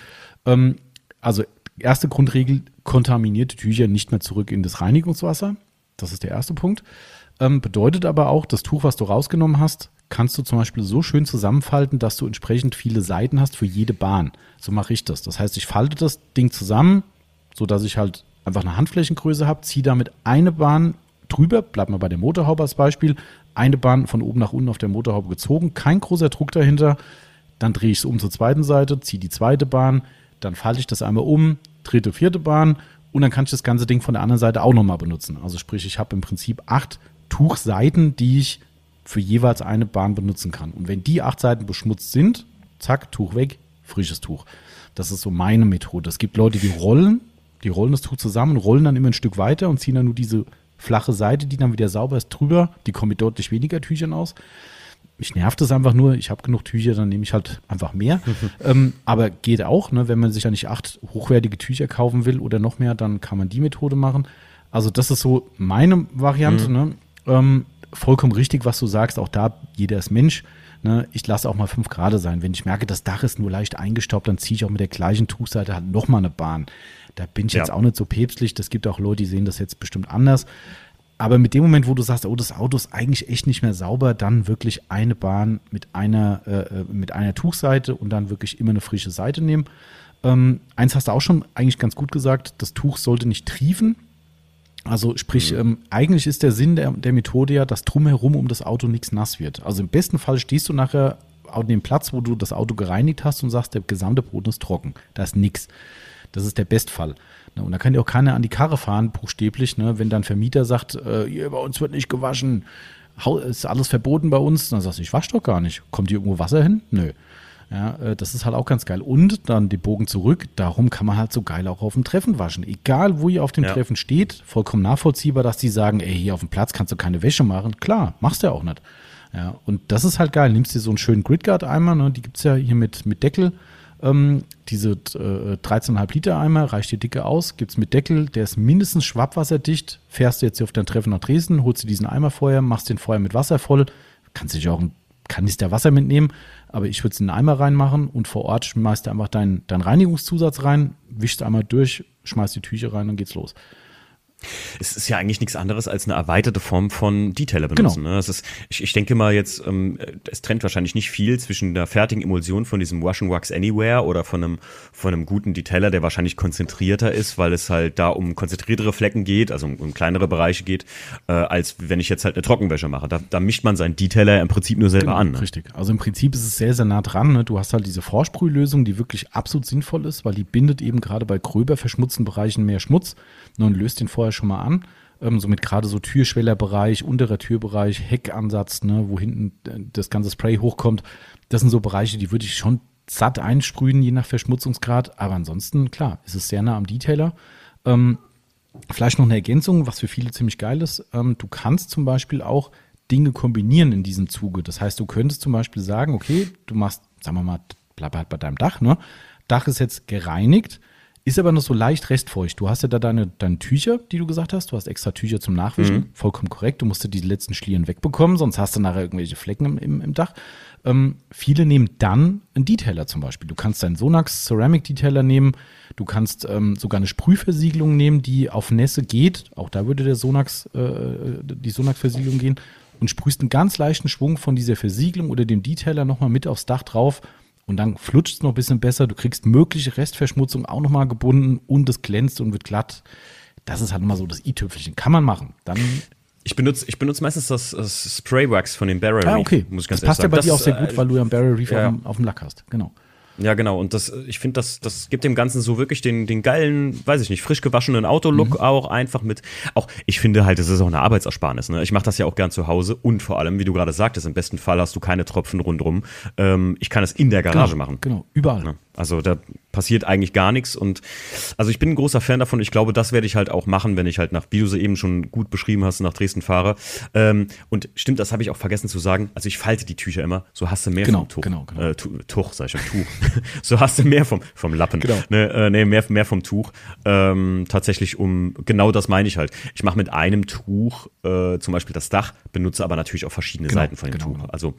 Ähm, also erste Grundregel, kontaminierte Tücher nicht mehr zurück in das Reinigungswasser. Das ist der erste Punkt. Ähm, bedeutet aber auch, das Tuch, was du rausgenommen hast, kannst du zum Beispiel so schön zusammenfalten, dass du entsprechend viele Seiten hast für jede Bahn. So mache ich das. Das heißt, ich falte das Ding zusammen, sodass ich halt einfach eine Handflächengröße habe, ziehe damit eine Bahn drüber, bleib mal bei der Motorhaube als Beispiel, eine Bahn von oben nach unten auf der Motorhaube gezogen, kein großer Druck dahinter, dann drehe ich es um zur zweiten Seite, ziehe die zweite Bahn, dann falte ich das einmal um, dritte, vierte Bahn und dann kann ich das ganze Ding von der anderen Seite auch nochmal benutzen. Also sprich, ich habe im Prinzip acht Tuchseiten, die ich für jeweils eine Bahn benutzen kann. Und wenn die acht Seiten beschmutzt sind, zack, Tuch weg, frisches Tuch. Das ist so meine Methode. Es gibt Leute, die rollen, die rollen das Tuch zusammen, rollen dann immer ein Stück weiter und ziehen dann nur diese flache Seite, die dann wieder sauber ist, drüber. Die kommen mit deutlich weniger Tüchern aus mich nervt es einfach nur, ich habe genug Tücher, dann nehme ich halt einfach mehr. [laughs] ähm, aber geht auch, ne? wenn man sich ja nicht acht hochwertige Tücher kaufen will oder noch mehr, dann kann man die Methode machen. Also das ist so meine Variante. Mhm. Ne? Ähm, vollkommen richtig, was du sagst, auch da, jeder ist Mensch. Ne? Ich lasse auch mal fünf Grad sein. Wenn ich merke, das Dach ist nur leicht eingestaubt, dann ziehe ich auch mit der gleichen Tuchseite halt nochmal eine Bahn. Da bin ich ja. jetzt auch nicht so päpstlich. Das gibt auch Leute, die sehen das jetzt bestimmt anders. Aber mit dem Moment, wo du sagst, oh, das Auto ist eigentlich echt nicht mehr sauber, dann wirklich eine Bahn mit einer, äh, äh, mit einer Tuchseite und dann wirklich immer eine frische Seite nehmen. Ähm, eins hast du auch schon eigentlich ganz gut gesagt, das Tuch sollte nicht triefen. Also sprich, mhm. ähm, eigentlich ist der Sinn der, der Methode ja, dass drumherum um das Auto nichts nass wird. Also im besten Fall stehst du nachher an dem Platz, wo du das Auto gereinigt hast und sagst, der gesamte Boden ist trocken. Da ist nichts. Das ist der Bestfall. Ne, und da kann ja auch keiner an die Karre fahren, buchstäblich, ne? wenn dann Vermieter sagt, äh, bei uns wird nicht gewaschen, ist alles verboten bei uns. Dann sagst du, ich wasche doch gar nicht. Kommt hier irgendwo Wasser hin? Nö. Ja, äh, das ist halt auch ganz geil. Und dann die Bogen zurück, darum kann man halt so geil auch auf dem Treffen waschen. Egal, wo ihr auf dem ja. Treffen steht, vollkommen nachvollziehbar, dass die sagen, ey, hier auf dem Platz kannst du keine Wäsche machen. Klar, machst du ja auch nicht. Ja, und das ist halt geil. Nimmst dir so einen schönen Gridguard-Eimer, ne? die gibt's ja hier mit, mit Deckel. Ähm, diese äh, 13,5 Liter Eimer reicht dir dicke aus, gibt's mit Deckel, der ist mindestens schwappwasserdicht. Fährst du jetzt auf dein Treffen nach Dresden, holst dir diesen Eimer vorher, machst den vorher mit Wasser voll, kannst dich auch ein Kanister Wasser mitnehmen, aber ich würde es in einen Eimer reinmachen und vor Ort schmeißt du einfach deinen dein Reinigungszusatz rein, wischst einmal durch, schmeißt die Tücher rein und geht's los. Es ist ja eigentlich nichts anderes als eine erweiterte Form von Detailer benutzen. Genau. Ne? Ist, ich, ich denke mal jetzt, ähm, es trennt wahrscheinlich nicht viel zwischen der fertigen Emulsion von diesem Wash and Wax Anywhere oder von einem, von einem guten Detailer, der wahrscheinlich konzentrierter ist, weil es halt da um konzentriertere Flecken geht, also um, um kleinere Bereiche geht, äh, als wenn ich jetzt halt eine Trockenwäsche mache. Da, da mischt man seinen Detailer im Prinzip nur selber genau, an. Ne? Richtig. Also im Prinzip ist es sehr, sehr nah dran. Ne? Du hast halt diese Vorsprühlösung, die wirklich absolut sinnvoll ist, weil die bindet eben gerade bei gröber verschmutzten Bereichen mehr Schmutz und löst den vorher schon mal an. Ähm, somit gerade so Türschwellerbereich, unterer Türbereich, Heckansatz, ne, wo hinten äh, das ganze Spray hochkommt. Das sind so Bereiche, die würde ich schon satt einsprühen, je nach Verschmutzungsgrad. Aber ansonsten, klar, ist es sehr nah am Detailer. Ähm, vielleicht noch eine Ergänzung, was für viele ziemlich geil ist. Ähm, du kannst zum Beispiel auch Dinge kombinieren in diesem Zuge. Das heißt, du könntest zum Beispiel sagen, okay, du machst, sagen wir mal, bleib halt bei deinem Dach, ne? Dach ist jetzt gereinigt, ist aber noch so leicht restfeucht. Du hast ja da deine, deine Tücher, die du gesagt hast. Du hast extra Tücher zum Nachwischen. Mhm. Vollkommen korrekt. Du musst ja die letzten Schlieren wegbekommen, sonst hast du nachher irgendwelche Flecken im, im, im Dach. Ähm, viele nehmen dann einen Detailer zum Beispiel. Du kannst deinen Sonax Ceramic Detailer nehmen. Du kannst ähm, sogar eine Sprühversiegelung nehmen, die auf Nässe geht. Auch da würde der Sonax, äh, die Sonax-Versiegelung gehen. Und sprühst einen ganz leichten Schwung von dieser Versiegelung oder dem Detailer nochmal mit aufs Dach drauf und dann flutscht es noch ein bisschen besser. Du kriegst mögliche Restverschmutzung auch nochmal gebunden und es glänzt und wird glatt. Das ist halt immer so das i-Tüpfelchen. Kann man machen. Dann ich benutze, ich benutze meistens das, das Spray Wax von dem Barrel ah, okay. muss ich ganz das passt ja bei das, dir auch sehr gut, äh, weil du ja einen Barrel Reef ja. auf, dem, auf dem Lack hast. Genau. Ja, genau. Und das, ich finde, das, das gibt dem Ganzen so wirklich den, den geilen, weiß ich nicht, frisch gewaschenen Autolook mhm. auch einfach mit. Auch, ich finde halt, das ist auch eine Arbeitsersparnis. Ne? Ich mache das ja auch gern zu Hause und vor allem, wie du gerade sagtest, im besten Fall hast du keine Tropfen rundrum. Ähm, ich kann es in der Garage genau, machen. Genau, überall. Ne? Also da passiert eigentlich gar nichts und also ich bin ein großer Fan davon. Ich glaube, das werde ich halt auch machen, wenn ich halt nach, wie du sie eben schon gut beschrieben hast, nach Dresden fahre. Ähm, und stimmt, das habe ich auch vergessen zu sagen. Also ich falte die Tücher immer, so hast du mehr genau, vom Tuch. Genau, genau. Äh, Tuch, sag ich schon, Tuch. [laughs] so hast du mehr vom, vom Lappen. Genau. Ne, äh, nee, mehr, mehr vom Tuch. Ähm, tatsächlich um, genau das meine ich halt. Ich mache mit einem Tuch äh, zum Beispiel das Dach, benutze aber natürlich auch verschiedene genau, Seiten von dem genau, Tuch. Genau. Also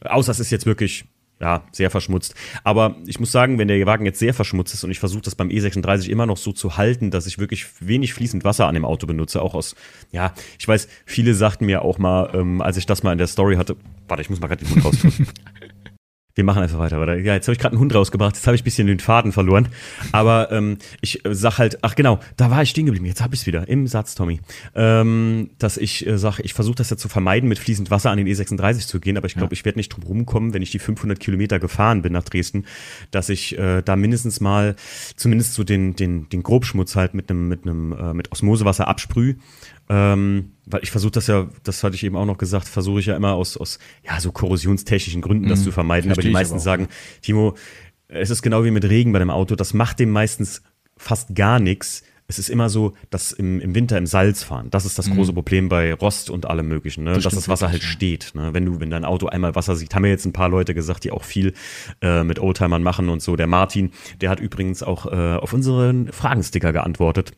außer es ist jetzt wirklich ja, sehr verschmutzt. Aber ich muss sagen, wenn der Wagen jetzt sehr verschmutzt ist und ich versuche das beim E36 immer noch so zu halten, dass ich wirklich wenig fließend Wasser an dem Auto benutze, auch aus, ja, ich weiß, viele sagten mir auch mal, ähm, als ich das mal in der Story hatte, warte, ich muss mal gerade den Mund rausfinden. [laughs] Wir machen einfach weiter, oder? Ja, jetzt habe ich gerade einen Hund rausgebracht, jetzt habe ich ein bisschen den Faden verloren. Aber ähm, ich äh, sag halt, ach genau, da war ich stehen geblieben, jetzt habe ich es wieder, im Satz, Tommy. Ähm, dass ich äh, sage, ich versuche das ja zu vermeiden, mit fließend Wasser an den E36 zu gehen, aber ich glaube, ja. ich werde nicht drum rumkommen, wenn ich die 500 Kilometer gefahren bin nach Dresden, dass ich äh, da mindestens mal, zumindest so den, den, den Grobschmutz halt mit einem mit einem äh, mit Osmosewasser absprühe ähm, weil ich versuche das ja, das hatte ich eben auch noch gesagt, versuche ich ja immer aus, aus ja, so korrosionstechnischen Gründen das mhm, zu vermeiden. Aber die meisten aber sagen, Timo, es ist genau wie mit Regen bei dem Auto, das macht dem meistens fast gar nichts. Es ist immer so, dass im, im Winter im Salz fahren. Das ist das mhm. große Problem bei Rost und allem möglichen, ne? das dass das Wasser halt steht. Ne? Wenn du, wenn dein Auto einmal Wasser sieht, haben mir jetzt ein paar Leute gesagt, die auch viel äh, mit Oldtimern machen und so. Der Martin, der hat übrigens auch äh, auf unseren Fragensticker geantwortet.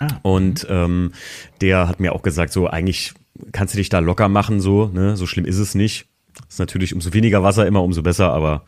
Ah. Und ähm, der hat mir auch gesagt, so eigentlich kannst du dich da locker machen, so, ne? So schlimm ist es nicht. Ist natürlich umso weniger Wasser immer, umso besser, aber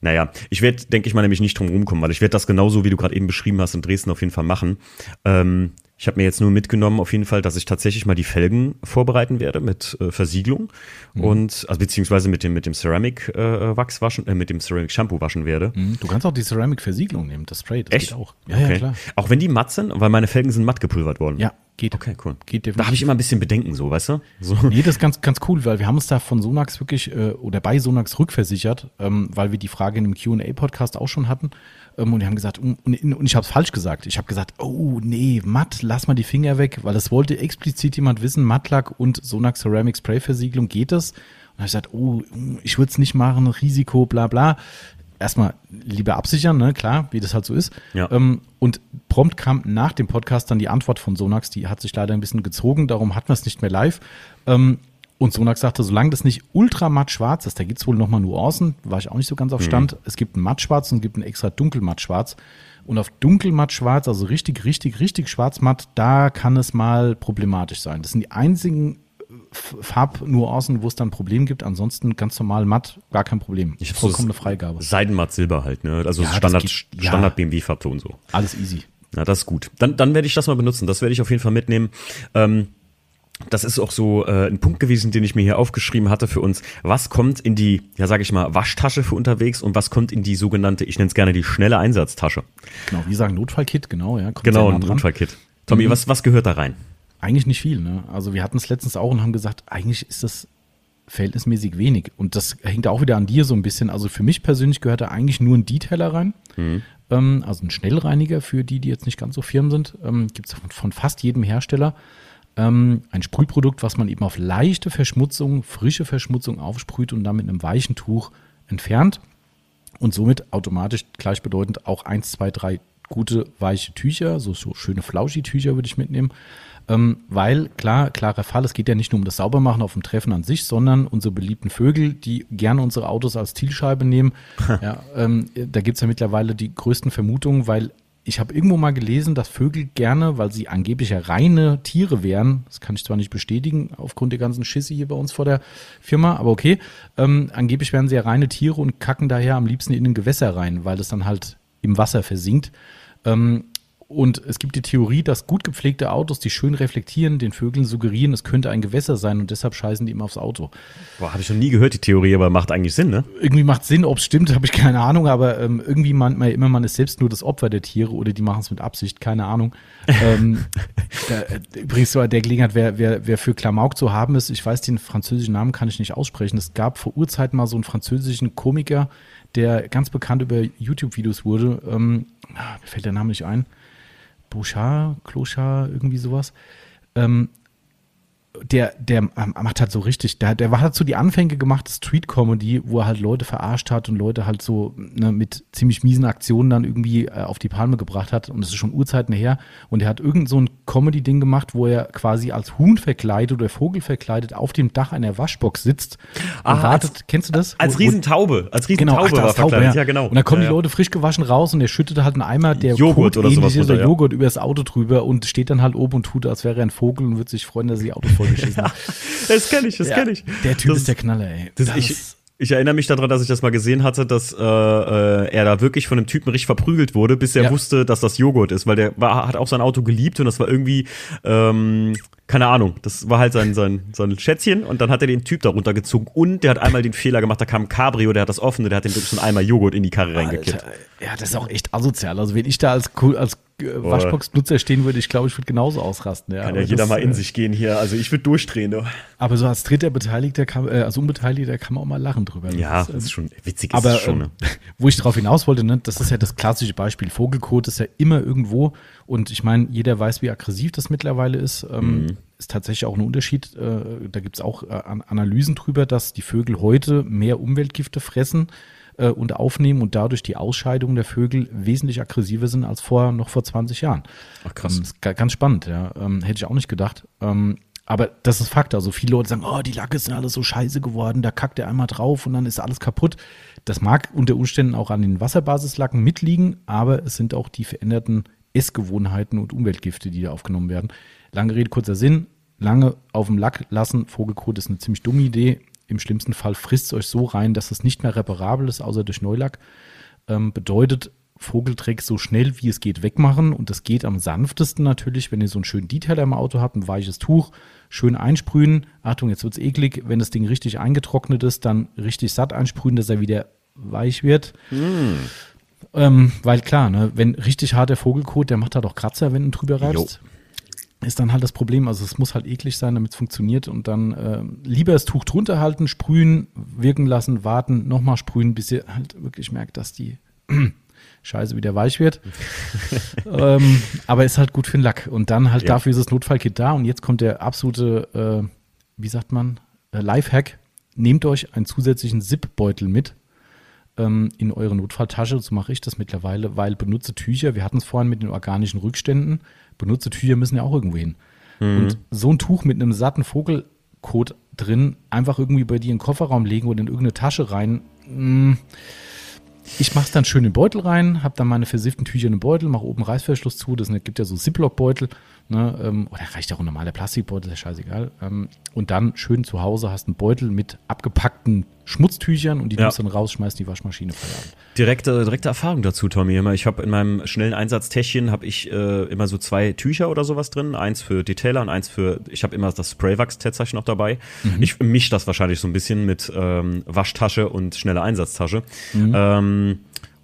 naja, ich werde, denke ich mal, nämlich nicht drum rumkommen, weil ich werde das genauso, wie du gerade eben beschrieben hast, in Dresden auf jeden Fall machen. Ähm, ich habe mir jetzt nur mitgenommen, auf jeden Fall, dass ich tatsächlich mal die Felgen vorbereiten werde mit äh, Versiegelung mhm. und also beziehungsweise mit dem mit dem Ceramic äh, Wachs waschen, äh, mit dem Ceramic Shampoo waschen werde. Mhm. Du kannst auch die Ceramic Versiegelung nehmen, das Spray, das Echt? geht auch. Ja, okay. ja, klar. Auch wenn die matt sind, weil meine Felgen sind matt gepulvert worden. Ja, geht. Okay, cool. Geht definitiv. Da habe ich immer ein bisschen Bedenken, so, weißt du? So. Nee, das ist ganz, ganz cool, weil wir haben uns da von Sonax wirklich äh, oder bei Sonax rückversichert, ähm, weil wir die Frage in dem Q&A-Podcast auch schon hatten. Ähm, und die haben gesagt, und, und ich habe es falsch gesagt. Ich habe gesagt, oh nee, matt, lass mal die Finger weg, weil das wollte explizit jemand wissen, Mattlack und Sonax Ceramic Spray Versiegelung, geht das? Und habe ich gesagt, oh, ich würde es nicht machen, Risiko, bla bla. Erstmal lieber absichern, ne, klar, wie das halt so ist. Ja. Ähm, und prompt kam nach dem Podcast dann die Antwort von Sonax, die hat sich leider ein bisschen gezogen, darum hatten wir es nicht mehr live. Ähm, und Sonax sagte, solange das nicht ultra matt schwarz ist, da gibt es wohl nochmal Nuancen, war ich auch nicht so ganz auf mhm. Stand. Mhm. Es gibt ein mattschwarz und es gibt ein extra dunkelmattschwarz. Und auf dunkelmattschwarz, also richtig, richtig, richtig schwarzmatt, da kann es mal problematisch sein. Das sind die einzigen Farbnuancen, wo es dann ein Problem gibt. Ansonsten ganz normal matt, gar kein Problem. Ich so das Freigabe. Seidenmatt Silber halt, ne? Also Ja, Standard, geht- ja. Standard BMW-Farbton so. Alles easy. Na, das ist gut. Dann, dann werde ich das mal benutzen. Das werde ich auf jeden Fall mitnehmen. Ähm, das ist auch so äh, ein Punkt gewesen, den ich mir hier aufgeschrieben hatte für uns. Was kommt in die, ja sage ich mal, Waschtasche für unterwegs und was kommt in die sogenannte, ich nenne es gerne die schnelle Einsatztasche? Genau, wie sagen Notfallkit, genau, ja. kommt Genau, ein. Notfallkit. Tommy, Mhm. was, was gehört da rein? Eigentlich nicht viel, ne? Also wir hatten es letztens auch und haben gesagt, eigentlich ist das verhältnismäßig wenig. Und das hängt auch wieder an dir so ein bisschen. Also für mich persönlich gehört da eigentlich nur ein Detailer rein. Ähm, also ein Schnellreiniger für die, die jetzt nicht ganz so firm sind. Ähm, Gibt es von, von fast jedem Hersteller. Ähm, ein Sprühprodukt, was man eben auf leichte Verschmutzung, frische Verschmutzung aufsprüht und dann mit einem weichen Tuch entfernt. Und somit automatisch gleichbedeutend auch eins, zwei, drei gute weiche Tücher, so, so schöne Flauschi-Tücher würde ich mitnehmen. Ähm, weil, klar, klarer Fall, es geht ja nicht nur um das Saubermachen auf dem Treffen an sich, sondern unsere beliebten Vögel, die gerne unsere Autos als Zielscheibe nehmen. [laughs] ja, ähm, da gibt's ja mittlerweile die größten Vermutungen, weil ich habe irgendwo mal gelesen, dass Vögel gerne, weil sie angeblich ja reine Tiere wären, das kann ich zwar nicht bestätigen, aufgrund der ganzen Schisse hier bei uns vor der Firma, aber okay, ähm, angeblich wären sie ja reine Tiere und kacken daher am liebsten in ein Gewässer rein, weil es dann halt im Wasser versinkt. Ähm, und es gibt die Theorie, dass gut gepflegte Autos, die schön reflektieren, den Vögeln suggerieren, es könnte ein Gewässer sein und deshalb scheißen die immer aufs Auto. Boah, habe ich noch nie gehört, die Theorie, aber macht eigentlich Sinn, ne? Irgendwie macht Sinn, ob es stimmt, [laughs] habe ich keine Ahnung, aber ähm, irgendwie meint man immer, man ist selbst nur das Opfer der Tiere oder die machen es mit Absicht, keine Ahnung. [laughs] ähm, da, äh, übrigens, an der Gelegenheit, wer, wer, wer für Klamauk zu haben ist, ich weiß den französischen Namen, kann ich nicht aussprechen. Es gab vor Urzeiten mal so einen französischen Komiker, der ganz bekannt über YouTube-Videos wurde. Ähm, ah, mir fällt der Name nicht ein. Bouchard, Clochard, irgendwie sowas. Ähm, der, der ähm, macht halt so richtig, der, der hat so die Anfänge gemacht, Street Comedy, wo er halt Leute verarscht hat und Leute halt so ne, mit ziemlich miesen Aktionen dann irgendwie äh, auf die Palme gebracht hat. Und das ist schon Urzeiten her. Und er hat irgend so ein Comedy-Ding gemacht, wo er quasi als Huhn verkleidet oder Vogel verkleidet auf dem Dach einer Waschbox sitzt und Ah, wartet. als- Kennst du das? Als Riesentaube, als Genau, Riesentaube ach, da war Taube, ja. Ja, genau. Und da kommen ja, die Leute frisch gewaschen raus und er schüttet halt einen Eimer, der Joghurt oder sowas ja. Joghurt über das Auto drüber und steht dann halt oben und tut, als wäre er ein Vogel und wird sich freuen, dass er die Autos vollgeschissen hat. [laughs] Das kenne ich, das Ja, kenne ich. Der Typ das, ist der Knaller, ey. Das, Das ich, ich erinnere mich daran, dass ich das mal gesehen hatte, dass äh, äh, er da wirklich von einem Typen richtig verprügelt wurde, bis er Ja. wusste, dass das Joghurt ist, weil der war, hat auch sein Auto geliebt und das war irgendwie, ähm, keine Ahnung, das war halt sein, sein, sein Schätzchen und dann hat er den Typ da runtergezogen und der hat einmal den Fehler gemacht, da kam ein Cabrio, der hat das offen und der hat so einen Eimer Joghurt in die Karre reingekippt. Alter, ja, das ist auch echt asozial. Also wenn ich da als, als Waschbox-Nutzer stehen würde, ich glaube, ich würde genauso ausrasten. Ja, Kann ja jeder das, mal in äh, sich gehen hier, also ich würde durchdrehen. Du. Aber so als dritter Beteiligter, kann, äh, als Unbeteiligter kann man auch mal lachen drüber. Das Ja, ist, das ähm, ist schon witzig, ist Aber schon. Ne? ähm, [laughs] wo ich drauf hinaus wollte, ne, das ist ja das klassische Beispiel. Vogelkot ist ja immer irgendwo. Und ich meine, jeder weiß, wie aggressiv das mittlerweile ist. Ähm, Mhm. Ist tatsächlich auch ein Unterschied. Äh, da gibt es auch äh, An- Analysen drüber, dass die Vögel heute mehr Umweltgifte fressen äh, und aufnehmen und dadurch die Ausscheidungen der Vögel wesentlich aggressiver sind als vor noch vor 20 Jahren. Ach, krass. Ähm, ist ga- ganz spannend, ja. Ähm, hätte ich auch nicht gedacht. Ähm, aber das ist Fakt. Also viele Leute sagen, oh, die Lacke sind alles so scheiße geworden, da kackt er einmal drauf und dann ist alles kaputt. Das mag unter Umständen auch an den Wasserbasislacken mitliegen, aber es sind auch die veränderten Essgewohnheiten und Umweltgifte, die da aufgenommen werden. Lange Rede, kurzer Sinn. Lange auf dem Lack lassen, Vogelkot ist eine ziemlich dumme Idee. Im schlimmsten Fall frisst es euch so rein, dass es nicht mehr reparabel ist, außer durch Neulack. Ähm, bedeutet, Vogeldreck so schnell wie es geht wegmachen. Und das geht am sanftesten natürlich, wenn ihr so einen schönen Detailer im Auto habt, ein weiches Tuch, schön einsprühen. Achtung, jetzt wird's eklig. Wenn das Ding richtig eingetrocknet ist, dann richtig satt einsprühen, dass er wieder weich wird. Ähm, weil klar, ne, wenn richtig harter Vogelkot, der macht halt auch Kratzer, wenn du drüber reibst. Ist dann halt das Problem. Also es muss halt eklig sein, damit es funktioniert. Und dann äh, lieber das Tuch drunter halten, sprühen, wirken lassen, warten, nochmal sprühen, bis ihr halt wirklich merkt, dass die [clears throat] Scheiße wieder weich wird. [laughs] ähm, aber ist halt gut für den Lack. Und dann halt Ja. dafür ist das Notfallkit da. Und jetzt kommt der absolute, äh, wie sagt man, äh, Lifehack. Nehmt euch einen zusätzlichen Zip-Beutel mit ähm, in eure Notfalltasche. So mache ich das mittlerweile, weil benutze Tücher, wir hatten es vorhin mit den organischen Rückständen, benutze Tücher müssen ja auch irgendwo hin. Und so ein Tuch mit einem satten Vogelkot drin, einfach irgendwie bei dir in den Kofferraum legen oder in irgendeine Tasche rein, mh, Ich mache es dann schön in den Beutel rein, habe dann meine versifften Tücher in den Beutel, mache oben Reißverschluss zu. Das gibt ja so Ziploc-Beutel. Ne, ähm, oder reicht auch ein normaler Plastikbeutel, ist ja scheißegal. Ähm, und dann schön zu Hause hast einen Beutel mit abgepackten Schmutztüchern und die ja. nimmst dann raus, schmeißt die Waschmaschine Feierabend. Direkte, direkte Erfahrung dazu, Tommy. Ich habe in meinem schnellen Einsatztäschchen habe ich äh, immer so zwei Tücher oder sowas drin. Eins für Detailer und eins für, ich habe immer das Spraywax-Tätzchen noch dabei. Mhm. Ich mische das wahrscheinlich so ein bisschen mit ähm, Waschtasche und schnelle Einsatztasche. Mhm.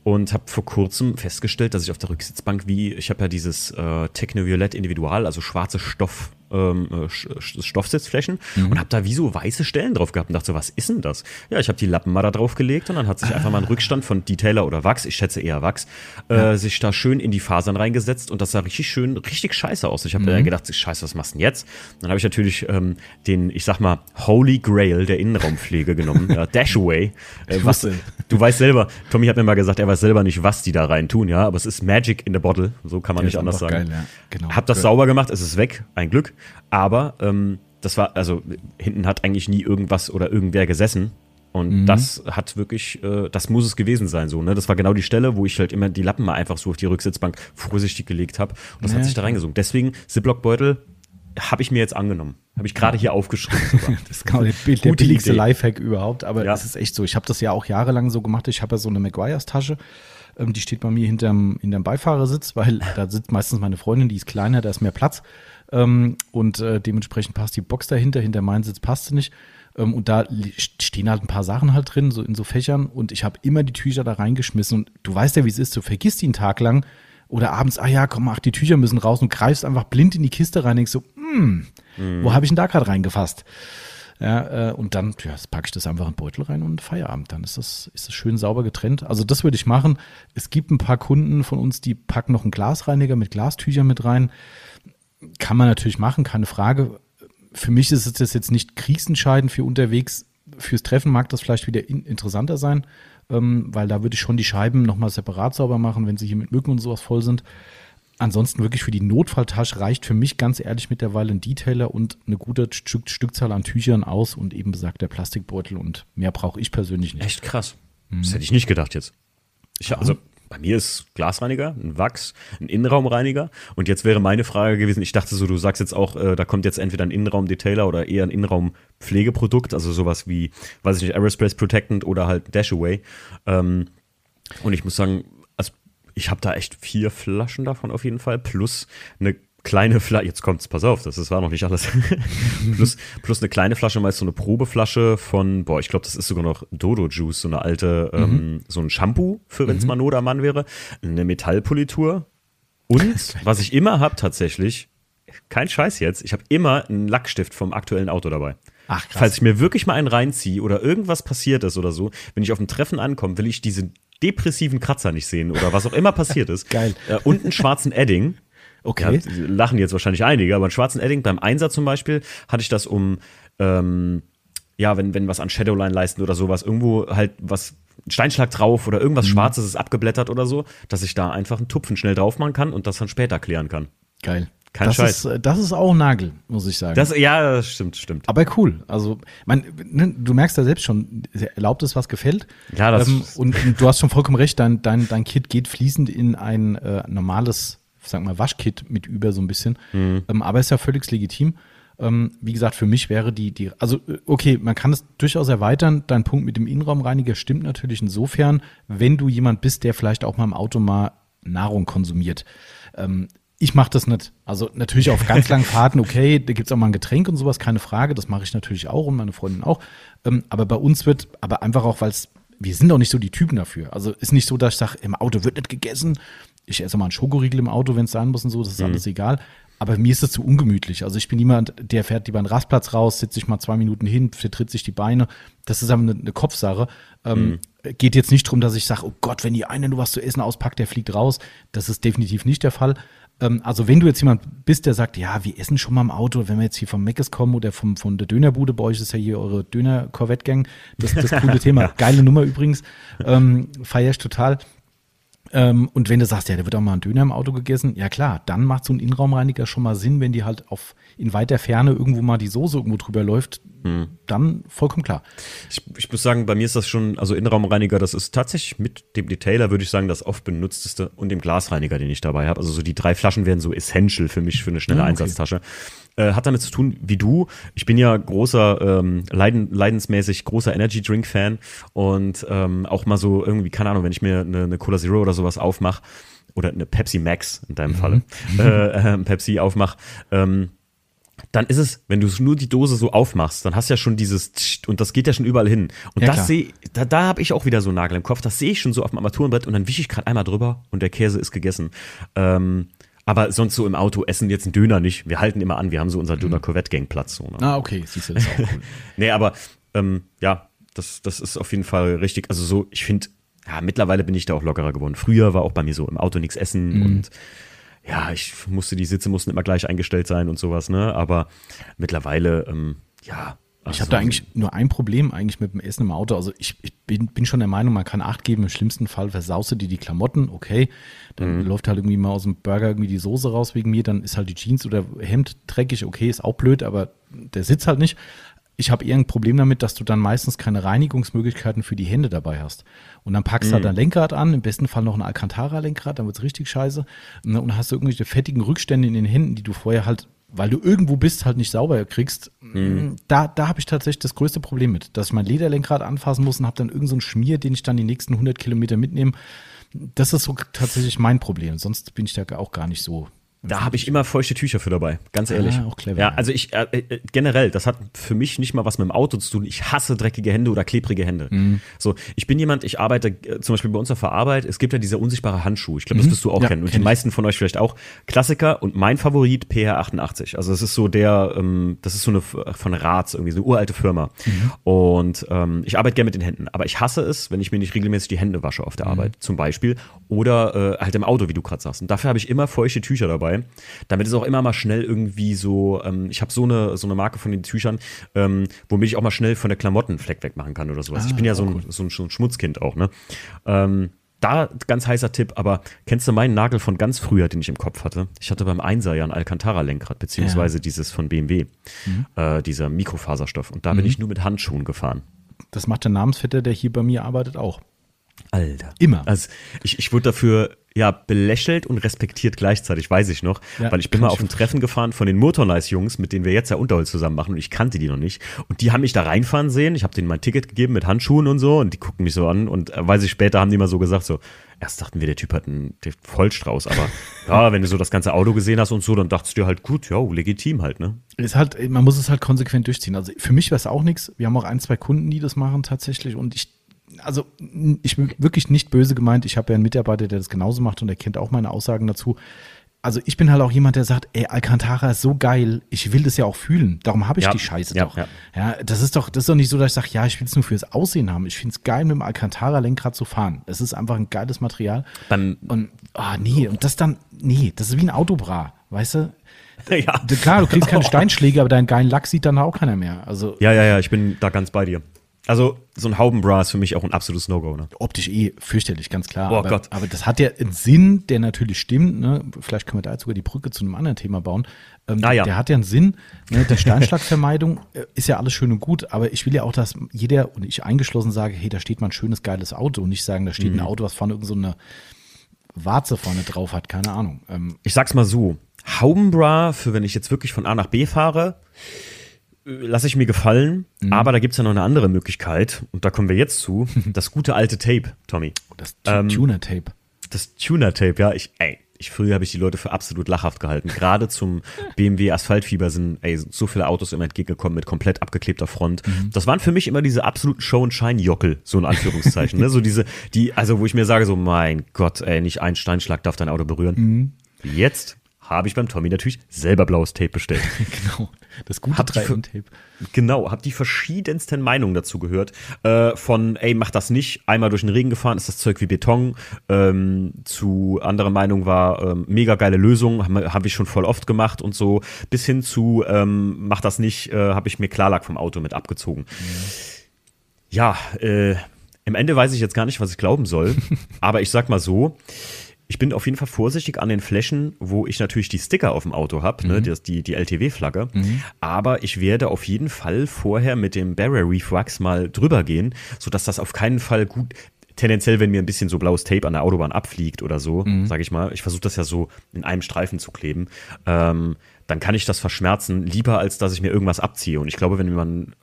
Und habe vor kurzem festgestellt, dass ich auf der Rücksitzbank wie, ich habe ja dieses äh, Technoviolett Individual, also schwarze Stoff ähm, äh, Stoffsitzflächen mhm. und habe da wie so weiße Stellen drauf gehabt und dachte so, was ist denn das? Ja, ich habe die Lappen mal da drauf gelegt und dann hat sich ah. einfach mal ein Rückstand von Detailer oder Wachs, ich schätze eher Wachs, äh, ja. sich da schön in die Fasern reingesetzt und das sah richtig schön, richtig scheiße aus. Ich habe mhm. dann gedacht, scheiße, was machst du denn jetzt? Dann habe ich natürlich ähm, den, ich sag mal, Holy Grail der Innenraumpflege genommen, ja, [laughs] Dashaway. Äh, was, du weißt selber, Tommy hat mir mal gesagt, er weiß selber nicht, was die da rein tun, ja, aber es ist Magic in the Bottle, so kann man der nicht anders sagen. Geil, ja. genau, hab das geil. sauber gemacht, es ist weg, ein Glück. Aber ähm, das war, also hinten hat eigentlich nie irgendwas oder irgendwer gesessen. Und mhm. das hat wirklich, äh, das muss es gewesen sein, so, ne? Das war genau die Stelle, wo ich halt immer die Lappen mal einfach so auf die Rücksitzbank vorsichtig gelegt habe. Und das ja. hat sich da reingesogen. Deswegen, Ziploc-Beutel habe ich mir jetzt angenommen. Habe ich gerade hier aufgeschrieben. [laughs] das ist genau der, der billigste Lifehack überhaupt. Aber ja. es ist echt so. Ich habe das ja auch jahrelang so gemacht. Ich habe ja so eine Maguires-Tasche. Ähm, die steht bei mir hinterm, hinterm Beifahrersitz, weil da sitzt meistens meine Freundin, die ist kleiner, da ist mehr Platz. Ähm, und äh, dementsprechend passt die Box dahinter, hinter meinen Sitz passt sie nicht. Ähm, und da stehen halt ein paar Sachen halt drin, so in so Fächern. Und ich habe immer die Tücher da reingeschmissen. Und du weißt ja, wie es ist, du vergisst die einen Tag lang. Oder abends, ah ja, komm, ach, die Tücher müssen raus und greifst einfach blind in die Kiste rein und denkst so, hm, mhm. wo habe ich denn da gerade reingefasst? Ja, äh, und dann ja, packe ich das einfach in den Beutel rein und Feierabend. Dann ist das, ist das schön sauber getrennt. Also das würde ich machen. Es gibt ein paar Kunden von uns, die packen noch einen Glasreiniger mit Glastüchern mit rein. Kann man natürlich machen, keine Frage. Für mich ist es jetzt nicht kriegsentscheidend für unterwegs. Fürs Treffen mag das vielleicht wieder in, interessanter sein, ähm, weil da würde ich schon die Scheiben nochmal separat sauber machen, wenn sie hier mit Mücken und sowas voll sind. Ansonsten wirklich für die Notfalltasche reicht für mich ganz ehrlich mittlerweile ein Detailer und eine gute Stück, Stückzahl an Tüchern aus und eben besagt der Plastikbeutel und mehr brauche ich persönlich nicht. Echt krass. Mhm. Das hätte ich nicht gedacht jetzt. Ich, also bei mir ist Glasreiniger, ein Wachs, ein Innenraumreiniger. Und jetzt wäre meine Frage gewesen, ich dachte so, du sagst jetzt auch, äh, da kommt jetzt entweder ein Innenraumdetailer oder eher ein Innenraumpflegeprodukt, also sowas wie, weiß ich nicht, Aerospace Protectant oder halt Dashaway. Ähm, und ich muss sagen, also ich habe da echt vier Flaschen davon auf jeden Fall, plus eine kleine Flasche, jetzt kommt's, pass auf, das, das war noch nicht alles. [laughs] plus, plus eine kleine Flasche, meist so eine Probeflasche von, boah, ich glaube, das ist sogar noch Dodo Juice, so eine alte, mhm. ähm, so ein Shampoo, für wenn's mhm. mal am Mann wäre, eine Metallpolitur und [laughs] was ich immer hab tatsächlich, kein Scheiß jetzt, ich habe immer einen Lackstift vom aktuellen Auto dabei. Ach, krass. Falls ich mir wirklich mal einen reinziehe oder irgendwas passiert ist oder so, wenn ich auf dem Treffen ankomme, will ich diese depressiven Kratzer nicht sehen oder was auch immer passiert ist. [laughs] Geil. Äh, und einen schwarzen Edding. Okay. Ja, lachen jetzt wahrscheinlich einige, aber einen schwarzen Edding beim Einsatz zum Beispiel hatte ich das um, ähm, ja, wenn, wenn was an Shadowline leisten oder sowas, irgendwo halt was, Steinschlag drauf oder irgendwas mhm. Schwarzes ist abgeblättert oder so, dass ich da einfach einen Tupfen schnell drauf machen kann und das dann später klären kann. Geil. Kein das Scheiß. Ist, das ist auch Nagel, muss ich sagen. Das, ja, das stimmt, stimmt. Aber cool. Also, man, ne, du merkst ja selbst schon, erlaubt es, was gefällt. Ja, das ähm, und, und, du hast schon vollkommen recht, dein, dein, dein Kit geht fließend in ein äh, normales sag mal, Waschkit mit über so ein bisschen. Mhm. Ähm, aber ist ja völlig legitim. Ähm, wie gesagt, für mich wäre die, die, also äh, okay, man kann es durchaus erweitern. Dein Punkt mit dem Innenraumreiniger stimmt natürlich insofern, wenn du jemand bist, der vielleicht auch mal im Auto mal Nahrung konsumiert. Ähm, ich mache das nicht. Also natürlich auf ganz langen Fahrten, okay, da gibt's auch mal ein Getränk und sowas, keine Frage. Das mache ich natürlich auch und meine Freundin auch. Ähm, aber bei uns wird, aber einfach auch, weil es, wir sind auch nicht so die Typen dafür. Also ist nicht so, dass ich sage, im Auto wird nicht gegessen ich esse mal einen Schokoriegel im Auto, wenn es sein muss und so, das ist mhm. alles egal. Aber mir ist das zu ungemütlich. Also ich bin niemand, der fährt lieber einen Rastplatz raus, sitzt sich mal zwei Minuten hin, vertritt sich die Beine. Das ist aber eine, eine Kopfsache. Ähm, mhm. Geht jetzt nicht darum, dass ich sage, oh Gott, wenn die eine nur was zu essen auspackt, der fliegt raus. Das ist definitiv nicht der Fall. Ähm, also wenn du jetzt jemand bist, der sagt, ja, wir essen schon mal im Auto, wenn wir jetzt hier vom Meckes kommen oder vom, von der Dönerbude, bei euch ist ja hier eure Döner-Corvette-Gang. Das ist das coole [laughs] Thema. Geile Nummer übrigens. Ähm, Feier ich total. Ähm, und wenn du sagst, ja, da wird auch mal ein Döner im Auto gegessen, ja klar, dann macht so ein Innenraumreiniger schon mal Sinn, wenn die halt auf in weiter Ferne irgendwo mal die Soße irgendwo drüber läuft, mhm. dann vollkommen klar. Ich, ich, muss sagen, bei mir ist das schon, also Innenraumreiniger, das ist tatsächlich mit dem Detailer, würde ich sagen, das oft benutzteste und dem Glasreiniger, den ich dabei habe. Also so die drei Flaschen wären so essential für mich für eine schnelle ah, okay. Einsatztasche. Äh, hat damit zu tun, wie du. Ich bin ja großer, ähm, leiden, leidensmäßig großer Energy Drink Fan und ähm, auch mal so irgendwie, keine Ahnung, wenn ich mir eine, eine Cola Zero oder sowas aufmache oder eine Pepsi Max in deinem mhm. Falle, [laughs] äh, äh, Pepsi aufmache, ähm, dann ist es, wenn du nur die Dose so aufmachst, dann hast du ja schon dieses und das geht ja schon überall hin. Und ja, das sehe, da, da habe ich auch wieder so einen Nagel im Kopf. Das sehe ich schon so auf dem Armaturenbrett und dann wische ich gerade einmal drüber und der Käse ist gegessen. Ähm, aber sonst so im Auto essen jetzt einen Döner nicht. Wir halten immer an, wir haben so unser mhm. Döner Corvette Gang Platz. So, ne? Ah, okay, siehst du das auch cool. [laughs] nee, aber ähm, ja, das, das ist auf jeden Fall richtig. Also so, ich finde, ja, mittlerweile bin ich da auch lockerer geworden. Früher war auch bei mir so im Auto nichts essen mhm. und ja, ich musste, die Sitze mussten immer gleich eingestellt sein und sowas, ne? Aber mittlerweile, ähm, ja. Also ich habe da eigentlich nur ein Problem eigentlich mit dem Essen im Auto. Also ich, ich bin, bin schon der Meinung, man kann Acht geben. Im schlimmsten Fall versauste dir die Klamotten, okay. Dann mhm. läuft halt irgendwie mal aus dem Burger irgendwie die Soße raus wegen mir. Dann ist halt die Jeans oder Hemd dreckig, okay, ist auch blöd, aber der sitzt halt nicht ich habe eher ein Problem damit, dass du dann meistens keine Reinigungsmöglichkeiten für die Hände dabei hast. Und dann packst du halt mhm. halt dein Lenkrad an, im besten Fall noch ein Alcantara-Lenkrad, dann wird's richtig scheiße. Ne, und dann hast du irgendwelche fettigen Rückstände in den Händen, die du vorher halt, weil du irgendwo bist, halt nicht sauber kriegst. Mhm. Da, da habe ich tatsächlich das größte Problem mit, dass ich mein Lederlenkrad anfassen muss und habe dann irgendeinen so Schmier, den ich dann die nächsten 100 Kilometer mitnehme. Das ist so tatsächlich mein Problem. Sonst bin ich da auch gar nicht so da habe ich immer feuchte Tücher für dabei, ganz ehrlich. Ah, auch clever. Ja, also ich äh, äh, generell, das hat für mich nicht mal was mit dem Auto zu tun. Ich hasse dreckige Hände oder klebrige Hände. Mhm. So, ich bin jemand, ich arbeite äh, zum Beispiel bei uns auf der Arbeit. Es gibt ja diese unsichtbare Handschuhe. Ich glaube, das mhm. wirst du auch ja, kennen und kenn die meisten von euch vielleicht auch. Klassiker und mein Favorit PR88. Also es ist so der, ähm, das ist so eine von Rats irgendwie so eine uralte Firma. Mhm. Und ähm, ich arbeite gerne mit den Händen, aber ich hasse es, wenn ich mir nicht regelmäßig die Hände wasche auf der mhm. Arbeit, zum Beispiel oder äh, halt im Auto, wie du gerade sagst. Und dafür habe ich immer feuchte Tücher dabei Damit ist auch immer mal schnell irgendwie so, ähm, ich habe so eine, so eine Marke von den Tüchern, ähm, womit ich auch mal schnell von der Klamotten Fleck wegmachen kann oder sowas. Ah, ich bin ja so ein, so ein, so ein Schmutzkind auch, ne? Ähm, da ganz heißer Tipp, aber kennst du meinen Nagel von ganz früher, den ich im Kopf hatte? Ich hatte beim Einser ja ein Alcantara-Lenkrad, beziehungsweise ja. dieses von BMW, mhm. äh, dieser Mikrofaserstoff. Und da mhm. bin ich nur mit Handschuhen gefahren. Das macht der Namensvetter, der hier bei mir arbeitet, auch. Alter. Immer. Also ich, ich wurde dafür ja belächelt und respektiert gleichzeitig, weiß ich noch. Ja, weil ich bin mal auf ein Treffen gefahren von den Motornice-Jungs, mit denen wir jetzt ja Unterholz zusammen machen und ich kannte die noch nicht. Und die haben mich da reinfahren sehen. Ich habe denen mein Ticket gegeben mit Handschuhen und so und die gucken mich so an und äh, weiß ich später haben die mal so gesagt, so, erst dachten wir, der Typ hat einen Vollstrauß, aber [laughs] ja, wenn du so das ganze Auto gesehen hast und so, dann dachtest du dir halt, gut, ja, legitim halt, ne? Ist halt, man muss es halt konsequent durchziehen. Also für mich wäre es auch nichts. Wir haben auch ein, zwei Kunden, die das machen tatsächlich und ich also ich bin wirklich nicht böse gemeint. Ich habe ja einen Mitarbeiter, der das genauso macht und er kennt auch meine Aussagen dazu. Also ich bin halt auch jemand, der sagt, ey, Alcantara ist so geil, ich will das ja auch fühlen. Darum habe ich ja, die Scheiße ja, doch. Ja. ja. das ist doch, das ist doch nicht so, dass ich sage, ja, ich will es nur fürs Aussehen haben. Ich finde es geil, mit dem Alcantara-Lenkrad zu fahren. Es ist einfach ein geiles Material. Beim und ah, nee, und das dann, nee, das ist wie ein Autobra, weißt du? [laughs] Ja. Klar, du kriegst keine Steinschläge, aber deinen geilen Lack sieht dann auch keiner mehr. Also, ja, ja, ja, ich bin da ganz bei dir. Also so ein Haubenbra ist für mich auch ein absolutes No-Go. Ne? Optisch eh fürchterlich, ganz klar. Oh aber, Gott. aber das hat ja einen Sinn, der natürlich stimmt. Ne? Vielleicht können wir da jetzt sogar die Brücke zu einem anderen Thema bauen. Ähm, ah, ja. Der hat ja einen Sinn. Ne? Der Steinschlagvermeidung äh, ist ja alles schön und gut, aber ich will ja auch, dass jeder und ich eingeschlossen sage, hey, da steht mal ein schönes, geiles Auto und nicht sagen, da steht mhm. ein Auto, was vorne irgend so eine Warze vorne drauf hat, keine Ahnung. Ähm, ich sag's mal so, Haubenbra für wenn ich jetzt wirklich von A nach B fahre, lasse ich mir gefallen, mhm. aber da gibt es ja noch eine andere Möglichkeit und da kommen wir jetzt zu. [laughs] Das gute alte Tape, Tommy. Das ähm, Tuner-Tape. Das Tuner-Tape, ja. Ich, ey, ich, früher habe ich die Leute für absolut lachhaft gehalten. Gerade zum [laughs] BMW Asphaltfieber sind ey, so viele Autos immer entgegengekommen mit komplett abgeklebter Front. Mhm. Das waren für mich immer diese absoluten Show and Shine Jockel, so in Anführungszeichen. ne? So diese, die, also wo ich mir sage, so mein Gott, ey, nicht ein Steinschlag darf dein Auto berühren. Mhm. Jetzt habe ich beim Tommy natürlich selber blaues Tape bestellt. [laughs] genau, das gute 3M-Tape. Genau, habe die verschiedensten Meinungen dazu gehört. Äh, von, ey, mach das nicht, einmal durch den Regen gefahren, ist das Zeug wie Beton. Ähm, zu anderer Meinung war, ähm, mega geile Lösung, habe hab ich schon voll oft gemacht und so. Bis hin zu, ähm, mach das nicht, äh, habe ich mir Klarlack vom Auto mit abgezogen. Ja, ja äh, im Ende weiß ich jetzt gar nicht, was ich glauben soll. [laughs] aber ich sag mal so, ich bin auf jeden Fall vorsichtig an den Flächen, wo ich natürlich die Sticker auf dem Auto habe, ne, Mhm. die, die, die LTW-Flagge. Aber ich werde auf jeden Fall vorher mit dem Barrier Reef Wax mal drüber gehen, sodass das auf keinen Fall gut. Tendenziell, wenn mir ein bisschen so blaues Tape an der Autobahn abfliegt oder so, Mhm. sage ich mal, ich versuche das ja so in einem Streifen zu kleben, ähm, dann kann ich das verschmerzen, lieber als dass ich mir irgendwas abziehe. Und ich glaube, wenn man,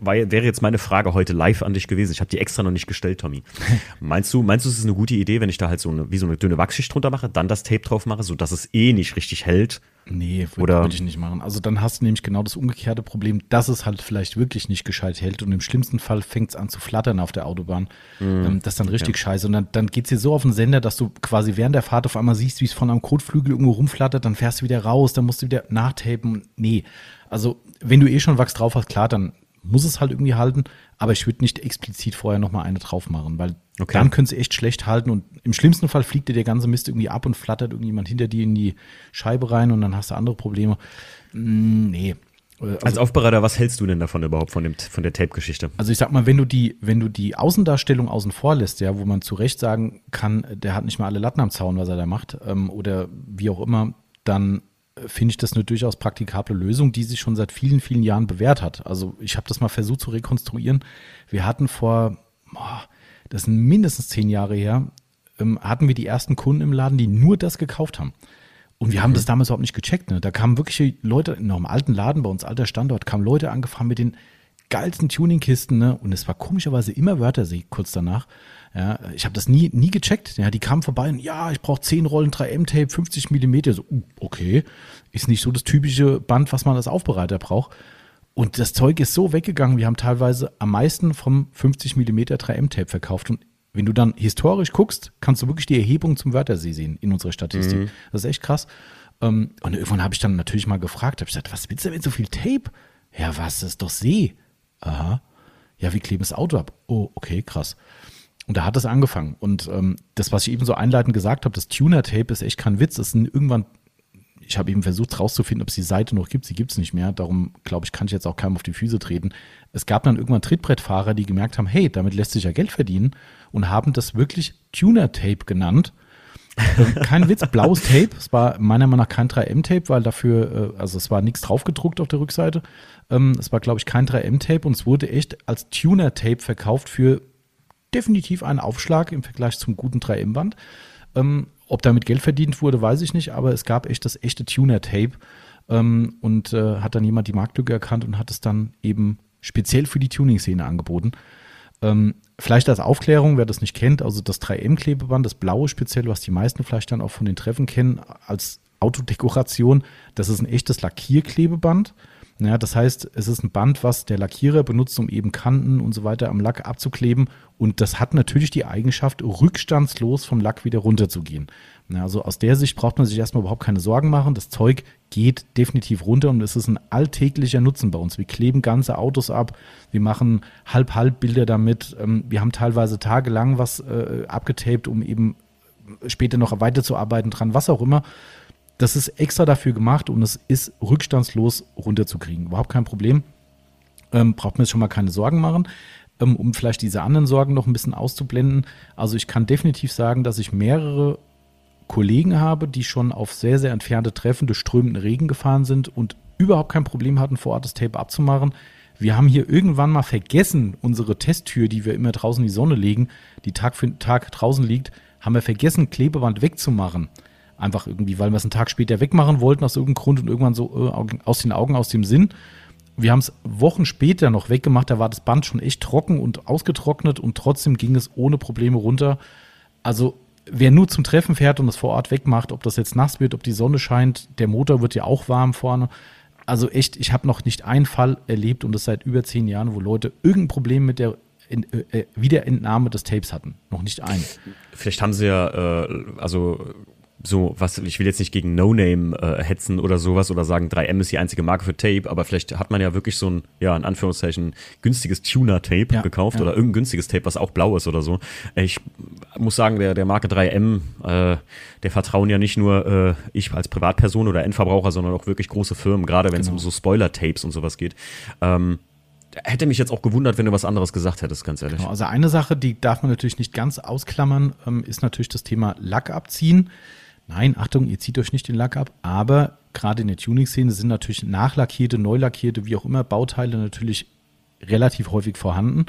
war, wäre jetzt meine Frage heute live an dich gewesen. Ich habe die extra noch nicht gestellt, Tommy. [laughs] meinst du, meinst du, es ist eine gute Idee, wenn ich da halt so eine, wie so eine dünne Wachschicht drunter mache, dann das Tape drauf mache, sodass es eh nicht richtig hält? Nee, würde ich nicht machen. Also dann hast du nämlich genau das umgekehrte Problem, dass es halt vielleicht wirklich nicht gescheit hält und im schlimmsten Fall fängt es an zu flattern auf der Autobahn. Ähm, das ist dann richtig scheiße. Und dann, dann geht es dir so auf den Sender, dass du quasi während der Fahrt auf einmal siehst, wie es von am Kotflügel irgendwo rumflattert, dann fährst du wieder raus, dann musst du wieder nachtapen. Nee, also wenn du eh schon Wachs drauf hast, klar, dann muss es halt irgendwie halten, aber ich würde nicht explizit vorher nochmal eine drauf machen, weil Okay. dann könnte es echt schlecht halten und im schlimmsten Fall fliegt dir der ganze Mist irgendwie ab und flattert irgendjemand hinter dir in die Scheibe rein und dann hast du andere Probleme. Mm, nee. Äh, Als Aufbereiter, was hältst du denn davon überhaupt von, dem, von der Tape-Geschichte? Also ich sag mal, wenn du die, wenn du die Außendarstellung außen vor lässt, ja, wo man zu Recht sagen kann, der hat nicht mal alle Latten am Zaun, was er da macht, ähm, oder wie auch immer, dann finde ich das eine durchaus praktikable Lösung, die sich schon seit vielen, vielen Jahren bewährt hat. Also ich habe das mal versucht zu rekonstruieren. Wir hatten vor, das sind mindestens zehn Jahre her, ähm, hatten wir die ersten Kunden im Laden, die nur das gekauft haben. Und wir haben das damals überhaupt nicht gecheckt. Ne? Da kamen wirklich Leute, in einem alten Laden, bei uns alter Standort, kamen Leute angefahren mit den geilsten Tuningkisten. Ne? Und es war komischerweise immer Wörtersee kurz danach. Ja, ich habe das nie, nie gecheckt. Ja, die kamen vorbei und ja, ich brauche 10 Rollen 3M-Tape, 50 Millimeter. So, uh, okay, ist nicht so das typische Band, was man als Aufbereiter braucht. Und das Zeug ist so weggegangen. Wir haben teilweise am meisten vom 50 Millimeter 3M-Tape verkauft. Und wenn du dann historisch guckst, kannst du wirklich die Erhebung zum Wörtersee sehen in unserer Statistik. Das ist echt krass. Ähm, Und irgendwann habe ich dann natürlich mal gefragt, habe ich gesagt, was willst du denn mit so viel Tape? Ja, was, das ist doch See. Aha. Ja, wie kleben das Auto ab? Oh, okay, krass. Und da hat es angefangen. Und ähm, das, was ich eben so einleitend gesagt habe, das Tuner-Tape ist echt kein Witz. Das sind irgendwann, ich habe eben versucht rauszufinden, ob es die Seite noch gibt. Sie gibt es nicht mehr. Darum, glaube ich, kann ich jetzt auch keinem auf die Füße treten. Es gab dann irgendwann Trittbrettfahrer, die gemerkt haben, hey, damit lässt sich ja Geld verdienen und haben das wirklich Tuner-Tape genannt. Ähm, kein Witz, [laughs] blaues Tape. Es war meiner Meinung nach kein 3M-Tape, weil dafür, äh, also es war nichts draufgedruckt auf der Rückseite. Ähm, es war, glaube ich, kein 3M-Tape und es wurde echt als Tuner-Tape verkauft für definitiv einen Aufschlag im Vergleich zum guten 3M-Band. Ähm, ob damit Geld verdient wurde, weiß ich nicht, aber es gab echt das echte Tuner-Tape. Ähm, und äh, hat dann jemand die Marktlücke erkannt und hat es dann eben speziell für die Tuning-Szene angeboten. Ähm, vielleicht als Aufklärung, wer das nicht kennt, also das 3M-Klebeband, das blaue speziell, was die meisten vielleicht dann auch von den Treffen kennen, als Autodekoration, das ist ein echtes Lackierklebeband. Ja, das heißt, es ist ein Band, was der Lackierer benutzt, um eben Kanten und so weiter am Lack abzukleben. Und das hat natürlich die Eigenschaft, rückstandslos vom Lack wieder runterzugehen. Ja, also aus der Sicht braucht man sich erstmal überhaupt keine Sorgen machen. Das Zeug geht definitiv runter und es ist ein alltäglicher Nutzen bei uns. Wir kleben ganze Autos ab, wir machen Halb-Halb-Bilder damit. Ähm, Wir haben teilweise tagelang was äh, abgetaped, um eben später noch weiterzuarbeiten dran, was auch immer. Das ist extra dafür gemacht und es ist rückstandslos runterzukriegen. Überhaupt kein Problem. Ähm, braucht man jetzt schon mal keine Sorgen machen, ähm, um vielleicht diese anderen Sorgen noch ein bisschen auszublenden. Also ich kann definitiv sagen, dass ich mehrere Kollegen habe, die schon auf sehr, sehr entfernte Treffen durch strömenden Regen gefahren sind und überhaupt kein Problem hatten, vor Ort das Tape abzumachen. Wir haben hier irgendwann mal vergessen, unsere Testtür, die wir immer draußen in die Sonne legen, die Tag für Tag draußen liegt, haben wir vergessen, Klebeband wegzumachen. Einfach irgendwie, weil wir es einen Tag später wegmachen wollten aus irgendeinem Grund und irgendwann so äh, aus den Augen, aus dem Sinn. Wir haben es Wochen später noch weggemacht, da war das Band schon echt trocken und ausgetrocknet und trotzdem ging es ohne Probleme runter. Also wer nur zum Treffen fährt und es vor Ort wegmacht, ob das jetzt nass wird, ob die Sonne scheint, der Motor wird ja auch warm vorne. Also echt, ich habe noch nicht einen Fall erlebt und das seit über zehn Jahren, wo Leute irgendein Problem mit der in, äh, Wiederentnahme des Tapes hatten. Noch nicht einen. Vielleicht haben sie ja, äh, also so, was, ich will jetzt nicht gegen No Name äh, hetzen oder sowas oder sagen, 3M ist die einzige Marke für Tape, aber vielleicht hat man ja wirklich so ein, ja, in Anführungszeichen, günstiges Tuner-Tape Ja, gekauft ja. oder irgendein günstiges Tape, was auch blau ist oder so. Ich muss sagen, der, der Marke 3M, äh, der vertrauen ja nicht nur äh, ich als Privatperson oder Endverbraucher, sondern auch wirklich große Firmen, gerade wenn es Genau. um so Spoiler-Tapes und sowas geht. Ähm, hätte mich jetzt auch gewundert, wenn du was anderes gesagt hättest, ganz ehrlich. Genau, also eine Sache, die darf man natürlich nicht ganz ausklammern, ähm, ist natürlich das Thema Lack abziehen. Nein, Achtung, ihr zieht euch nicht den Lack ab, aber gerade in der Tuning-Szene sind natürlich nachlackierte, neulackierte, wie auch immer, Bauteile natürlich relativ häufig vorhanden.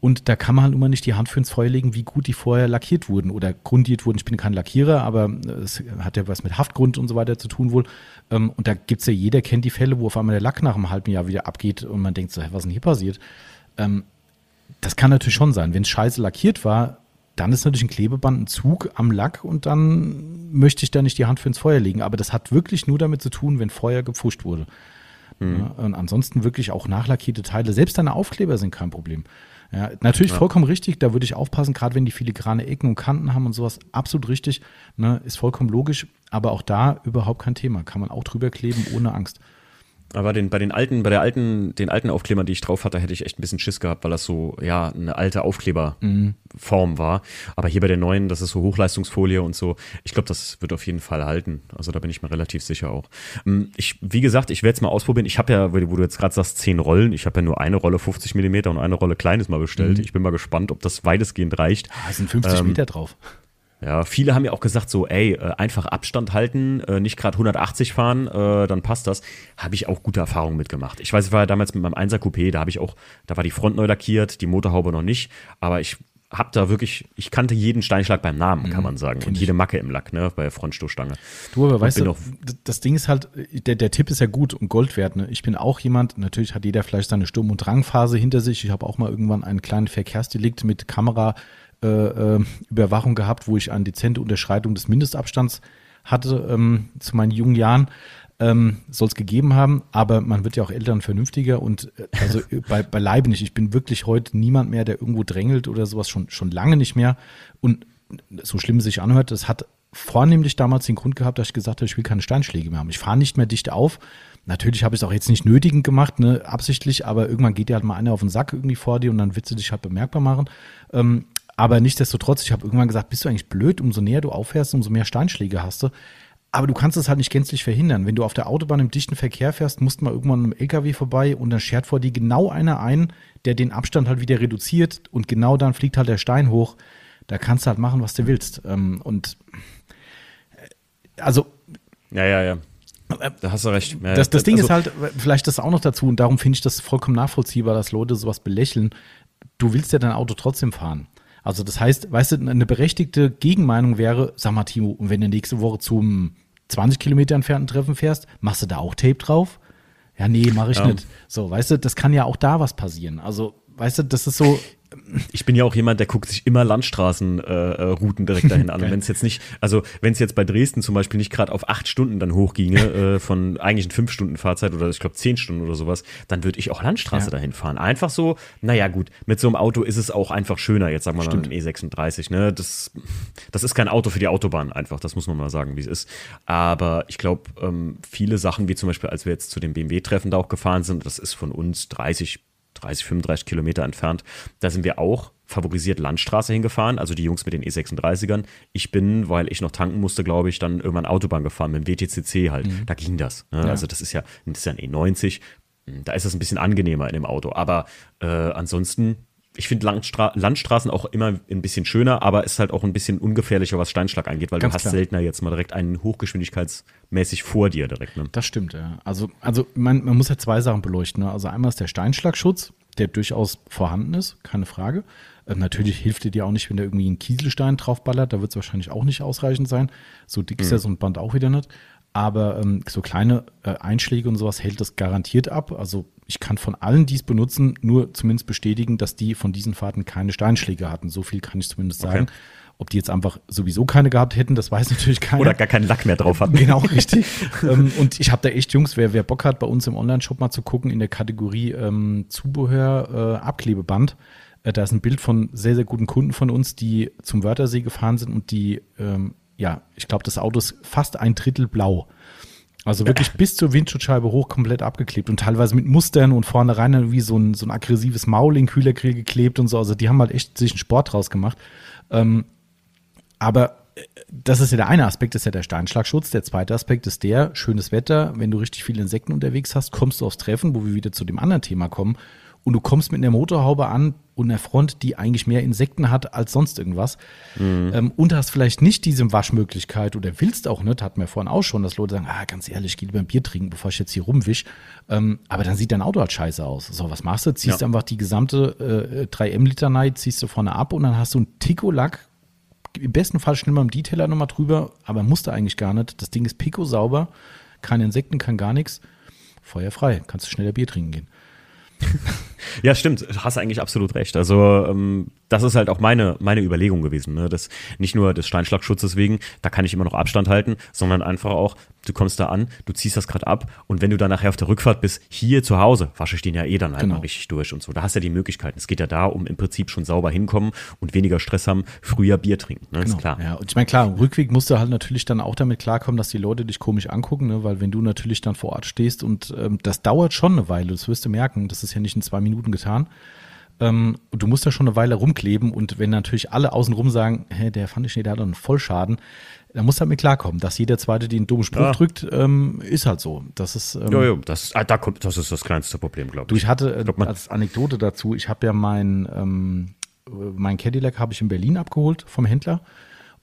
Und da kann man halt immer nicht die Hand für ins Feuer legen, wie gut die vorher lackiert wurden oder grundiert wurden. Ich bin kein Lackierer, aber es hat ja was mit Haftgrund und so weiter zu tun wohl. Ähm, und da gibt's ja, jeder kennt die Fälle, wo auf einmal der Lack nach einem halben Jahr wieder abgeht und man denkt so, was ist denn hier passiert? Ähm, das kann natürlich schon sein. Wenn es scheiße lackiert war, dann ist natürlich ein Klebeband ein Zug am Lack und dann möchte ich da nicht die Hand für ins Feuer legen. Aber das hat wirklich nur damit zu tun, wenn Feuer gepfuscht wurde. Mhm. Ja, und ansonsten wirklich auch nachlackierte Teile, selbst deine Aufkleber sind kein Problem. Ja, natürlich ja. vollkommen richtig, da würde ich aufpassen, gerade wenn die filigrane Ecken und Kanten haben und sowas, absolut richtig, ne, ist vollkommen logisch, aber auch da überhaupt kein Thema, kann man auch drüber kleben ohne Angst. Aber den, bei den alten, bei der alten, den alten Aufklebern, die ich drauf hatte, hätte ich echt ein bisschen Schiss gehabt, weil das so, ja, eine alte Aufkleberform mhm. war. Aber hier bei den neuen, das ist so Hochleistungsfolie und so. Ich glaube, das wird auf jeden Fall halten. Also da bin ich mir relativ sicher auch. Ähm, ich, wie gesagt, ich werde es mal ausprobieren. Ich habe ja, wo du jetzt gerade sagst, zehn Rollen. Ich habe ja nur eine Rolle 50 Millimeter und eine Rolle kleines mal bestellt. Mhm. Ich bin mal gespannt, ob das weitestgehend reicht. Da sind 50 ähm, Meter drauf. Ja, viele haben ja auch gesagt so, ey, äh, einfach Abstand halten, äh, nicht gerade 180 fahren, äh, dann passt das. Habe ich auch gute Erfahrungen mitgemacht. Ich weiß, ich war ja damals mit meinem 1er Coupé, da habe ich auch, da war die Front neu lackiert, die Motorhaube noch nicht, aber ich habe da wirklich, ich kannte jeden Steinschlag beim Namen, kann mhm, man sagen. Und jede Macke im Lack, ne, bei der Frontstoßstange. Du, aber weißt du, das Ding ist halt, der, der Tipp ist ja gut und Gold wert. Ne? Ich bin auch jemand, natürlich hat jeder vielleicht seine Sturm- und Drangphase hinter sich. Ich habe auch mal irgendwann einen kleinen Verkehrsdelikt mit Kamera äh, äh, Überwachung gehabt, wo ich eine dezente Unterschreitung des Mindestabstands hatte ähm, zu meinen jungen Jahren. Ähm, Soll es gegeben haben, aber man wird ja auch älter und vernünftiger und äh, also [laughs] bei, beileibe nicht. Ich bin wirklich heute niemand mehr, der irgendwo drängelt oder sowas, schon, schon lange nicht mehr. Und so schlimm es sich anhört, das hat vornehmlich damals den Grund gehabt, dass ich gesagt habe, ich will keine Steinschläge mehr haben. Ich fahre nicht mehr dicht auf. Natürlich habe ich es auch jetzt nicht nötigend gemacht, ne, absichtlich, aber irgendwann geht dir halt mal einer auf den Sack irgendwie vor dir und dann wird sie dich halt bemerkbar machen. Ähm, aber nichtsdestotrotz, ich habe irgendwann gesagt, bist du eigentlich blöd, umso näher du aufhörst, umso mehr Steinschläge hast du. Aber du kannst es halt nicht gänzlich verhindern. Wenn du auf der Autobahn im dichten Verkehr fährst, musst du mal irgendwann einem LKW vorbei und dann schert vor dir genau einer ein, der den Abstand halt wieder reduziert und genau dann fliegt halt der Stein hoch. Da kannst du halt machen, was du willst. Ähm, und äh, also. Ja, ja, ja. Da hast du recht. Ja, das, das Ding also, ist halt, vielleicht das auch noch dazu, und darum finde ich das vollkommen nachvollziehbar, dass Leute sowas belächeln. Du willst ja dein Auto trotzdem fahren. Also das heißt, weißt du, eine berechtigte Gegenmeinung wäre, sag mal Timo, und wenn du nächste Woche zum 20 Kilometer entfernten Treffen fährst, machst du da auch Tape drauf? Ja, nee, mach ich ja. nicht. So, weißt du, das kann ja auch da was passieren. Also, weißt du, das ist so, ich bin ja auch jemand, der guckt sich immer Landstraßenrouten äh, direkt dahin an. [laughs] wenn es jetzt nicht, also wenn es jetzt bei Dresden zum Beispiel nicht gerade auf acht Stunden dann hochginge, [laughs] äh, von eigentlich ein fünf Stunden Fahrzeit oder ich glaube zehn Stunden oder sowas, dann würde ich auch Landstraße ja. dahin fahren. Einfach so, naja gut, mit so einem Auto ist es auch einfach schöner, jetzt sagen wir mal ein E36, ne? Das, das ist kein Auto für die Autobahn einfach, das muss man mal sagen, wie es ist. Aber ich glaube, ähm, viele Sachen, wie zum Beispiel, als wir jetzt zu dem BMW-Treffen da auch gefahren sind, das ist von uns 30 30, 35 Kilometer entfernt. Da sind wir auch favorisiert Landstraße hingefahren, also die Jungs mit den E36ern. Ich bin, weil ich noch tanken musste, glaube ich, dann irgendwann Autobahn gefahren mit dem WTCC halt. Mhm. Da ging das. Ne? Ja. Also das ist ja, das ist ja ein E90. Da ist es ein bisschen angenehmer in dem Auto. Aber äh, ansonsten ich finde Landstra Landstraßen auch immer ein bisschen schöner, aber ist halt auch ein bisschen ungefährlicher, was Steinschlag angeht, weil Ganz du hast klar. seltener jetzt mal direkt einen hochgeschwindigkeitsmäßig vor dir direkt. Ne? Das stimmt, ja. Also, also man, man muss ja zwei Sachen beleuchten. Ne? Also einmal ist der Steinschlagschutz, der durchaus vorhanden ist, keine Frage. Äh, natürlich hilft dir dir auch nicht, wenn da irgendwie ein Kieselstein draufballert, da wird es wahrscheinlich auch nicht ausreichend sein. So dick ist mhm. ja so ein Band auch wieder nicht. Aber ähm, so kleine äh, Einschläge und sowas hält das garantiert ab. Also ich kann von allen, die es benutzen, nur zumindest bestätigen, dass die von diesen Fahrten keine Steinschläge hatten. So viel kann ich zumindest sagen. Okay. Ob die jetzt einfach sowieso keine gehabt hätten, das weiß [laughs] natürlich keiner. Oder gar keinen Lack mehr drauf hatten. Genau, [laughs] richtig. ähm, und ich habe da echt, Jungs, wer, wer Bock hat, bei uns im Online-Shop mal zu gucken, in der Kategorie ähm, Zubehör, äh, Abklebeband, äh, da ist ein Bild von sehr, sehr guten Kunden von uns, die zum Wörthersee gefahren sind und die, ähm, ja, ich glaube, das Auto ist fast ein Drittel blau. Also wirklich bis zur Windschutzscheibe hoch komplett abgeklebt und teilweise mit Mustern und vorne rein wie so ein, so ein aggressives Maul in Kühlergrill geklebt und so. Also die haben halt echt sich einen Sport draus gemacht. Ähm, aber äh, das ist ja der eine Aspekt, ist ja der Steinschlagschutz. Der zweite Aspekt ist der, schönes Wetter, wenn du richtig viele Insekten unterwegs hast, kommst du aufs Treffen, wo wir wieder zu dem anderen Thema kommen und du kommst mit einer Motorhaube an und einer Front, die eigentlich mehr Insekten hat als sonst irgendwas. Mhm. Ähm, und hast vielleicht nicht diese Waschmöglichkeit oder willst auch nicht, hatten wir vorhin auch schon, dass Leute sagen, ah, ganz ehrlich, ich gehe lieber ein Bier trinken, bevor ich jetzt hier rumwisch. Ähm, aber dann sieht dein Auto halt scheiße aus. So, was machst du? Ziehst ja. einfach die gesamte äh, 3M-Liter Night, ziehst du vorne ab und dann hast du einen Tico-Lack. Im besten Fall schnell mal im Detailer nochmal drüber, aber musste eigentlich gar nicht. Das Ding ist pico sauber, keine Insekten, kein gar nichts. Feuerfrei, kannst du schneller Bier trinken gehen. [laughs] Ja, stimmt, hast eigentlich absolut recht. Also ähm, das ist halt auch meine, meine Überlegung gewesen. Ne? Das, nicht nur des Steinschlagschutzes wegen, da kann ich immer noch Abstand halten, sondern einfach auch, du kommst da an, du ziehst das gerade ab und wenn du dann nachher auf der Rückfahrt bist, hier zu Hause, wasche ich den ja eh dann halt genau. mal richtig durch und so. Da hast du ja die Möglichkeiten. Es geht ja da um im Prinzip schon sauber hinkommen und weniger Stress haben, früher Bier trinken. Ne? Genau. Ist klar. Ja, und ich meine, klar, Rückweg musst du halt natürlich dann auch damit klarkommen, dass die Leute dich komisch angucken, ne? weil wenn du natürlich dann vor Ort stehst und ähm, das dauert schon eine Weile, das wirst du merken, das ist ja nicht in zwei Minuten getan. Ähm, du musst da schon eine Weile rumkleben und wenn natürlich alle außenrum sagen, hä, der fand ich nicht, der hat einen Vollschaden, dann musst du halt klarkommen, dass jeder Zweite den dummen Spruch ja. drückt, ähm, ist halt so. Das ist, ähm, jo, jo, das, ah, da kommt, das ist das kleinste Problem, glaube ich. Du, ich hatte äh, glaub, als Anekdote dazu, ich habe ja mein, ähm, mein Cadillac habe ich in Berlin abgeholt vom Händler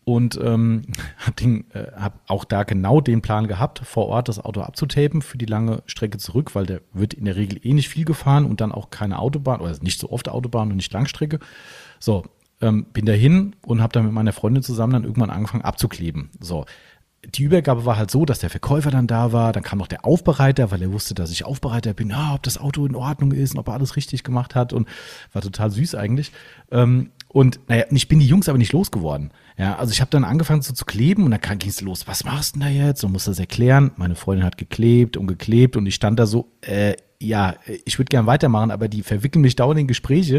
und ähm, [laughs] habe äh, hab auch da genau den Plan gehabt, vor Ort das Auto abzutapen für die lange Strecke zurück, weil der wird in der Regel eh nicht viel gefahren und dann auch keine Autobahn oder nicht so oft Autobahn und nicht Langstrecke. So, ähm, bin dahin und habe dann mit meiner Freundin zusammen dann irgendwann angefangen abzukleben. So, die Übergabe war halt so, dass der Verkäufer dann da war, dann kam noch der Aufbereiter, weil er wusste, dass ich Aufbereiter bin, ah, ob das Auto in Ordnung ist und ob er alles richtig gemacht hat und war total süß eigentlich. Ähm, und naja, ich bin die Jungs aber nicht losgeworden. Ja, also ich habe dann angefangen so zu kleben und dann ging es los, was machst du denn da jetzt? Und musste das erklären. Meine Freundin hat geklebt und geklebt und ich stand da so, äh, ja, ich würde gern weitermachen, aber die verwickeln mich dauernd in Gespräche.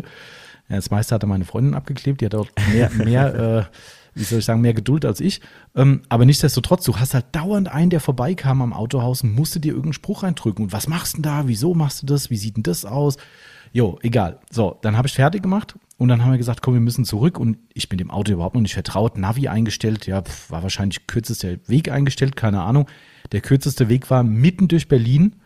Ja, das meiste hatte meine Freundin abgeklebt, die hat auch mehr, [laughs] mehr äh, wie soll ich sagen, mehr Geduld als ich. Ähm, aber nichtsdestotrotz, du hast halt dauernd einen, der vorbeikam am Autohaus und musste dir irgendeinen Spruch reindrücken. Und was machst du denn da? Wieso machst du das? Wie sieht denn das aus? Jo, egal. So, dann habe ich fertig gemacht und dann haben wir gesagt, komm, wir müssen zurück. Und ich bin dem Auto überhaupt noch nicht vertraut. Navi eingestellt, ja, pf, war wahrscheinlich kürzester Weg eingestellt, keine Ahnung. Der kürzeste Weg war mitten durch Berlin.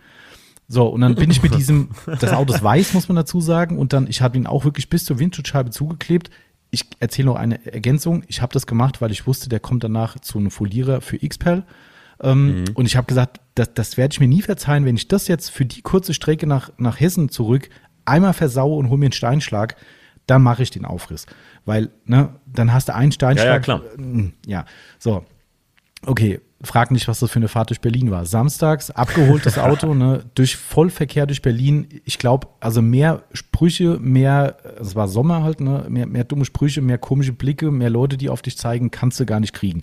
So, und dann bin ich mit diesem, [laughs] das Auto ist weiß, muss man dazu sagen. Und dann, ich habe ihn auch wirklich bis zur Windschutzscheibe zugeklebt. Ich erzähle noch eine Ergänzung. Ich habe das gemacht, weil ich wusste, der kommt danach zu einem Folierer für XPEL. Ähm, mhm. Und ich habe gesagt, das, das werde ich mir nie verzeihen, wenn ich das jetzt für die kurze Strecke nach, nach Hessen zurück einmal versaue und hole mir einen Steinschlag dann mache ich den Aufriss. Weil, ne, dann hast du einen Steinschlag. Ja, ja, klar. Äh, ja, so. Okay, frag nicht, was das für eine Fahrt durch Berlin war. Samstags, abgeholtes [laughs] Auto, ne, durch Vollverkehr durch Berlin. Ich glaube, also mehr Sprüche, mehr, es war Sommer halt, ne, mehr, mehr dumme Sprüche, mehr komische Blicke, mehr Leute, die auf dich zeigen, kannst du gar nicht kriegen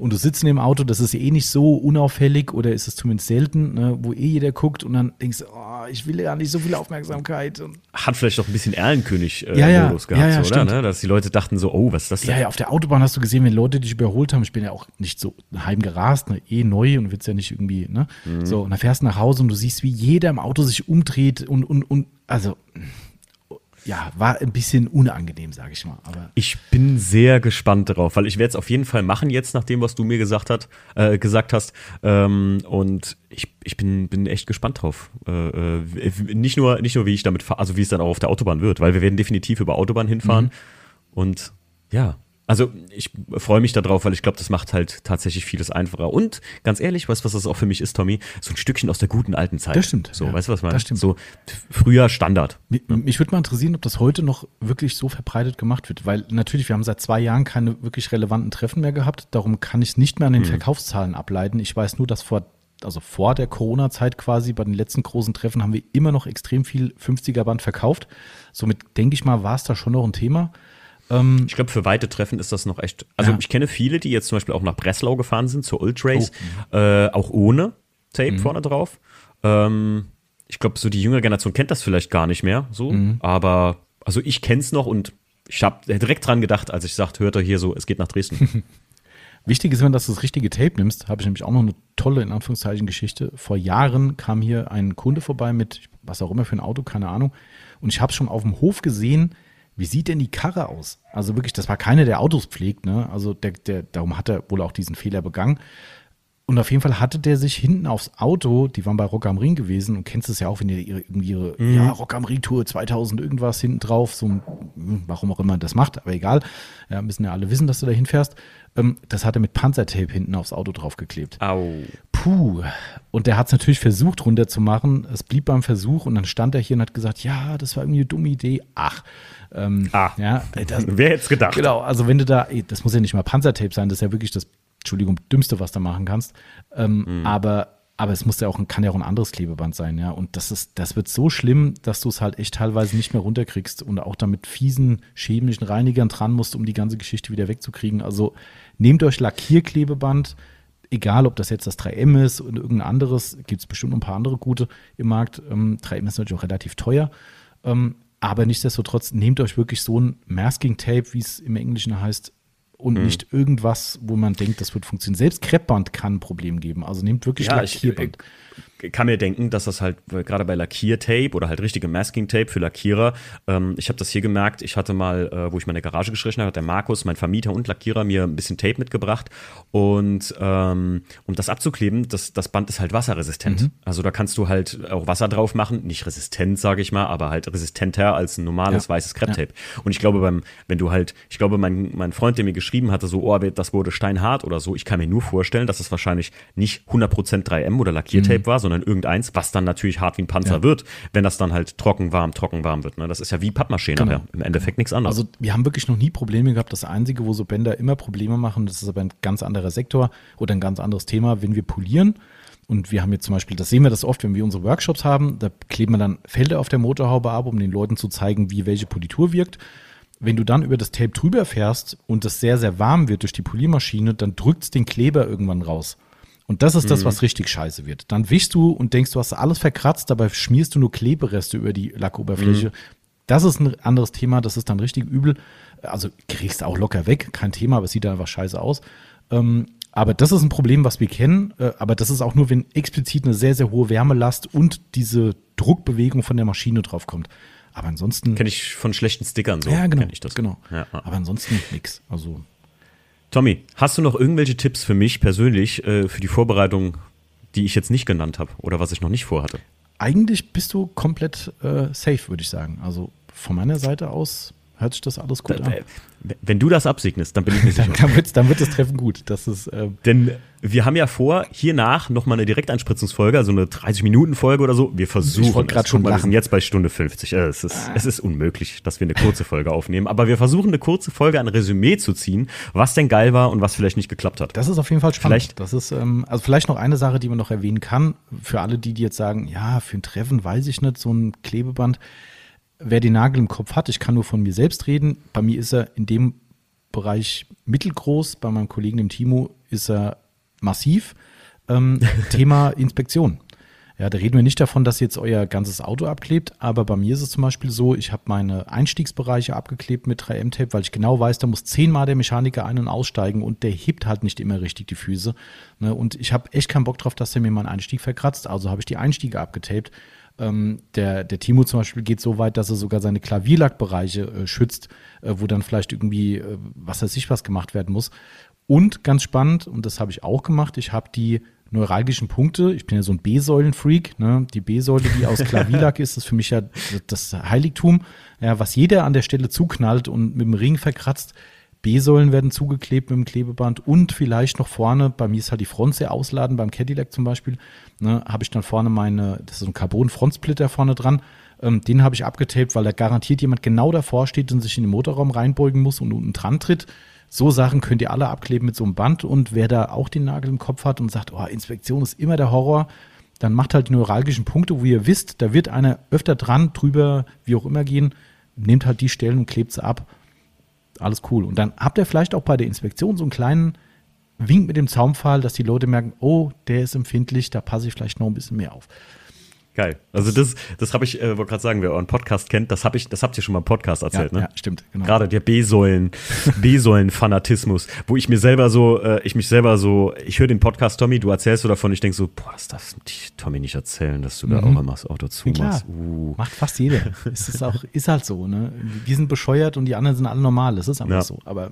und du sitzt in dem Auto, das ist eh nicht so unauffällig oder ist es zumindest selten, ne, wo eh jeder guckt und dann denkst du, oh, ich will ja nicht so viel Aufmerksamkeit. Hat vielleicht doch ein bisschen Erlenkönig äh, ja, ja, gehabt, ja, ja, so, oder? Ne? Dass die Leute dachten so, oh, was ist das denn? Ja, ja, auf der Autobahn hast du gesehen, wenn Leute dich überholt haben, ich bin ja auch nicht so heimgerast, ne, eh neu und willst ja nicht irgendwie, ne? Mhm. So, und dann fährst du nach Hause und du siehst, wie jeder im Auto sich umdreht und, und, und, also ja, war ein bisschen unangenehm, sage ich mal. Aber ich bin sehr gespannt darauf, weil ich werde es auf jeden Fall machen jetzt, nach dem, was du mir gesagt, hat, äh, gesagt hast. Ähm, und ich, ich bin, bin echt gespannt drauf. Äh, äh nicht, nur, nicht nur, wie ich damit fahre, also wie es dann auch auf der Autobahn wird, weil wir werden definitiv über Autobahn hinfahren. Mhm. Und ja, also ich freue mich darauf, weil ich glaube, das macht halt tatsächlich vieles einfacher. Und ganz ehrlich, weißt du, was das auch für mich ist, Tommy? So ein Stückchen aus der guten alten Zeit. Das stimmt. So, ja, weißt du, was man? Das stimmt. So früher Standard. Mich, mich würde mal interessieren, ob das heute noch wirklich so verbreitet gemacht wird. Weil natürlich, wir haben seit zwei Jahren keine wirklich relevanten Treffen mehr gehabt. Darum kann ich es nicht mehr an den hm. Verkaufszahlen ableiten. Ich weiß nur, dass vor also vor der Corona-Zeit quasi, bei den letzten großen Treffen haben wir immer noch extrem viel 50er-Band verkauft. Somit denke ich mal, war es da schon noch ein Thema. Ähm, ich glaube, für weite Treffen ist das noch echt. Also ja. ich kenne viele, die jetzt zum Beispiel auch nach Breslau gefahren sind, zur Ultrace, oh. äh, auch ohne Tape mhm. vorne drauf. Ähm, ich glaube, so die jüngere Generation kennt das vielleicht gar nicht mehr so, mhm. aber also ich kenne es noch und ich habe direkt dran gedacht, als ich sagte, hört er hier so, es geht nach Dresden. [laughs] Wichtig ist, wenn du das richtige Tape nimmst, habe ich nämlich auch noch eine tolle, in Anführungszeichen, Geschichte. Vor Jahren kam hier ein Kunde vorbei mit, was auch immer für ein Auto, keine Ahnung. Und ich habe schon auf dem Hof gesehen, wie sieht denn die Karre aus? Also wirklich, das war keine, der Autos pflegt, ne? Also der, der, darum hat er wohl auch diesen Fehler begangen. Und auf jeden Fall hatte der sich hinten aufs Auto, die waren bei Rock am Ring gewesen und kennst es ja auch, wenn ihr ihre, irgendwie ihre mhm. ja, Rock am Ring Tour 2000 irgendwas hinten drauf, so hm, warum auch immer das macht, aber egal, ja, müssen ja alle wissen, dass du da hinfährst. Ähm, das hat er mit Panzertape hinten aufs Auto draufgeklebt. Au. Puh. Und der hat es natürlich versucht runterzumachen. Es blieb beim Versuch und dann stand er hier und hat gesagt, ja, das war irgendwie eine dumme Idee. Ach. Ähm, ah, ja, das, wer hätte es gedacht? Genau, also wenn du da, das muss ja nicht mal Panzertape sein, das ist ja wirklich das Entschuldigung, dümmste, was du machen kannst. Ähm, mhm. Aber aber es muss ja auch, kann ja auch ein anderes Klebeband sein, ja. Und das ist, das wird so schlimm, dass du es halt echt teilweise nicht mehr runterkriegst und auch damit fiesen chemischen Reinigern dran musst, um die ganze Geschichte wieder wegzukriegen. Also nehmt euch Lackierklebeband, egal ob das jetzt das 3M ist oder irgendein anderes, gibt es bestimmt noch ein paar andere gute im Markt. Ähm, 3M ist natürlich auch relativ teuer. Ähm, aber nichtsdestotrotz nehmt euch wirklich so ein Masking Tape, wie es im Englischen heißt, und mhm. nicht irgendwas, wo man denkt, das wird funktionieren. Selbst Kreppband kann ein Problem geben. Also nehmt wirklich ja, Lackierband. Ich, kann mir denken, dass das halt gerade bei Lackiertape oder halt richtige Masking-Tape für Lackierer, ähm, ich habe das hier gemerkt, ich hatte mal, äh, wo ich meine Garage gestrichen habe, hat der Markus, mein Vermieter und Lackierer, mir ein bisschen Tape mitgebracht und ähm, um das abzukleben, das, das Band ist halt wasserresistent. Mhm. Also da kannst du halt auch Wasser drauf machen, nicht resistent, sage ich mal, aber halt resistenter als ein normales ja. weißes Krepptape. Ja. Und ich glaube, beim, wenn du halt, ich glaube, mein, mein Freund, der mir geschrieben hatte, so, oh, das wurde steinhart oder so, ich kann mir nur vorstellen, dass es wahrscheinlich nicht 100% 3M oder Lackiertape mhm. war, sondern irgendeins, was dann natürlich hart wie ein Panzer ja. wird, wenn das dann halt trocken, warm, trocken, warm wird. Ne? Das ist ja wie Pappmaschine genau. nachher. Im Endeffekt nichts anderes. Also wir haben wirklich noch nie Probleme gehabt. Das Einzige, wo so Bänder immer Probleme machen, das ist aber ein ganz anderer Sektor oder ein ganz anderes Thema, wenn wir polieren. Und wir haben jetzt zum Beispiel, das sehen wir das oft, wenn wir unsere Workshops haben, da kleben wir dann Felder auf der Motorhaube ab, um den Leuten zu zeigen, wie welche Politur wirkt. Wenn du dann über das Tape drüber fährst und es sehr, sehr warm wird durch die Poliermaschine, dann drückt es den Kleber irgendwann raus. Und das ist das, mhm. was richtig scheiße wird. Dann wischst du und denkst, du hast alles verkratzt, dabei schmierst du nur Klebereste über die Lackoberfläche. Mhm. Das ist ein anderes Thema, das ist dann richtig übel. Also kriegst du auch locker weg, kein Thema, aber es sieht einfach scheiße aus. Ähm, aber das ist ein Problem, was wir kennen. Äh, aber das ist auch nur, wenn explizit eine sehr, sehr hohe Wärmelast und diese Druckbewegung von der Maschine draufkommt. Aber ansonsten. Kenne ich von schlechten Stickern so. Ja, genau. Ich das. genau. Ja, ja. Aber ansonsten nix. Also Tommy, hast du noch irgendwelche Tipps für mich persönlich äh, für die Vorbereitung, die ich jetzt nicht genannt habe oder was ich noch nicht vorhatte? Eigentlich bist du komplett äh, safe, würde ich sagen. Also von meiner Seite aus hört sich das alles gut da, an. Wenn du das absegnest, dann bin ich mir [laughs] sicher. dann, wird, dann wird das Treffen gut. Das ist, äh Denn wir haben ja vor, hiernach nochmal eine Direktanspritzungsfolge, also eine 30-Minuten-Folge oder so. Wir versuchen gerade schon mal, wir sind jetzt bei Stunde 50. Äh, es, ist, ah. es ist unmöglich, dass wir eine kurze Folge aufnehmen. Aber wir versuchen eine kurze Folge, ein Resümee zu ziehen, was denn geil war und was vielleicht nicht geklappt hat. Das ist auf jeden Fall spannend. Vielleicht, das ist, ähm, also vielleicht noch eine Sache, die man noch erwähnen kann. Für alle, die, die jetzt sagen, ja, für ein Treffen weiß ich nicht, so ein Klebeband wer den Nagel im Kopf hat, ich kann nur von mir selbst reden. Bei mir ist er in dem Bereich mittelgroß, bei meinem Kollegen dem Timo ist er massiv. Ähm, [laughs] Thema Inspektion. Ja, da reden wir nicht davon, dass jetzt euer ganzes Auto abklebt, aber bei mir ist es zum Beispiel so, ich habe meine Einstiegsbereiche abgeklebt mit 3M-Tape, weil ich genau weiß, da muss zehnmal der Mechaniker ein- und aussteigen und der hebt halt nicht immer richtig die Füße. Ne? Und ich habe echt keinen Bock drauf, dass der mir meinen Einstieg verkratzt, also habe ich die Einstiege abgetaped. Ähm, der, der Timo zum Beispiel geht so weit, dass er sogar seine Klavierlackbereiche äh, schützt, äh, wo dann vielleicht irgendwie, äh, was weiß ich, was gemacht werden muss. Und ganz spannend, und das habe ich auch gemacht, ich habe die neuralgischen Punkte, ich bin ja so ein B-Säulen-Freak, ne? die B-Säule, die aus Klavierlack [laughs] ist, ist für mich ja das Heiligtum, ja, was jeder an der Stelle zuknallt und mit dem Ring verkratzt, B-Säulen werden zugeklebt mit dem Klebeband und vielleicht noch vorne, bei mir ist halt die Front sehr ausladen, beim Cadillac zum Beispiel, ne, habe ich dann vorne meine, das ist so ein Carbon-Frontsplitter vorne dran, ähm, den habe ich abgetaped, weil da garantiert jemand genau davor steht und sich in den Motorraum reinbeugen muss und unten dran tritt. So Sachen könnt ihr alle abkleben mit so einem Band und wer da auch den Nagel im Kopf hat und sagt, oh, Inspektion ist immer der Horror, dann macht halt die neuralgischen Punkte, wo ihr wisst, da wird einer öfter dran, drüber, wie auch immer gehen, nehmt halt die Stellen und klebt sie ab alles cool. Und dann habt ihr vielleicht auch bei der Inspektion so einen kleinen Wink mit dem Zaunpfahl, dass die Leute merken, oh, der ist empfindlich, da passe ich vielleicht noch ein bisschen mehr auf. Geil. Also das, das habe ich, äh, wollte gerade sagen, wer euren Podcast kennt, das habe ich, das habt ihr schon mal im Podcast erzählt, ja, ne? Ja, stimmt. Genau. Gerade der B-Säulen, [laughs] B-Säulen-Fanatismus, wo ich mir selber so, äh, ich mich selber so, ich höre den Podcast, Tommy, du erzählst so davon, ich denke so, boah, das darf Tommy nicht erzählen, dass du mhm. da auch immer das Auto zumachst. Uh. Macht fast jeder. [laughs] ist es auch, ist halt so, ne? Wir sind bescheuert und die anderen sind alle normal. Das ist einfach ja. so. Aber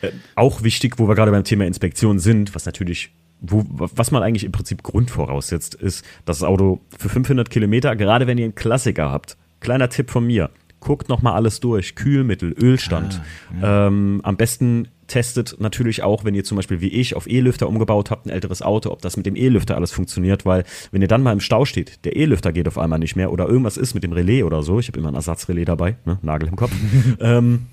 äh, auch wichtig, wo wir gerade beim Thema Inspektion sind, was natürlich wo, was man eigentlich im Prinzip grundvoraussetzt, ist, dass das Auto für 500 Kilometer, gerade wenn ihr einen Klassiker habt, kleiner Tipp von mir, guckt nochmal alles durch, Kühlmittel, Ölstand. Ah, ja. ähm, am besten testet natürlich auch, wenn ihr zum Beispiel wie ich auf E-Lüfter umgebaut habt, ein älteres Auto, ob das mit dem E-Lüfter alles funktioniert, weil wenn ihr dann mal im Stau steht, der E-Lüfter geht auf einmal nicht mehr oder irgendwas ist mit dem Relais oder so, ich habe immer ein Ersatzrelais dabei, ne, Nagel im Kopf, [laughs] ähm,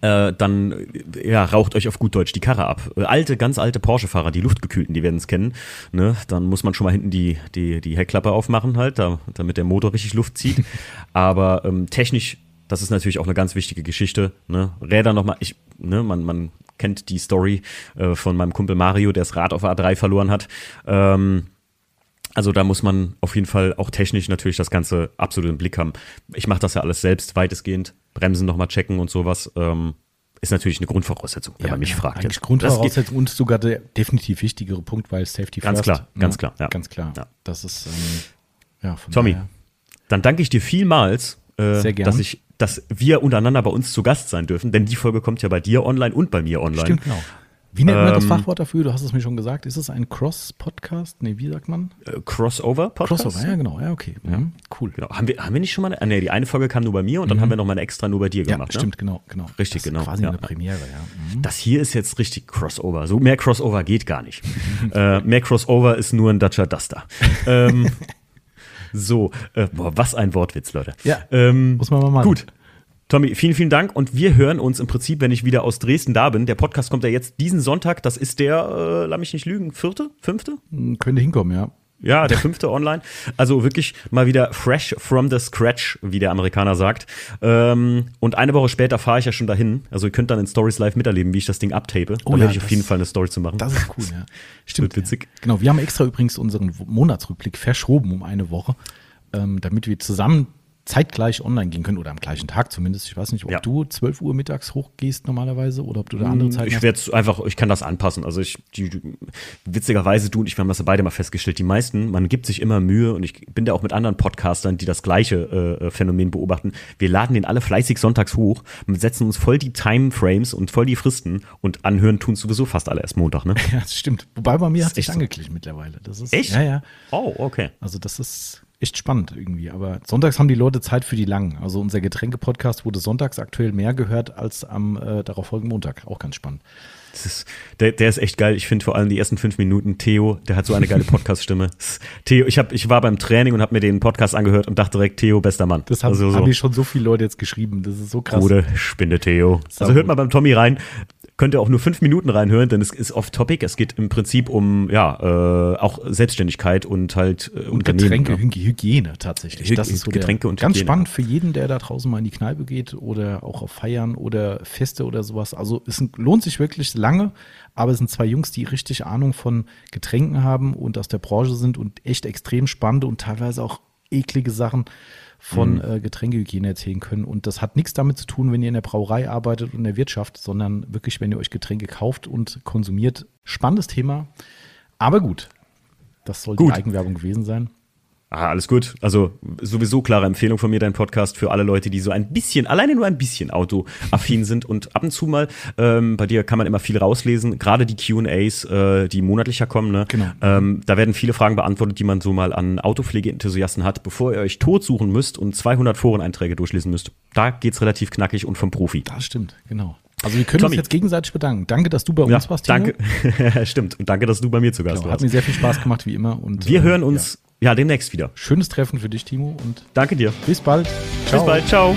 äh, dann ja, raucht euch auf gut Deutsch die Karre ab. Äh, alte, ganz alte Porsche-Fahrer, die Luftgekühlten, die werden es kennen. Ne? Dann muss man schon mal hinten die, die, die Heckklappe aufmachen, halt, da, damit der Motor richtig Luft zieht. [laughs] Aber ähm, technisch das ist natürlich auch eine ganz wichtige Geschichte. Ne? Räder nochmal, ich, ne, man, man kennt die Story äh, von meinem Kumpel Mario, der das Rad auf A3 verloren hat. Ähm, also da muss man auf jeden Fall auch technisch natürlich das Ganze absolut im Blick haben. Ich mache das ja alles selbst, weitestgehend. Bremsen nochmal checken und sowas. Ähm, ist natürlich eine Grundvoraussetzung, wenn ja, man mich fragt. Eigentlich Grundvoraussetzung und sogar der definitiv wichtigere Punkt, weil Safety ganz first. Klar, ganz ja, klar, ja. Ganz klar. Ja. Das ist, ähm, ja, von Tommy, daher. dann danke ich dir vielmals, äh, dass ich dass wir untereinander bei uns zu Gast sein dürfen, denn die Folge kommt ja bei dir online und bei mir online. Stimmt, genau. Wie nennt man das ähm, Fachwort dafür? Du hast es mir schon gesagt. Ist es ein Cross-Podcast? Nee, wie sagt man? Äh, Crossover-Podcast? Crossover, ja, genau. Ja, okay. Ja. Mhm. Cool. Genau. Haben, wir, haben wir nicht schon mal eine? Nee, die eine Folge kam nur bei mir und dann mhm. haben wir noch mal eine extra nur bei dir gemacht. Ja, stimmt, ne? genau, genau. Richtig, das genau. quasi ja. eine Premiere, ja. Mhm. Das hier ist jetzt richtig Crossover. So mehr Crossover geht gar nicht. [laughs] äh, mehr Crossover ist nur ein Dacia Duster. ähm, [laughs] so, äh, boah, was ein Wortwitz, Leute. Ja, ähm, muss man mal machen. Gut. Tommy, vielen, vielen Dank und wir hören uns im Prinzip, wenn ich wieder aus Dresden da bin. Der Podcast kommt ja jetzt diesen Sonntag. Das ist der, äh, lass mich nicht lügen, vierte, fünfte? Hm, könnte hinkommen, ja. Ja, der [laughs] fünfte online. Also wirklich mal wieder fresh from the scratch, wie der Amerikaner sagt. Ähm, und eine Woche später fahre ich ja schon dahin. Also ihr könnt dann in Stories live miterleben, wie ich das Ding abtape. Oh, da ja, werde ich auf jeden Fall eine Story zu machen. Das ist cool, ja. [laughs] Stimmt. Wird witzig. Ja. Genau, wir haben extra übrigens unseren Monatsrückblick verschoben um eine Woche, ähm, damit wir zusammen zeitgleich online gehen können oder am gleichen Tag zumindest. Ich weiß nicht, ob ja. du 12 Uhr mittags hochgehst normalerweise oder ob du da andere hm, Zeiten Ich werde einfach, ich kann das anpassen. Also ich, die, witzigerweise du und ich, wir haben das ja beide mal festgestellt, die meisten, man gibt sich immer Mühe und ich bin da auch mit anderen Podcastern, die das gleiche äh, Phänomen beobachten. Wir laden den alle fleißig sonntags hoch, und setzen uns voll die Timeframes und voll die Fristen und anhören tun sowieso fast alle erst Montag, ne? [laughs] Ja, das stimmt. Wobei bei mir das hat sich angeklickt so. mittlerweile. Das ist, echt? Ja, ja. Oh, okay. Also das ist echt spannend irgendwie. Aber sonntags haben die Leute Zeit für die langen. Also unser Getränke-Podcast wurde sonntags aktuell mehr gehört als am äh, darauffolgenden Montag. Auch ganz spannend. Ist, der, der ist echt geil. Ich finde vor allem die ersten fünf Minuten Theo, der hat so eine geile [laughs] Podcast-Stimme. Theo, ich, hab, ich war beim Training und habe mir den Podcast angehört und dachte direkt, Theo, bester Mann. Das haben, also so. haben die schon so viele Leute jetzt geschrieben. Das ist so krass. Gute Spinde Theo. Also hört mal beim Tommy rein könnt ihr auch nur fünf Minuten reinhören, denn es ist off-topic. Es geht im Prinzip um ja äh, auch Selbstständigkeit und halt äh, und Getränke, ja. Hygiene tatsächlich. das ist so Getränke und ganz Hygiene. spannend für jeden, der da draußen mal in die Kneipe geht oder auch auf Feiern oder Feste oder sowas. Also es lohnt sich wirklich lange, aber es sind zwei Jungs, die richtig Ahnung von Getränken haben und aus der Branche sind und echt extrem spannende und teilweise auch eklige Sachen von mhm. äh, Getränkehygiene erzählen können. Und das hat nichts damit zu tun, wenn ihr in der Brauerei arbeitet und in der Wirtschaft, sondern wirklich, wenn ihr euch Getränke kauft und konsumiert. Spannendes Thema. Aber gut, das soll gut. die Eigenwerbung gewesen sein. Ah, alles gut. Also sowieso klare Empfehlung von mir, dein Podcast für alle Leute, die so ein bisschen, alleine nur ein bisschen autoaffin sind und ab und zu mal, ähm, bei dir kann man immer viel rauslesen, gerade die Q&As, äh, die monatlicher kommen, ne? Genau. Ähm, da werden viele Fragen beantwortet, die man so mal an Autopflegeenthusiasten hat, bevor ihr euch tot suchen müsst und 200 Foreneinträge durchlesen müsst. Da geht's relativ knackig und vom Profi. Das stimmt, genau. Also wir können Tommy. uns jetzt gegenseitig bedanken. Danke, dass du bei uns ja, warst. Tino. Danke, [laughs] stimmt. Und danke, dass du bei mir zu Gast genau, warst. Hat mir sehr viel Spaß gemacht, wie immer. Und, wir äh, hören uns ja. Ja, demnächst wieder. Schönes Treffen für dich, Timo. Und Danke dir. Bis bald. Ciao. Bis bald. Ciao.